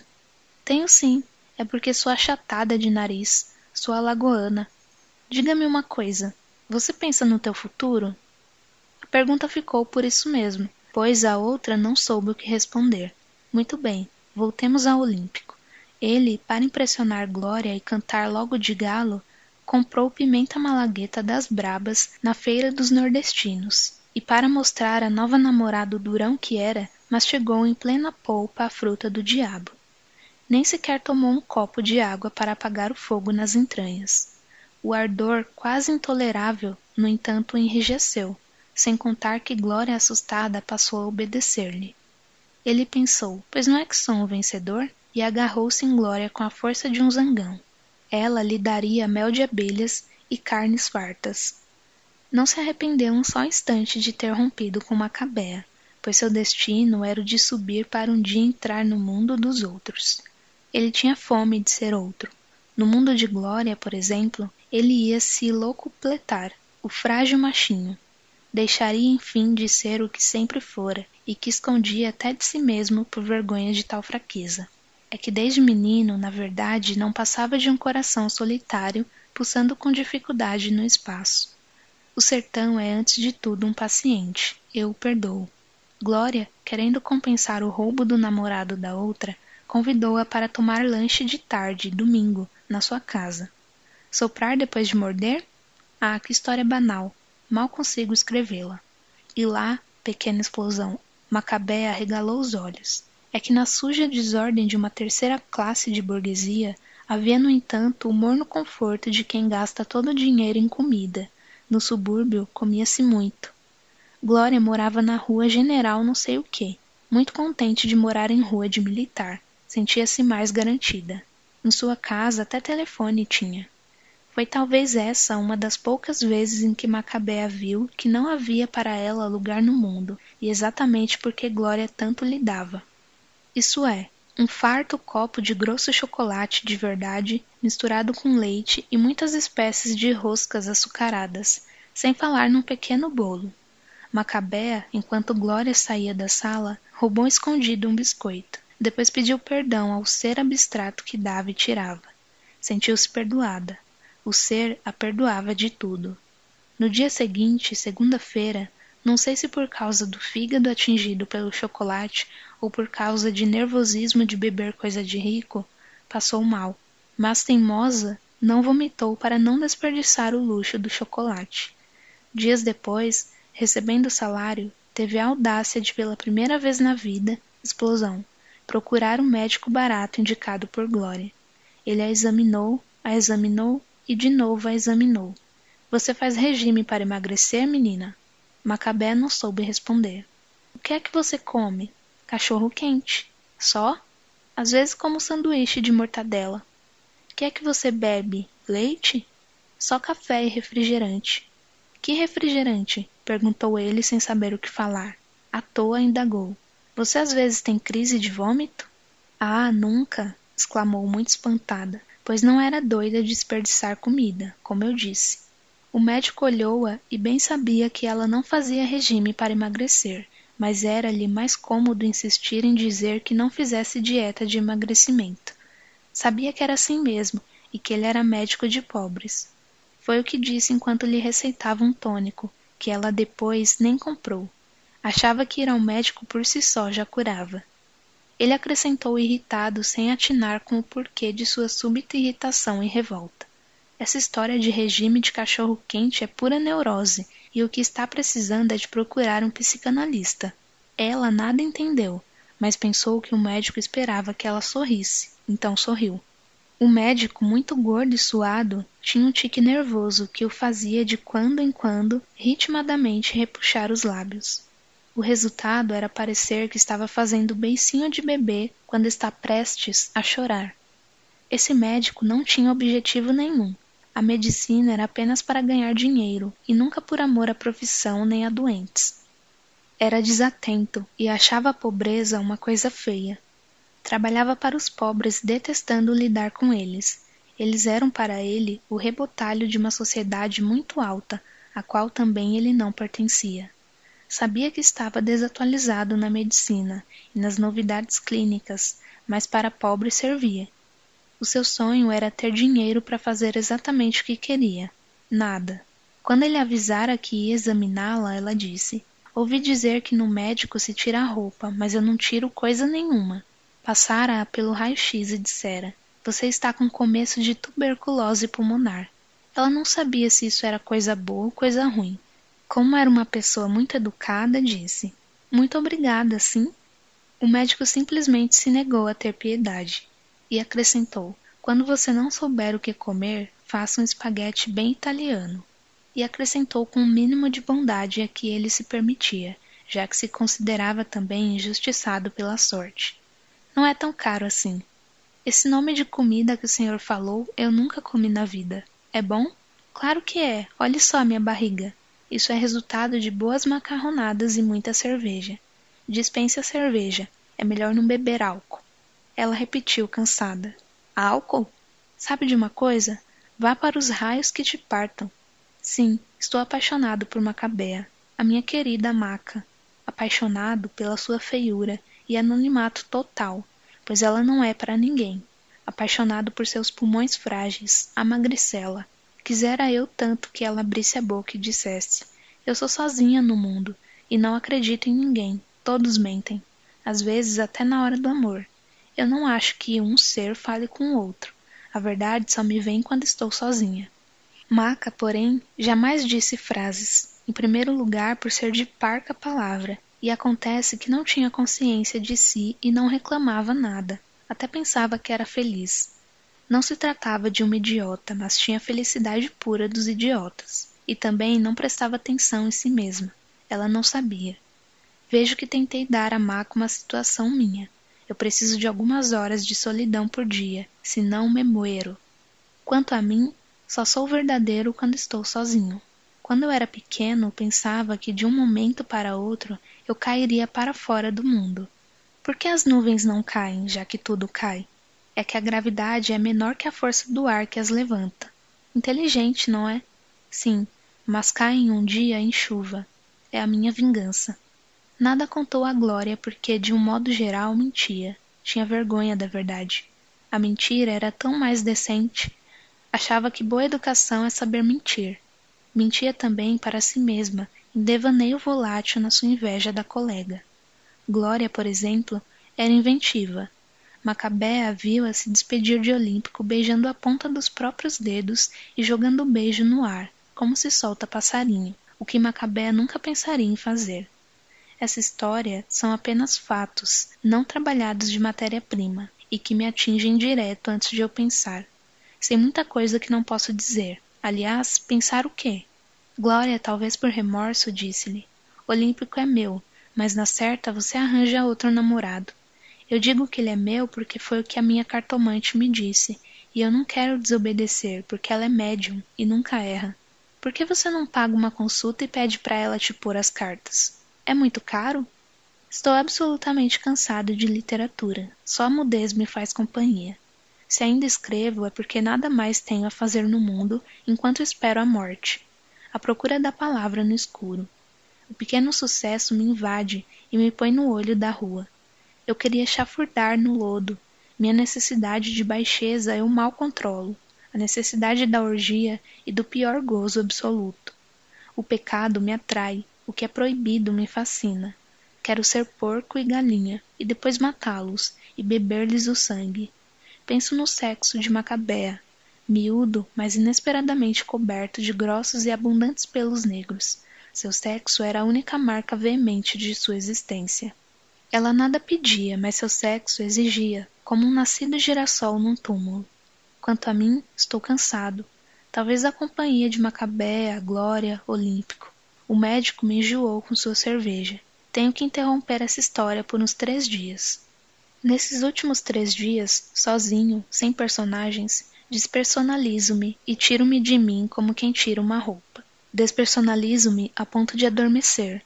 Tenho sim, é porque sou achatada de nariz, sou alagoana. Diga-me uma coisa, você pensa no teu futuro? A pergunta ficou por isso mesmo, pois a outra não soube o que responder. Muito bem, voltemos ao Olímpico. Ele, para impressionar Glória e cantar logo de galo, comprou pimenta malagueta das brabas na feira dos nordestinos. E para mostrar a nova namorada o durão que era, mastigou em plena polpa a fruta do diabo. Nem sequer tomou um copo de água para apagar o fogo nas entranhas. O ardor, quase intolerável, no entanto, enrijeceu, sem contar que Glória assustada passou a obedecer-lhe. Ele pensou, pois não é que sou um vencedor? E agarrou-se em Glória com a força de um zangão. Ela lhe daria mel de abelhas e carnes fartas. Não se arrependeu um só instante de ter rompido com Macabea, pois seu destino era o de subir para um dia entrar no mundo dos outros. Ele tinha fome de ser outro. No mundo de Glória, por exemplo, ele ia se locupletar, o frágil machinho. Deixaria enfim de ser o que sempre fora e que escondia até de si mesmo por vergonha de tal fraqueza. É que desde menino, na verdade, não passava de um coração solitário, pulsando com dificuldade no espaço. O sertão é antes de tudo um paciente, eu o perdoo. Glória, querendo compensar o roubo do namorado da outra, convidou-a para tomar lanche de tarde, domingo, na sua casa. Soprar depois de morder? Ah, que história banal. Mal consigo escrevê-la. E lá, pequena explosão, Macabé arregalou os olhos. É que na suja desordem de uma terceira classe de burguesia havia, no entanto, o morno conforto de quem gasta todo o dinheiro em comida. No subúrbio, comia-se muito. Glória morava na rua General não sei o quê, muito contente de morar em rua de militar. Sentia-se mais garantida. Em sua casa até telefone tinha. Foi talvez essa uma das poucas vezes em que Macabea viu que não havia para ela lugar no mundo, e exatamente porque Glória tanto lhe dava. Isso é, um farto copo de grosso chocolate de verdade misturado com leite e muitas espécies de roscas açucaradas, sem falar num pequeno bolo. Macabea, enquanto Glória saía da sala, roubou escondido um biscoito. Depois pediu perdão ao ser abstrato que dava e tirava. Sentiu-se perdoada. O ser a perdoava de tudo. No dia seguinte, segunda-feira, não sei se por causa do fígado atingido pelo chocolate ou por causa de nervosismo de beber coisa de rico, passou mal. Mas teimosa, não vomitou para não desperdiçar o luxo do chocolate. Dias depois, recebendo o salário, teve a audácia de pela primeira vez na vida, explosão, procurar um médico barato indicado por Glória. Ele a examinou, a examinou e de novo a examinou. Você faz regime para emagrecer, menina? Macabé não soube responder. O que é que você come? Cachorro quente. Só? Às vezes como sanduíche de mortadela. O que é que você bebe? Leite? Só café e refrigerante. Que refrigerante? perguntou ele sem saber o que falar. À toa indagou. Você às vezes tem crise de vômito? Ah, nunca! exclamou muito espantada pois não era doida de desperdiçar comida, como eu disse. O médico olhou-a e bem sabia que ela não fazia regime para emagrecer, mas era-lhe mais cômodo insistir em dizer que não fizesse dieta de emagrecimento. Sabia que era assim mesmo e que ele era médico de pobres. Foi o que disse enquanto lhe receitava um tônico, que ela depois nem comprou. Achava que ir ao médico por si só já curava. Ele acrescentou irritado sem atinar com o porquê de sua súbita irritação e revolta. Essa história de regime de cachorro-quente é pura neurose, e o que está precisando é de procurar um psicanalista. Ela nada entendeu, mas pensou que o médico esperava que ela sorrisse, então sorriu. O médico, muito gordo e suado, tinha um tique nervoso que o fazia de quando em quando ritmadamente repuxar os lábios. O resultado era parecer que estava fazendo beicinho de bebê quando está prestes a chorar. Esse médico não tinha objetivo nenhum. A medicina era apenas para ganhar dinheiro e nunca por amor à profissão nem a doentes. Era desatento e achava a pobreza uma coisa feia. Trabalhava para os pobres, detestando lidar com eles. Eles eram para ele o rebotalho de uma sociedade muito alta, a qual também ele não pertencia. Sabia que estava desatualizado na medicina e nas novidades clínicas, mas para pobre servia. O seu sonho era ter dinheiro para fazer exatamente o que queria. Nada. Quando ele avisara que ia examiná-la, ela disse: Ouvi dizer que no médico se tira a roupa, mas eu não tiro coisa nenhuma. Passara-a pelo raio-x e dissera: Você está com começo de tuberculose pulmonar. Ela não sabia se isso era coisa boa ou coisa ruim. Como era uma pessoa muito educada, disse: Muito obrigada, sim. O médico simplesmente se negou a ter piedade e acrescentou: Quando você não souber o que comer, faça um espaguete bem italiano. E acrescentou com o um mínimo de bondade a que ele se permitia, já que se considerava também injustiçado pela sorte. Não é tão caro assim. Esse nome de comida que o senhor falou eu nunca comi na vida. É bom? Claro que é. Olhe só a minha barriga. Isso é resultado de boas macarronadas e muita cerveja. Dispense a cerveja. É melhor não beber álcool. Ela repetiu, cansada. Álcool? Sabe de uma coisa? Vá para os raios que te partam. Sim, estou apaixonado por Macabea, a minha querida Maca. Apaixonado pela sua feiura e anonimato total, pois ela não é para ninguém. Apaixonado por seus pulmões frágeis, a magricela, Quisera eu tanto que ela abrisse a boca e dissesse: Eu sou sozinha no mundo e não acredito em ninguém. Todos mentem. Às vezes até na hora do amor. Eu não acho que um ser fale com o outro. A verdade só me vem quando estou sozinha. Maca, porém, jamais disse frases, em primeiro lugar por ser de parca palavra, e acontece que não tinha consciência de si e não reclamava nada, até pensava que era feliz. Não se tratava de uma idiota, mas tinha a felicidade pura dos idiotas. E também não prestava atenção em si mesma. Ela não sabia. Vejo que tentei dar a Maco uma situação minha. Eu preciso de algumas horas de solidão por dia, senão me muero. Quanto a mim, só sou verdadeiro quando estou sozinho. Quando eu era pequeno, pensava que de um momento para outro eu cairia para fora do mundo. Por que as nuvens não caem, já que tudo cai? É que a gravidade é menor que a força do ar que as levanta. Inteligente, não é? Sim, mas caem um dia em chuva. É a minha vingança. Nada contou a Glória porque, de um modo geral, mentia. Tinha vergonha da verdade. A mentira era tão mais decente. Achava que boa educação é saber mentir. Mentia também para si mesma, em devaneio volátil na sua inveja da colega. Glória, por exemplo, era inventiva, Macabea viu-a se despedir de Olímpico beijando a ponta dos próprios dedos e jogando o beijo no ar, como se solta passarinho, o que Macabea nunca pensaria em fazer. Essa história são apenas fatos, não trabalhados de matéria-prima, e que me atingem direto antes de eu pensar. Sei muita coisa que não posso dizer. Aliás, pensar o quê? Glória, talvez por remorso, disse-lhe. Olímpico é meu, mas na certa você arranja outro namorado. Eu digo que ele é meu porque foi o que a minha cartomante me disse, e eu não quero desobedecer porque ela é médium e nunca erra. Por que você não paga uma consulta e pede para ela te pôr as cartas? É muito caro? Estou absolutamente cansado de literatura. Só a mudez me faz companhia. Se ainda escrevo é porque nada mais tenho a fazer no mundo enquanto espero a morte. A procura da palavra no escuro. O pequeno sucesso me invade e me põe no olho da rua. Eu queria chafurdar no lodo. Minha necessidade de baixeza eu mal controlo. A necessidade da orgia e do pior gozo absoluto. O pecado me atrai, o que é proibido me fascina. Quero ser porco e galinha, e depois matá-los, e beber-lhes o sangue. Penso no sexo de Macabea, miúdo, mas inesperadamente coberto de grossos e abundantes pelos negros. Seu sexo era a única marca veemente de sua existência. Ela nada pedia, mas seu sexo exigia, como um nascido girassol num túmulo. Quanto a mim, estou cansado. Talvez a companhia de Macabéa, Glória, Olímpico. O médico me enjoou com sua cerveja. Tenho que interromper essa história por uns três dias. Nesses últimos três dias, sozinho, sem personagens, despersonalizo-me e tiro-me de mim como quem tira uma roupa. Despersonalizo-me a ponto de adormecer,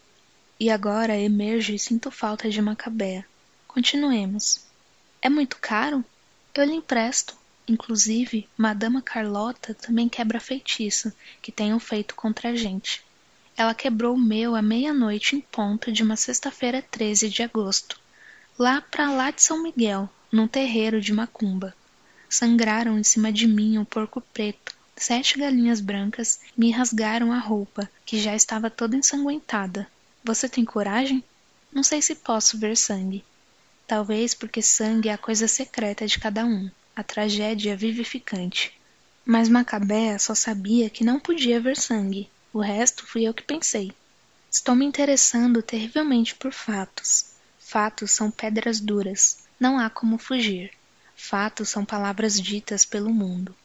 e agora emerjo e sinto falta de Macabea. Continuemos. É muito caro? Eu lhe empresto. Inclusive, Madama Carlota também quebra feitiço que tenham feito contra a gente. Ela quebrou o meu à meia-noite em ponto de uma sexta-feira 13 de agosto, lá para lá de São Miguel, num terreiro de macumba. Sangraram em cima de mim um porco preto, sete galinhas brancas me rasgaram a roupa, que já estava toda ensanguentada. Você tem coragem? Não sei se posso ver sangue. Talvez porque sangue é a coisa secreta de cada um a tragédia vivificante. Mas Macabea só sabia que não podia ver sangue. O resto fui eu que pensei. Estou me interessando terrivelmente por fatos. Fatos são pedras duras. Não há como fugir. Fatos são palavras ditas pelo mundo.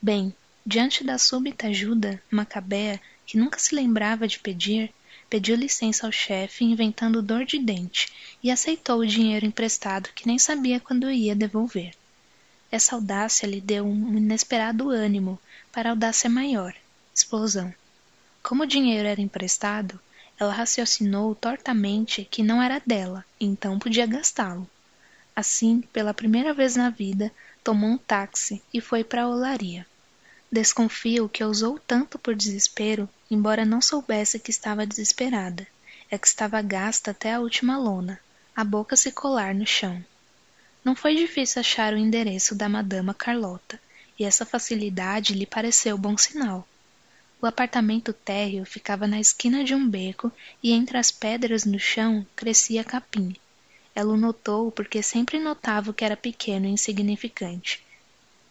Bem, diante da súbita ajuda, Macabea, que nunca se lembrava de pedir, pediu licença ao chefe inventando dor de dente e aceitou o dinheiro emprestado que nem sabia quando ia devolver. Essa audácia lhe deu um inesperado ânimo para audácia maior, explosão. Como o dinheiro era emprestado, ela raciocinou tortamente que não era dela, então podia gastá-lo. Assim, pela primeira vez na vida, tomou um táxi e foi para a olaria. Desconfio que ousou tanto por desespero, embora não soubesse que estava desesperada. É que estava gasta até a última lona, a boca se colar no chão. Não foi difícil achar o endereço da Madama Carlota, e essa facilidade lhe pareceu bom sinal. O apartamento térreo ficava na esquina de um beco e entre as pedras no chão crescia capim. Ela o notou porque sempre notava que era pequeno e insignificante.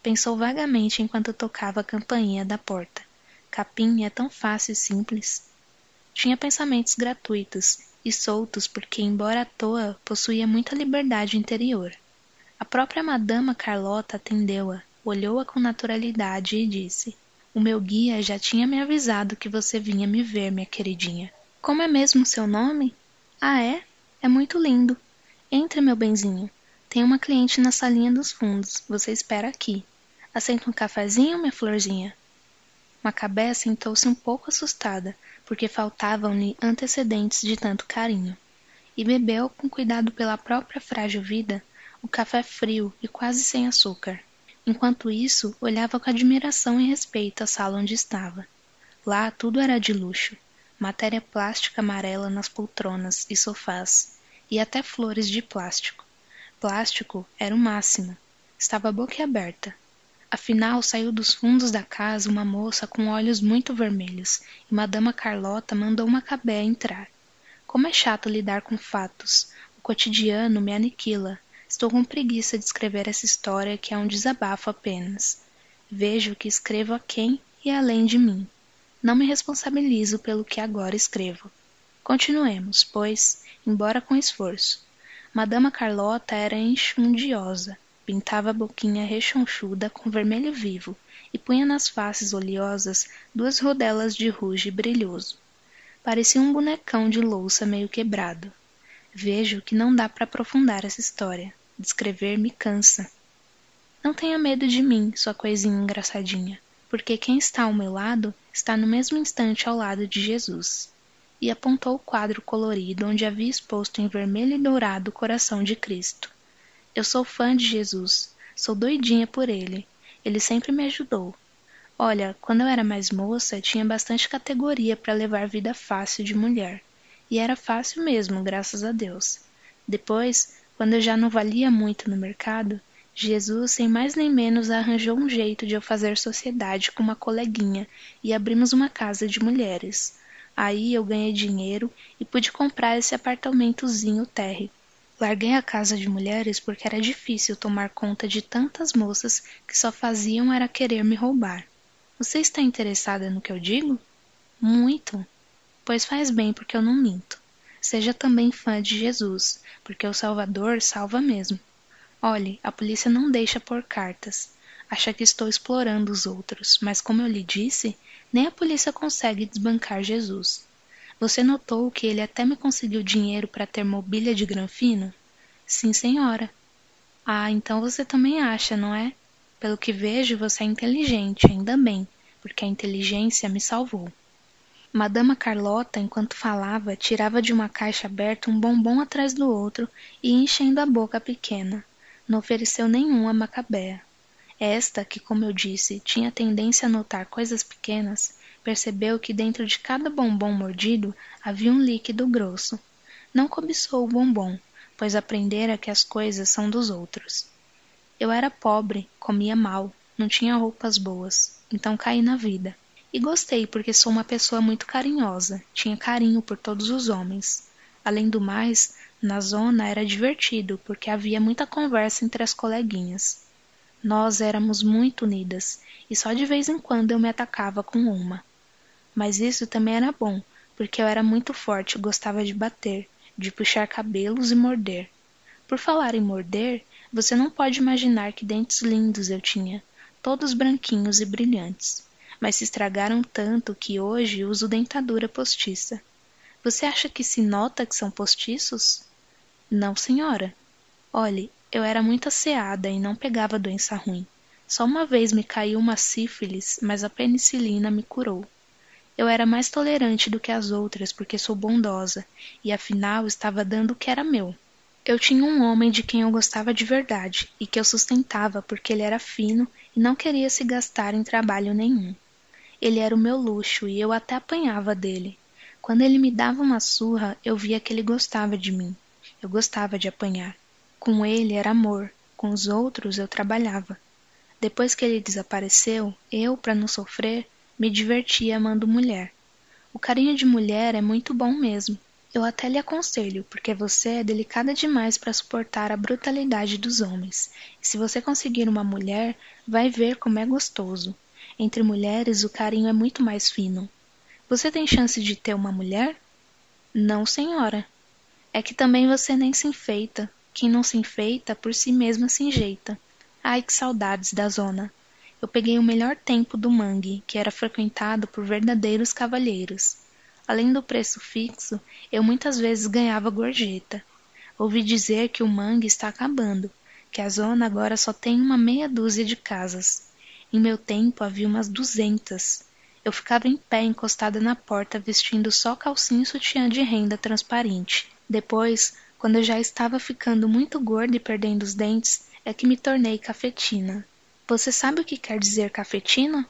Pensou vagamente enquanto tocava a campainha da porta. Capim é tão fácil e simples. Tinha pensamentos gratuitos e soltos porque, embora à toa, possuía muita liberdade interior. A própria Madama Carlota atendeu-a, olhou-a com naturalidade e disse: O meu guia já tinha me avisado que você vinha me ver, minha queridinha. Como é mesmo seu nome? Ah, é? É muito lindo. Entre, meu benzinho. Tem uma cliente na salinha dos fundos. Você espera aqui. Aceita um cafezinho, minha florzinha? Macabé sentou-se um pouco assustada, porque faltavam-lhe antecedentes de tanto carinho, e bebeu, com cuidado pela própria frágil vida, o café frio e quase sem açúcar. Enquanto isso, olhava com admiração e respeito a sala onde estava. Lá tudo era de luxo. Matéria plástica amarela nas poltronas e sofás, e até flores de plástico. Plástico era o máximo. Estava boquiaberta. Afinal, saiu dos fundos da casa uma moça com olhos muito vermelhos, e Madama Carlota mandou uma cabé entrar. Como é chato lidar com fatos. O cotidiano me aniquila, Estou com preguiça de escrever essa história que é um desabafo apenas. Vejo que escrevo a quem e além de mim. Não me responsabilizo pelo que agora escrevo. Continuemos, pois, embora com esforço. Madama Carlota era enxundiosa, pintava a boquinha rechonchuda com vermelho vivo e punha nas faces oleosas duas rodelas de ruge brilhoso. Parecia um bonecão de louça meio quebrado. Vejo que não dá para aprofundar essa história. Descrever me cansa. Não tenha medo de mim, sua coisinha engraçadinha, porque quem está ao meu lado está no mesmo instante ao lado de Jesus. E apontou o quadro colorido onde havia exposto em vermelho e dourado o coração de Cristo. Eu sou fã de Jesus, sou doidinha por ele. Ele sempre me ajudou. Olha, quando eu era mais moça, tinha bastante categoria para levar vida fácil de mulher. E era fácil mesmo, graças a Deus. Depois, quando eu já não valia muito no mercado, Jesus, sem mais nem menos, arranjou um jeito de eu fazer sociedade com uma coleguinha e abrimos uma casa de mulheres. Aí eu ganhei dinheiro e pude comprar esse apartamentozinho térreo. Larguei a casa de mulheres porque era difícil tomar conta de tantas moças que só faziam era querer me roubar. Você está interessada no que eu digo? Muito pois faz bem porque eu não minto. Seja também fã de Jesus, porque o Salvador salva mesmo. Olhe, a polícia não deixa por cartas. Acha que estou explorando os outros, mas como eu lhe disse, nem a polícia consegue desbancar Jesus. Você notou que ele até me conseguiu dinheiro para ter mobília de granfino? Sim, senhora. Ah, então você também acha, não é? Pelo que vejo, você é inteligente, ainda bem, porque a inteligência me salvou. Madama Carlota, enquanto falava, tirava de uma caixa aberta um bombom atrás do outro e enchendo a boca pequena. Não ofereceu nenhum a Macabea. Esta, que, como eu disse, tinha tendência a notar coisas pequenas, percebeu que dentro de cada bombom mordido havia um líquido grosso. Não cobiçou o bombom, pois aprendera que as coisas são dos outros. Eu era pobre, comia mal, não tinha roupas boas, então caí na vida. E gostei porque sou uma pessoa muito carinhosa, tinha carinho por todos os homens. Além do mais, na zona era divertido porque havia muita conversa entre as coleguinhas. Nós éramos muito unidas e só de vez em quando eu me atacava com uma. Mas isso também era bom, porque eu era muito forte gostava de bater, de puxar cabelos e morder. Por falar em morder, você não pode imaginar que dentes lindos eu tinha, todos branquinhos e brilhantes, mas se estragaram tanto que hoje uso dentadura postiça. Você acha que se nota que são postiços? Não, senhora. Olhe, eu era muito asseada e não pegava doença ruim. Só uma vez me caiu uma sífilis, mas a penicilina me curou. Eu era mais tolerante do que as outras porque sou bondosa, e afinal estava dando o que era meu. Eu tinha um homem de quem eu gostava de verdade e que eu sustentava porque ele era fino e não queria se gastar em trabalho nenhum. Ele era o meu luxo e eu até apanhava dele. Quando ele me dava uma surra, eu via que ele gostava de mim. Eu gostava de apanhar. Com ele era amor, com os outros eu trabalhava. Depois que ele desapareceu, eu, para não sofrer, me divertia amando mulher. O carinho de mulher é muito bom mesmo. Eu até lhe aconselho, porque você é delicada demais para suportar a brutalidade dos homens. E se você conseguir uma mulher, vai ver como é gostoso. Entre mulheres, o carinho é muito mais fino. Você tem chance de ter uma mulher? Não, senhora. É que também você nem se enfeita. Quem não se enfeita, por si mesma se enjeita. Ai, que saudades da zona. Eu peguei o melhor tempo do mangue, que era frequentado por verdadeiros cavalheiros. Além do preço fixo, eu muitas vezes ganhava gorjeta. Ouvi dizer que o mangue está acabando, que a zona agora só tem uma meia dúzia de casas. Em meu tempo havia umas duzentas. Eu ficava em pé encostada na porta vestindo só calcinha e sutiã de renda transparente. Depois, quando eu já estava ficando muito gorda e perdendo os dentes, é que me tornei cafetina. Você sabe o que quer dizer cafetina?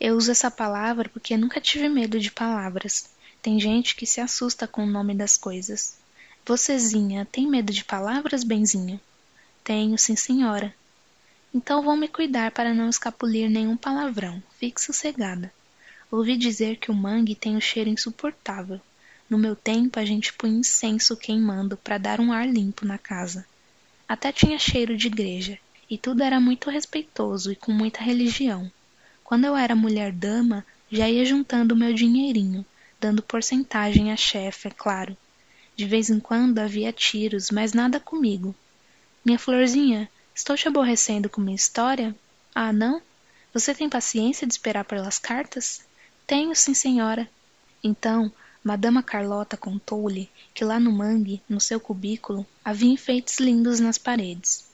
Eu uso essa palavra porque nunca tive medo de palavras. Tem gente que se assusta com o nome das coisas. Vocêzinha, tem medo de palavras, benzinho? Tenho, sim, senhora. Então vou me cuidar para não escapulir nenhum palavrão. Fique sossegada. Ouvi dizer que o mangue tem um cheiro insuportável. No meu tempo a gente punha incenso queimando para dar um ar limpo na casa. Até tinha cheiro de igreja, e tudo era muito respeitoso e com muita religião. Quando eu era mulher dama, já ia juntando meu dinheirinho, dando porcentagem à chefe, é claro. De vez em quando havia tiros, mas nada comigo. Minha florzinha, estou te aborrecendo com minha história? Ah, não? Você tem paciência de esperar pelas cartas? Tenho, sim, senhora. Então, Madama Carlota contou-lhe que lá no mangue, no seu cubículo, havia enfeites lindos nas paredes.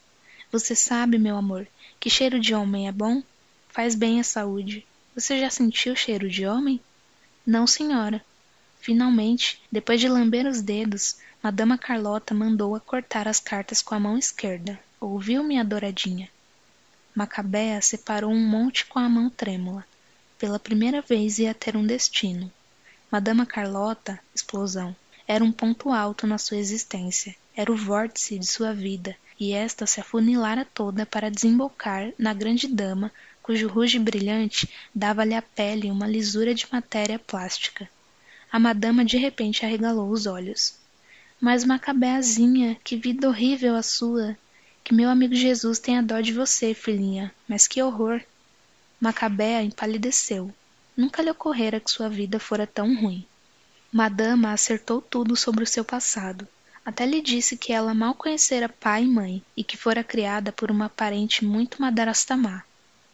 Você sabe, meu amor, que cheiro de homem é bom? Faz bem à saúde. Você já sentiu cheiro de homem? Não, senhora. Finalmente, depois de lamber os dedos, Madama Carlota mandou-a cortar as cartas com a mão esquerda. Ouviu, minha douradinha? Macabea separou um monte com a mão trêmula. Pela primeira vez ia ter um destino. Madama Carlota, explosão, era um ponto alto na sua existência. Era o vórtice de sua vida, e esta se afunilara toda para desembocar na grande dama cujo ruge brilhante dava-lhe à pele uma lisura de matéria plástica. A madama de repente arregalou os olhos. Mas Macabeazinha, que vida horrível a sua! Que meu amigo Jesus tenha dó de você, filhinha, mas que horror! Macabea empalideceu. Nunca lhe ocorrera que sua vida fora tão ruim. Madama acertou tudo sobre o seu passado. Até lhe disse que ela mal conhecera pai e mãe e que fora criada por uma parente muito madrastamá.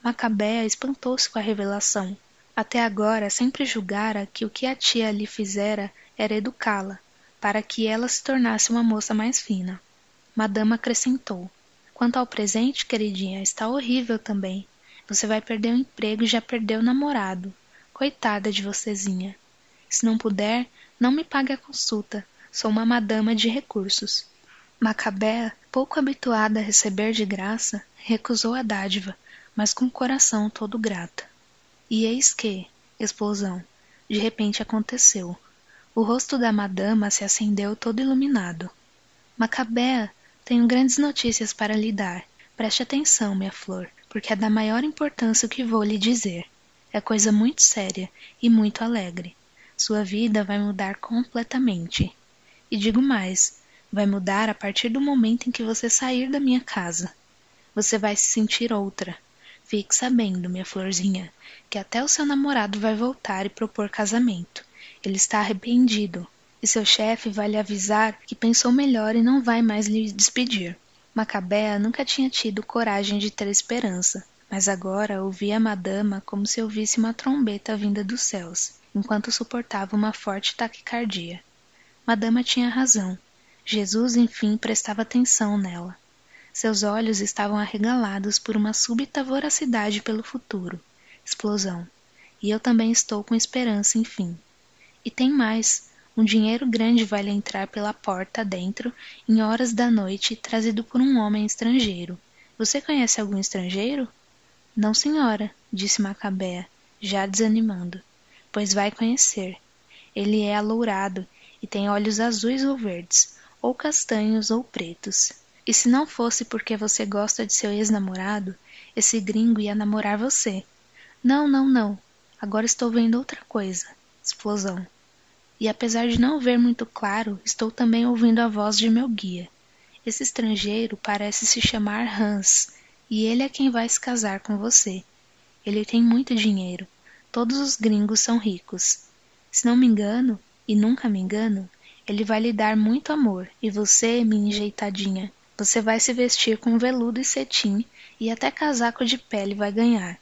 Macabea espantou-se com a revelação. Até agora sempre julgara que o que a tia lhe fizera era educá-la, para que ela se tornasse uma moça mais fina. Madama acrescentou: Quanto ao presente, queridinha, está horrível também. Você vai perder o emprego e já perdeu o namorado. Coitada de vocêzinha. Se não puder, não me pague a consulta. Sou uma madama de recursos. Macabea, pouco habituada a receber de graça, recusou a dádiva, mas com o coração todo grata. E eis que, explosão, de repente aconteceu. O rosto da madama se acendeu todo iluminado. Macabea, tenho grandes notícias para lhe dar. Preste atenção, minha flor, porque é da maior importância o que vou lhe dizer. É coisa muito séria e muito alegre. Sua vida vai mudar completamente. E digo mais, vai mudar a partir do momento em que você sair da minha casa. Você vai se sentir outra. Fique sabendo, minha florzinha, que até o seu namorado vai voltar e propor casamento. Ele está arrependido, e seu chefe vai lhe avisar que pensou melhor e não vai mais lhe despedir. Macabea nunca tinha tido coragem de ter esperança, mas agora ouvia a madama como se ouvisse uma trombeta vinda dos céus, enquanto suportava uma forte taquicardia. Madama tinha razão. Jesus, enfim, prestava atenção nela. Seus olhos estavam arregalados por uma súbita voracidade pelo futuro. Explosão. E eu também estou com esperança, enfim. E tem mais. Um dinheiro grande vai lhe entrar pela porta dentro, em horas da noite, trazido por um homem estrangeiro. Você conhece algum estrangeiro? Não, senhora, disse Macabea, já desanimando. Pois vai conhecer. Ele é alourado e tem olhos azuis ou verdes, ou castanhos ou pretos. E se não fosse porque você gosta de seu ex-namorado, esse gringo ia namorar você. Não, não, não. Agora estou vendo outra coisa. Explosão e apesar de não ver muito claro, estou também ouvindo a voz de meu guia. Esse estrangeiro parece se chamar Hans, e ele é quem vai se casar com você. Ele tem muito dinheiro. Todos os gringos são ricos. Se não me engano, e nunca me engano, ele vai lhe dar muito amor, e você, minha enjeitadinha, você vai se vestir com veludo e cetim, e até casaco de pele vai ganhar.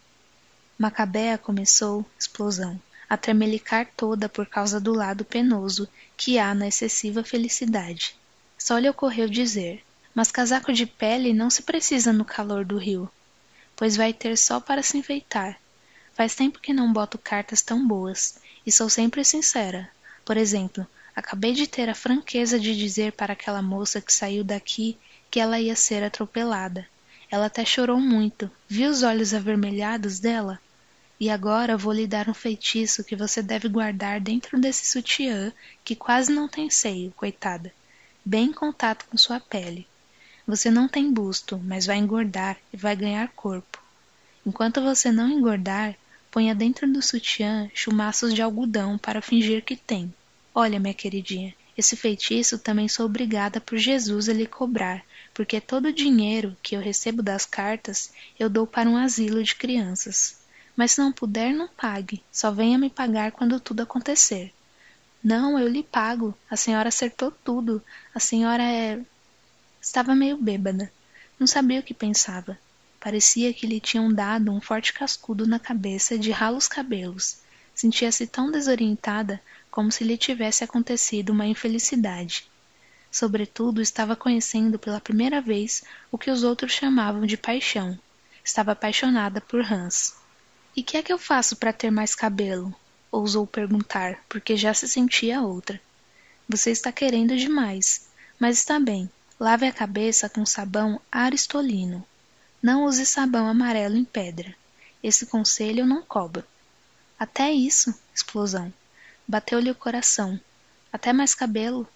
Macabea começou explosão a tremelicar toda por causa do lado penoso que há na excessiva felicidade. Só lhe ocorreu dizer: Mas casaco de pele não se precisa no calor do rio, pois vai ter só para se enfeitar. Faz tempo que não boto cartas tão boas, e sou sempre sincera. Por exemplo, acabei de ter a franqueza de dizer para aquela moça que saiu daqui que ela ia ser atropelada. Ela até chorou muito. Viu os olhos avermelhados dela? E agora vou lhe dar um feitiço que você deve guardar dentro desse sutiã que quase não tem seio, coitada, bem em contato com sua pele. Você não tem busto, mas vai engordar e vai ganhar corpo. Enquanto você não engordar, ponha dentro do sutiã chumaços de algodão para fingir que tem. Olha, minha queridinha, esse feitiço também sou obrigada por Jesus a lhe cobrar, porque todo o dinheiro que eu recebo das cartas eu dou para um asilo de crianças. Mas se não puder, não pague. Só venha me pagar quando tudo acontecer. Não, eu lhe pago. A senhora acertou tudo. A senhora é. Estava meio bêbada. Não sabia o que pensava. Parecia que lhe tinham dado um forte cascudo na cabeça de ralos cabelos. Sentia-se tão desorientada como se lhe tivesse acontecido uma infelicidade. Sobretudo, estava conhecendo pela primeira vez o que os outros chamavam de paixão. Estava apaixonada por Hans. E que é que eu faço para ter mais cabelo? Ousou perguntar, porque já se sentia outra. Você está querendo demais. Mas está bem. Lave a cabeça com sabão aristolino. Não use sabão amarelo em pedra. Esse conselho eu não cobro. Até isso, explosão. Bateu-lhe o coração. Até mais cabelo.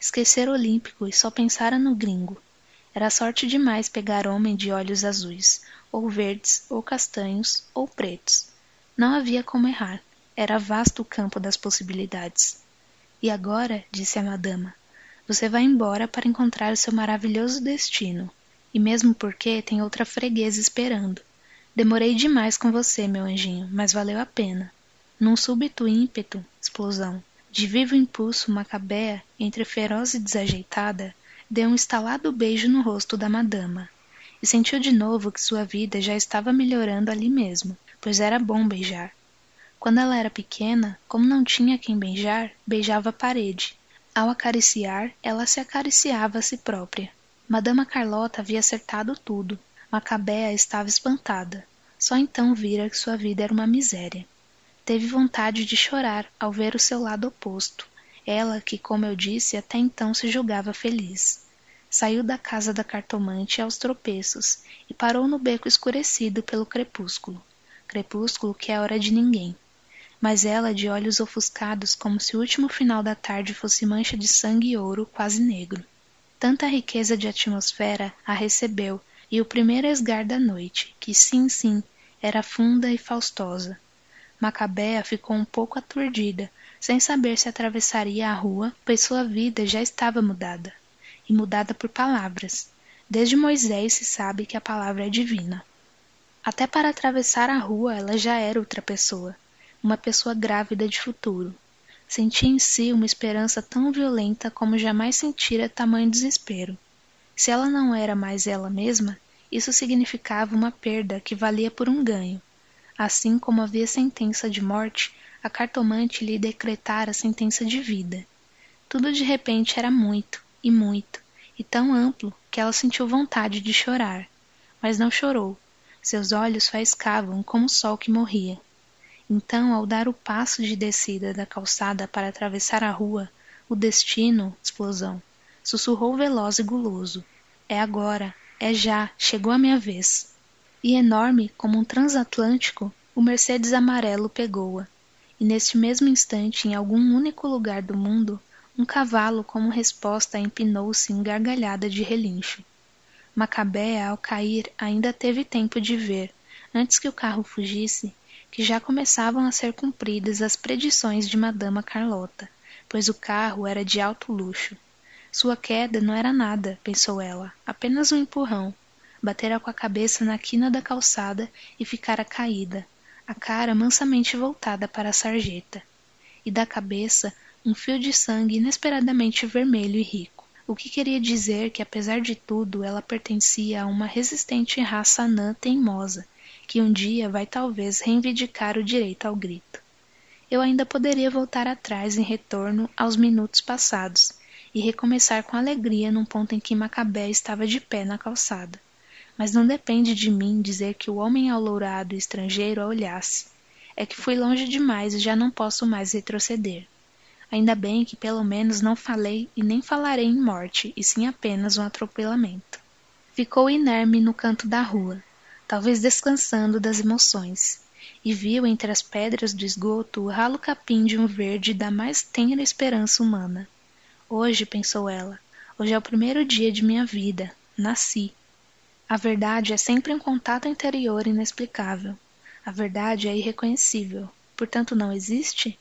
Esquecer olímpico e só pensara no gringo. Era sorte demais pegar homem de olhos azuis, ou verdes, ou castanhos, ou pretos. Não havia como errar. Era vasto o campo das possibilidades. E agora, disse a madama, você vai embora para encontrar o seu maravilhoso destino. E mesmo porque tem outra freguesa esperando. Demorei demais com você, meu anjinho, mas valeu a pena. Num súbito ímpeto, explosão, de vivo impulso macabea, entre feroz e desajeitada, deu um estalado beijo no rosto da madama e sentiu de novo que sua vida já estava melhorando ali mesmo, pois era bom beijar. Quando ela era pequena, como não tinha quem beijar, beijava a parede. Ao acariciar, ela se acariciava a si própria. Madama Carlota havia acertado tudo. Macabea estava espantada. Só então vira que sua vida era uma miséria. Teve vontade de chorar ao ver o seu lado oposto, ela que, como eu disse, até então se julgava feliz. Saiu da casa da cartomante aos tropeços e parou no beco escurecido pelo crepúsculo. Crepúsculo que é hora de ninguém. Mas ela de olhos ofuscados como se o último final da tarde fosse mancha de sangue e ouro quase negro. Tanta riqueza de atmosfera a recebeu e o primeiro esgar da noite, que sim, sim, era funda e faustosa. Macabea ficou um pouco aturdida, sem saber se atravessaria a rua, pois sua vida já estava mudada e mudada por palavras. Desde Moisés se sabe que a palavra é divina. Até para atravessar a rua ela já era outra pessoa, uma pessoa grávida de futuro. Sentia em si uma esperança tão violenta como jamais sentira tamanho desespero. Se ela não era mais ela mesma, isso significava uma perda que valia por um ganho. Assim como havia sentença de morte, a cartomante lhe decretara sentença de vida. Tudo de repente era muito, e muito, e tão amplo que ela sentiu vontade de chorar, mas não chorou. Seus olhos faiscavam como o sol que morria. Então, ao dar o passo de descida da calçada para atravessar a rua, o destino, explosão, sussurrou veloz e guloso: É agora, é já, chegou a minha vez. E enorme como um transatlântico, o Mercedes amarelo pegou-a. E neste mesmo instante, em algum único lugar do mundo, um cavalo como resposta empinou-se em gargalhada de relincho. Macabea, ao cair, ainda teve tempo de ver, antes que o carro fugisse, que já começavam a ser cumpridas as predições de Madama Carlota, pois o carro era de alto luxo. Sua queda não era nada, pensou ela, apenas um empurrão. Batera com a cabeça na quina da calçada e ficara caída, a cara mansamente voltada para a sarjeta. E da cabeça um fio de sangue inesperadamente vermelho e rico, o que queria dizer que, apesar de tudo, ela pertencia a uma resistente raça anã teimosa, que um dia vai talvez reivindicar o direito ao grito. Eu ainda poderia voltar atrás em retorno aos minutos passados e recomeçar com alegria num ponto em que Macabé estava de pé na calçada. Mas não depende de mim dizer que o homem alourado e estrangeiro a olhasse. É que fui longe demais e já não posso mais retroceder. Ainda bem que pelo menos não falei e nem falarei em morte, e sim apenas um atropelamento. Ficou inerme no canto da rua, talvez descansando das emoções, e viu entre as pedras do esgoto o ralo capim de um verde da mais tenra esperança humana. Hoje, pensou ela, hoje é o primeiro dia de minha vida. Nasci. A verdade é sempre um contato interior inexplicável. A verdade é irreconhecível. Portanto, não existe?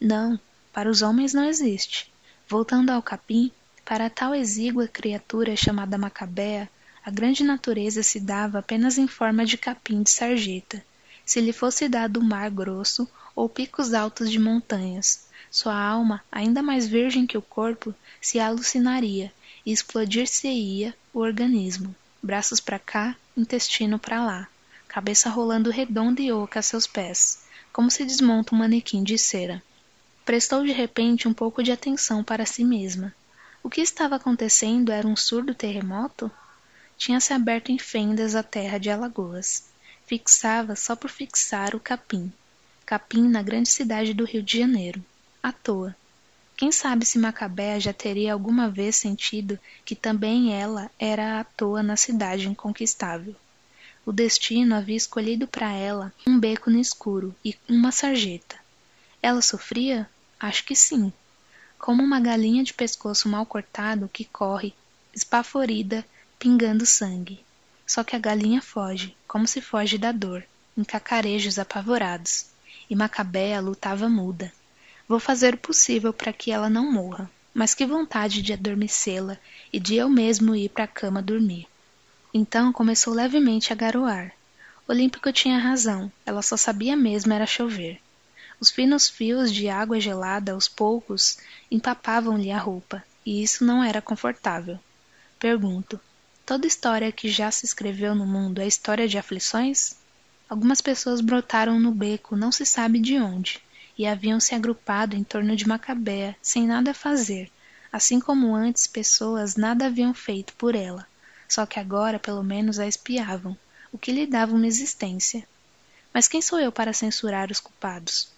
Não, para os homens não existe. Voltando ao capim, para tal exígua criatura chamada Macabea, a grande natureza se dava apenas em forma de capim de sarjeta. Se lhe fosse dado o mar grosso ou picos altos de montanhas, sua alma, ainda mais virgem que o corpo, se alucinaria e explodir-se-ia o organismo. Braços para cá, intestino para lá, cabeça rolando redonda e oca a seus pés, como se desmonta um manequim de cera. Prestou de repente um pouco de atenção para si mesma. O que estava acontecendo era um surdo terremoto? Tinha-se aberto em fendas a terra de Alagoas. Fixava só por fixar o capim. Capim na grande cidade do Rio de Janeiro. À toa. Quem sabe se Macabé já teria alguma vez sentido que também ela era à toa na cidade inconquistável. O destino havia escolhido para ela um beco no escuro e uma sarjeta. Ela sofria? Acho que sim. Como uma galinha de pescoço mal cortado que corre, espaforida, pingando sangue. Só que a galinha foge, como se foge da dor, em cacarejos apavorados. E Macabéa lutava muda. Vou fazer o possível para que ela não morra, mas que vontade de adormecê-la e de eu mesmo ir para a cama dormir. Então começou levemente a garoar. Olímpico tinha razão, ela só sabia mesmo era chover. Os finos fios de água gelada, aos poucos, empapavam-lhe a roupa, e isso não era confortável. Pergunto: toda história que já se escreveu no mundo é história de aflições? Algumas pessoas brotaram no beco, não se sabe de onde, e haviam se agrupado em torno de Macabea, sem nada fazer, assim como antes pessoas nada haviam feito por ela, só que agora pelo menos a espiavam, o que lhe dava uma existência. Mas quem sou eu para censurar os culpados?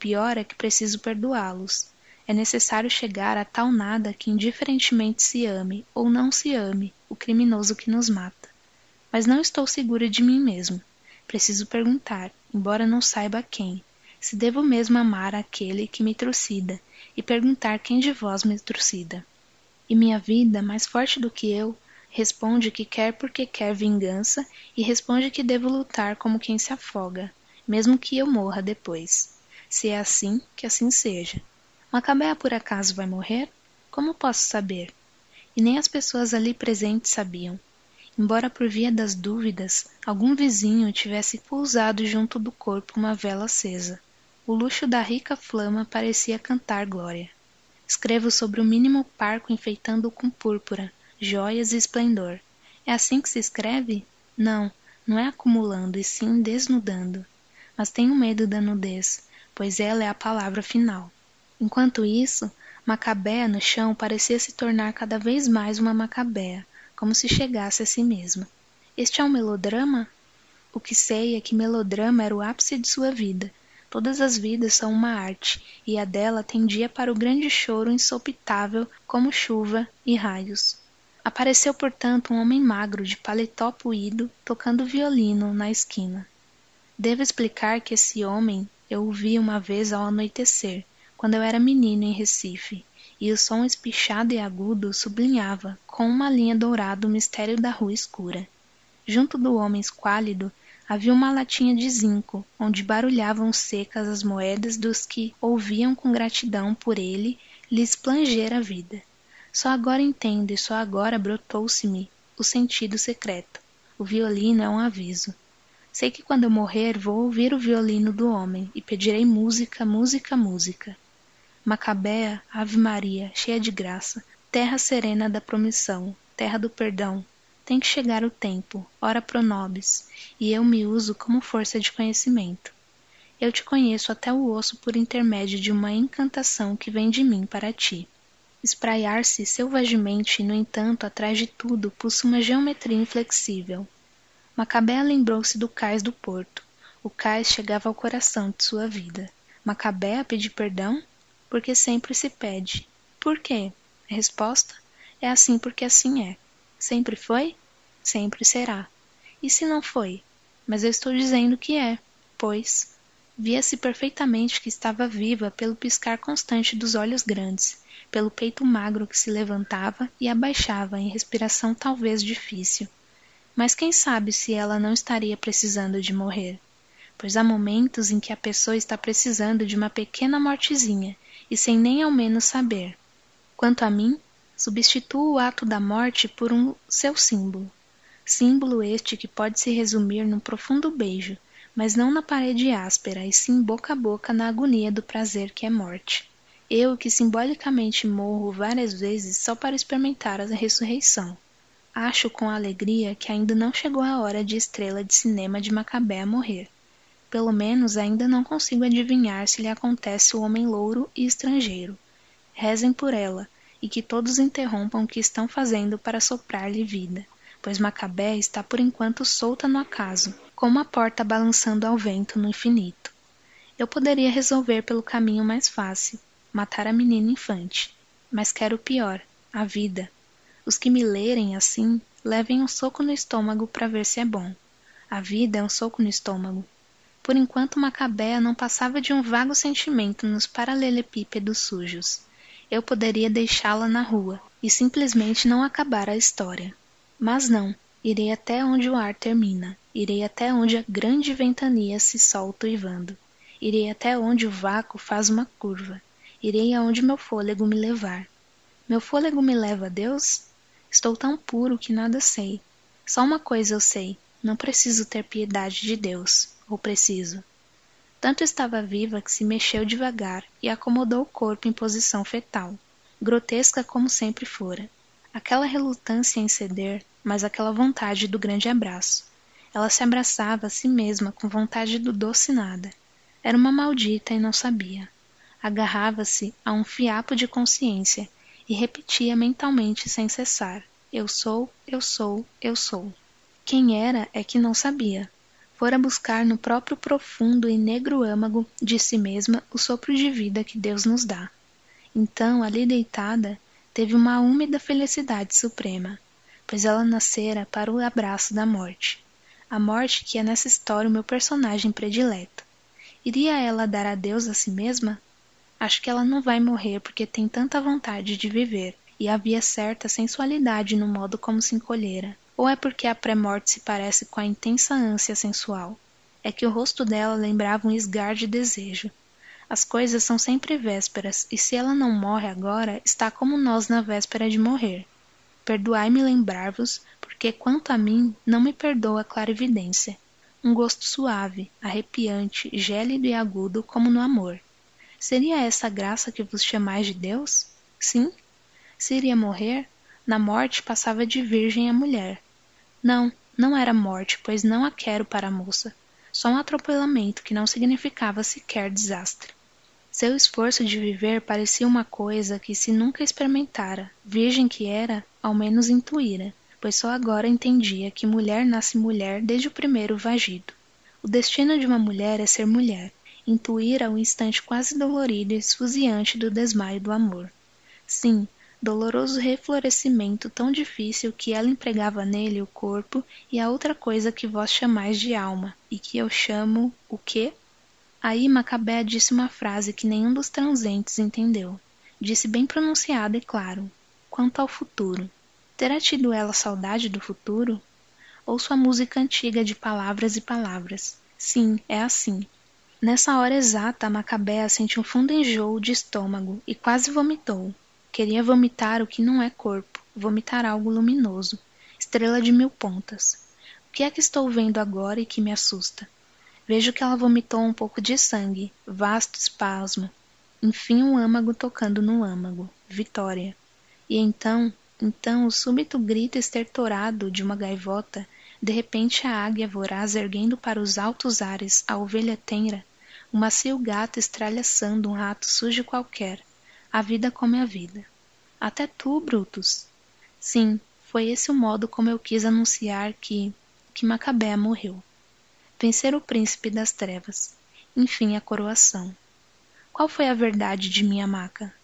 pior é que preciso perdoá-los. É necessário chegar a tal nada que indiferentemente se ame ou não se ame o criminoso que nos mata. Mas não estou segura de mim mesmo. Preciso perguntar, embora não saiba quem, se devo mesmo amar aquele que me trucida, e perguntar quem de vós me trucida. E minha vida, mais forte do que eu, responde que quer porque quer vingança e responde que devo lutar como quem se afoga, mesmo que eu morra depois. Se é assim, que assim seja. Macabea por acaso vai morrer? Como posso saber? E nem as pessoas ali presentes sabiam. Embora por via das dúvidas, algum vizinho tivesse pousado junto do corpo uma vela acesa. O luxo da rica flama parecia cantar glória. Escrevo sobre o mínimo parco enfeitando-o com púrpura, joias e esplendor. É assim que se escreve? Não, não é acumulando, e sim desnudando. Mas tenho medo da nudez, pois ela é a palavra final. Enquanto isso, Macabea no chão parecia se tornar cada vez mais uma Macabea, como se chegasse a si mesma. Este é um melodrama? O que sei é que melodrama era o ápice de sua vida. Todas as vidas são uma arte, e a dela tendia para o grande choro insopitável como chuva e raios. Apareceu, portanto, um homem magro de paletó puído, tocando violino na esquina. Devo explicar que esse homem eu o vi uma vez ao anoitecer, quando eu era menino em Recife, e o som espichado e agudo sublinhava, com uma linha dourada, o mistério da rua escura. Junto do homem esquálido havia uma latinha de zinco, onde barulhavam secas as moedas dos que ouviam com gratidão por ele lhes planger a vida. Só agora entendo e só agora brotou-se-me o sentido secreto. O violino é um aviso. Sei que quando eu morrer vou ouvir o violino do homem e pedirei música, música, música. Macabea, Ave Maria, cheia de graça, terra serena da promissão, terra do perdão. Tem que chegar o tempo, ora pro nobis, e eu me uso como força de conhecimento. Eu te conheço até o osso por intermédio de uma encantação que vem de mim para ti. Espraiar-se selvagemente, no entanto, atrás de tudo, pulsa uma geometria inflexível. Macabea lembrou-se do cais do porto. O cais chegava ao coração de sua vida. Macabea pedir perdão? Porque sempre se pede. Por quê? A resposta é assim porque assim é. Sempre foi? Sempre será. E se não foi? Mas eu estou dizendo que é, pois via-se perfeitamente que estava viva pelo piscar constante dos olhos grandes, pelo peito magro que se levantava e abaixava em respiração talvez difícil. Mas quem sabe se ela não estaria precisando de morrer? Pois há momentos em que a pessoa está precisando de uma pequena mortezinha e sem nem ao menos saber. Quanto a mim, substituo o ato da morte por um seu símbolo. Símbolo este que pode se resumir num profundo beijo, mas não na parede áspera, e sim boca a boca na agonia do prazer que é morte. Eu que simbolicamente morro várias vezes só para experimentar a ressurreição. Acho com alegria que ainda não chegou a hora de estrela de cinema de Macabé a morrer. Pelo menos ainda não consigo adivinhar se lhe acontece o homem louro e estrangeiro. Rezem por ela, e que todos interrompam o que estão fazendo para soprar-lhe vida, pois Macabé está por enquanto solta no acaso, como a porta balançando ao vento no infinito. Eu poderia resolver pelo caminho mais fácil, matar a menina infante, mas quero o pior, a vida. Os que me lerem assim, levem um soco no estômago para ver se é bom. A vida é um soco no estômago, por enquanto Macabea não passava de um vago sentimento nos paralelepípedos sujos. Eu poderia deixá-la na rua e simplesmente não acabar a história. Mas não, irei até onde o ar termina, irei até onde a grande ventania se solta uivando, irei até onde o vácuo faz uma curva, irei aonde meu fôlego me levar. Meu fôlego me leva a Deus? Estou tão puro que nada sei. Só uma coisa eu sei, não preciso ter piedade de Deus ou preciso. Tanto estava viva que se mexeu devagar e acomodou o corpo em posição fetal, grotesca como sempre fora. Aquela relutância em ceder, mas aquela vontade do grande abraço. Ela se abraçava a si mesma com vontade do doce nada. Era uma maldita e não sabia. Agarrava-se a um fiapo de consciência e repetia mentalmente sem cessar: Eu sou, eu sou, eu sou. Quem era é que não sabia, fora buscar no próprio profundo e negro âmago de si mesma o sopro de vida que Deus nos dá. Então, ali deitada, teve uma úmida felicidade suprema, pois ela nascera para o abraço da morte. A morte que é nessa história o meu personagem predileto. Iria ela dar adeus a si mesma? Acho que ela não vai morrer porque tem tanta vontade de viver, e havia certa sensualidade no modo como se encolhera. Ou é porque a pré-morte se parece com a intensa ânsia sensual? É que o rosto dela lembrava um esgar de desejo, as coisas são sempre vésperas, e se ela não morre agora, está como nós na véspera de morrer. Perdoai-me lembrar-vos, porque quanto a mim, não me perdoa a clarividência. Um gosto suave, arrepiante, gélido e agudo, como no amor. Seria essa graça que vos chamais de Deus? Sim? Se iria morrer, na morte passava de virgem a mulher. Não, não era morte, pois não a quero para a moça. Só um atropelamento que não significava sequer desastre. Seu esforço de viver parecia uma coisa que se nunca experimentara, virgem que era, ao menos intuíra, pois só agora entendia que mulher nasce mulher desde o primeiro vagido. O destino de uma mulher é ser mulher, intuíra o instante quase dolorido e esfuziante do desmaio do amor. Sim, doloroso reflorescimento tão difícil que ela empregava nele o corpo e a outra coisa que vós chamais de alma, e que eu chamo o quê? Aí Macabé disse uma frase que nenhum dos transentes entendeu. Disse bem pronunciada e claro: Quanto ao futuro. Terá tido ela saudade do futuro? Ou sua música antiga de palavras e palavras. Sim, é assim. Nessa hora exata, Macabéa sente um fundo enjoo de estômago e quase vomitou. Queria vomitar o que não é corpo, vomitar algo luminoso, estrela de mil pontas. O que é que estou vendo agora e que me assusta? Vejo que ela vomitou um pouco de sangue, vasto espasmo. Enfim um âmago tocando no âmago. Vitória. E então, então o súbito grito estertorado de uma gaivota, de repente a águia voraz erguendo para os altos ares a ovelha tenra, o macio gato estralhaçando um rato sujo qualquer. A vida come a vida. Até tu, Brutus. Sim, foi esse o modo como eu quis anunciar que que Macabé morreu vencer o príncipe das trevas, enfim a coroação. Qual foi a verdade de minha maca?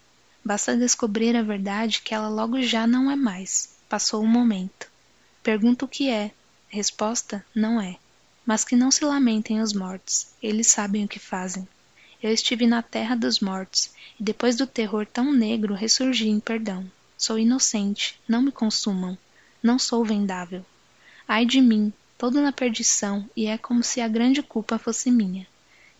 Basta descobrir a verdade que ela logo já não é mais. Passou o momento. Pergunto o que é. Resposta: não é. Mas que não se lamentem os mortos, eles sabem o que fazem. Eu estive na terra dos mortos, e depois do terror tão negro ressurgi em perdão. Sou inocente, não me consumam. Não sou vendável. Ai de mim, todo na perdição, e é como se a grande culpa fosse minha.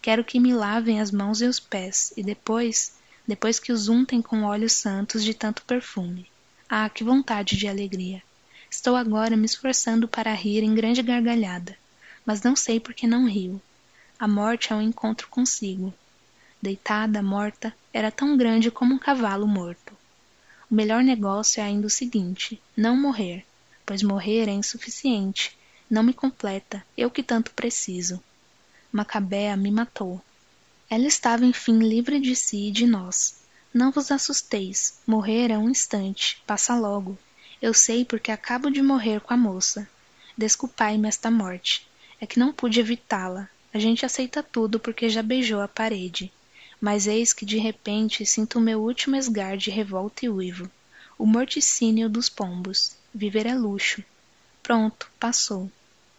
Quero que me lavem as mãos e os pés, e depois, depois que os untem com óleos santos de tanto perfume. Ah, que vontade de alegria! Estou agora me esforçando para rir em grande gargalhada, mas não sei por que não rio. A morte é um encontro consigo. Deitada, morta, era tão grande como um cavalo morto. O melhor negócio é ainda o seguinte: não morrer, pois morrer é insuficiente, não me completa, eu que tanto preciso. Macabéa me matou. Ela estava enfim livre de si e de nós. Não vos assusteis, morrer é um instante, passa logo. Eu sei porque acabo de morrer com a moça. Desculpai-me esta morte. É que não pude evitá-la. A gente aceita tudo porque já beijou a parede. Mas eis que de repente sinto o meu último esgar de revolta e uivo. O morticínio dos pombos. Viver é luxo. Pronto, passou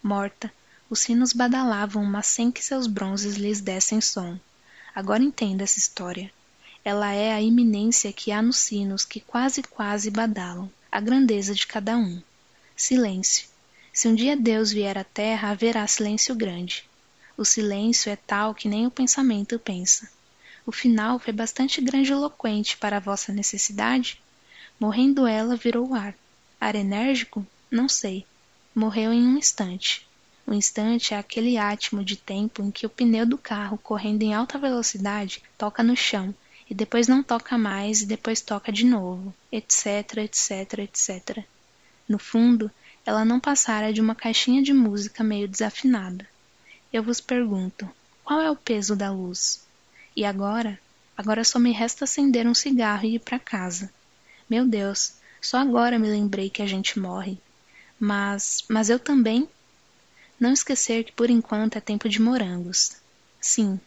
morta, os sinos badalavam, mas sem que seus bronzes lhes dessem som. Agora entenda essa história. Ela é a iminência que há nos sinos que quase quase badalam, a grandeza de cada um. Silêncio. Se um dia Deus vier à terra, haverá silêncio grande. O silêncio é tal que nem o pensamento pensa. O final foi bastante grandiloquente para a vossa necessidade? Morrendo ela, virou ar. Ar enérgico? Não sei morreu em um instante. O instante é aquele átimo de tempo em que o pneu do carro correndo em alta velocidade toca no chão e depois não toca mais e depois toca de novo, etc, etc, etc. No fundo, ela não passara de uma caixinha de música meio desafinada. Eu vos pergunto, qual é o peso da luz? E agora? Agora só me resta acender um cigarro e ir para casa. Meu Deus, só agora me lembrei que a gente morre. Mas, mas eu também. Não esquecer que por enquanto é tempo de morangos. Sim,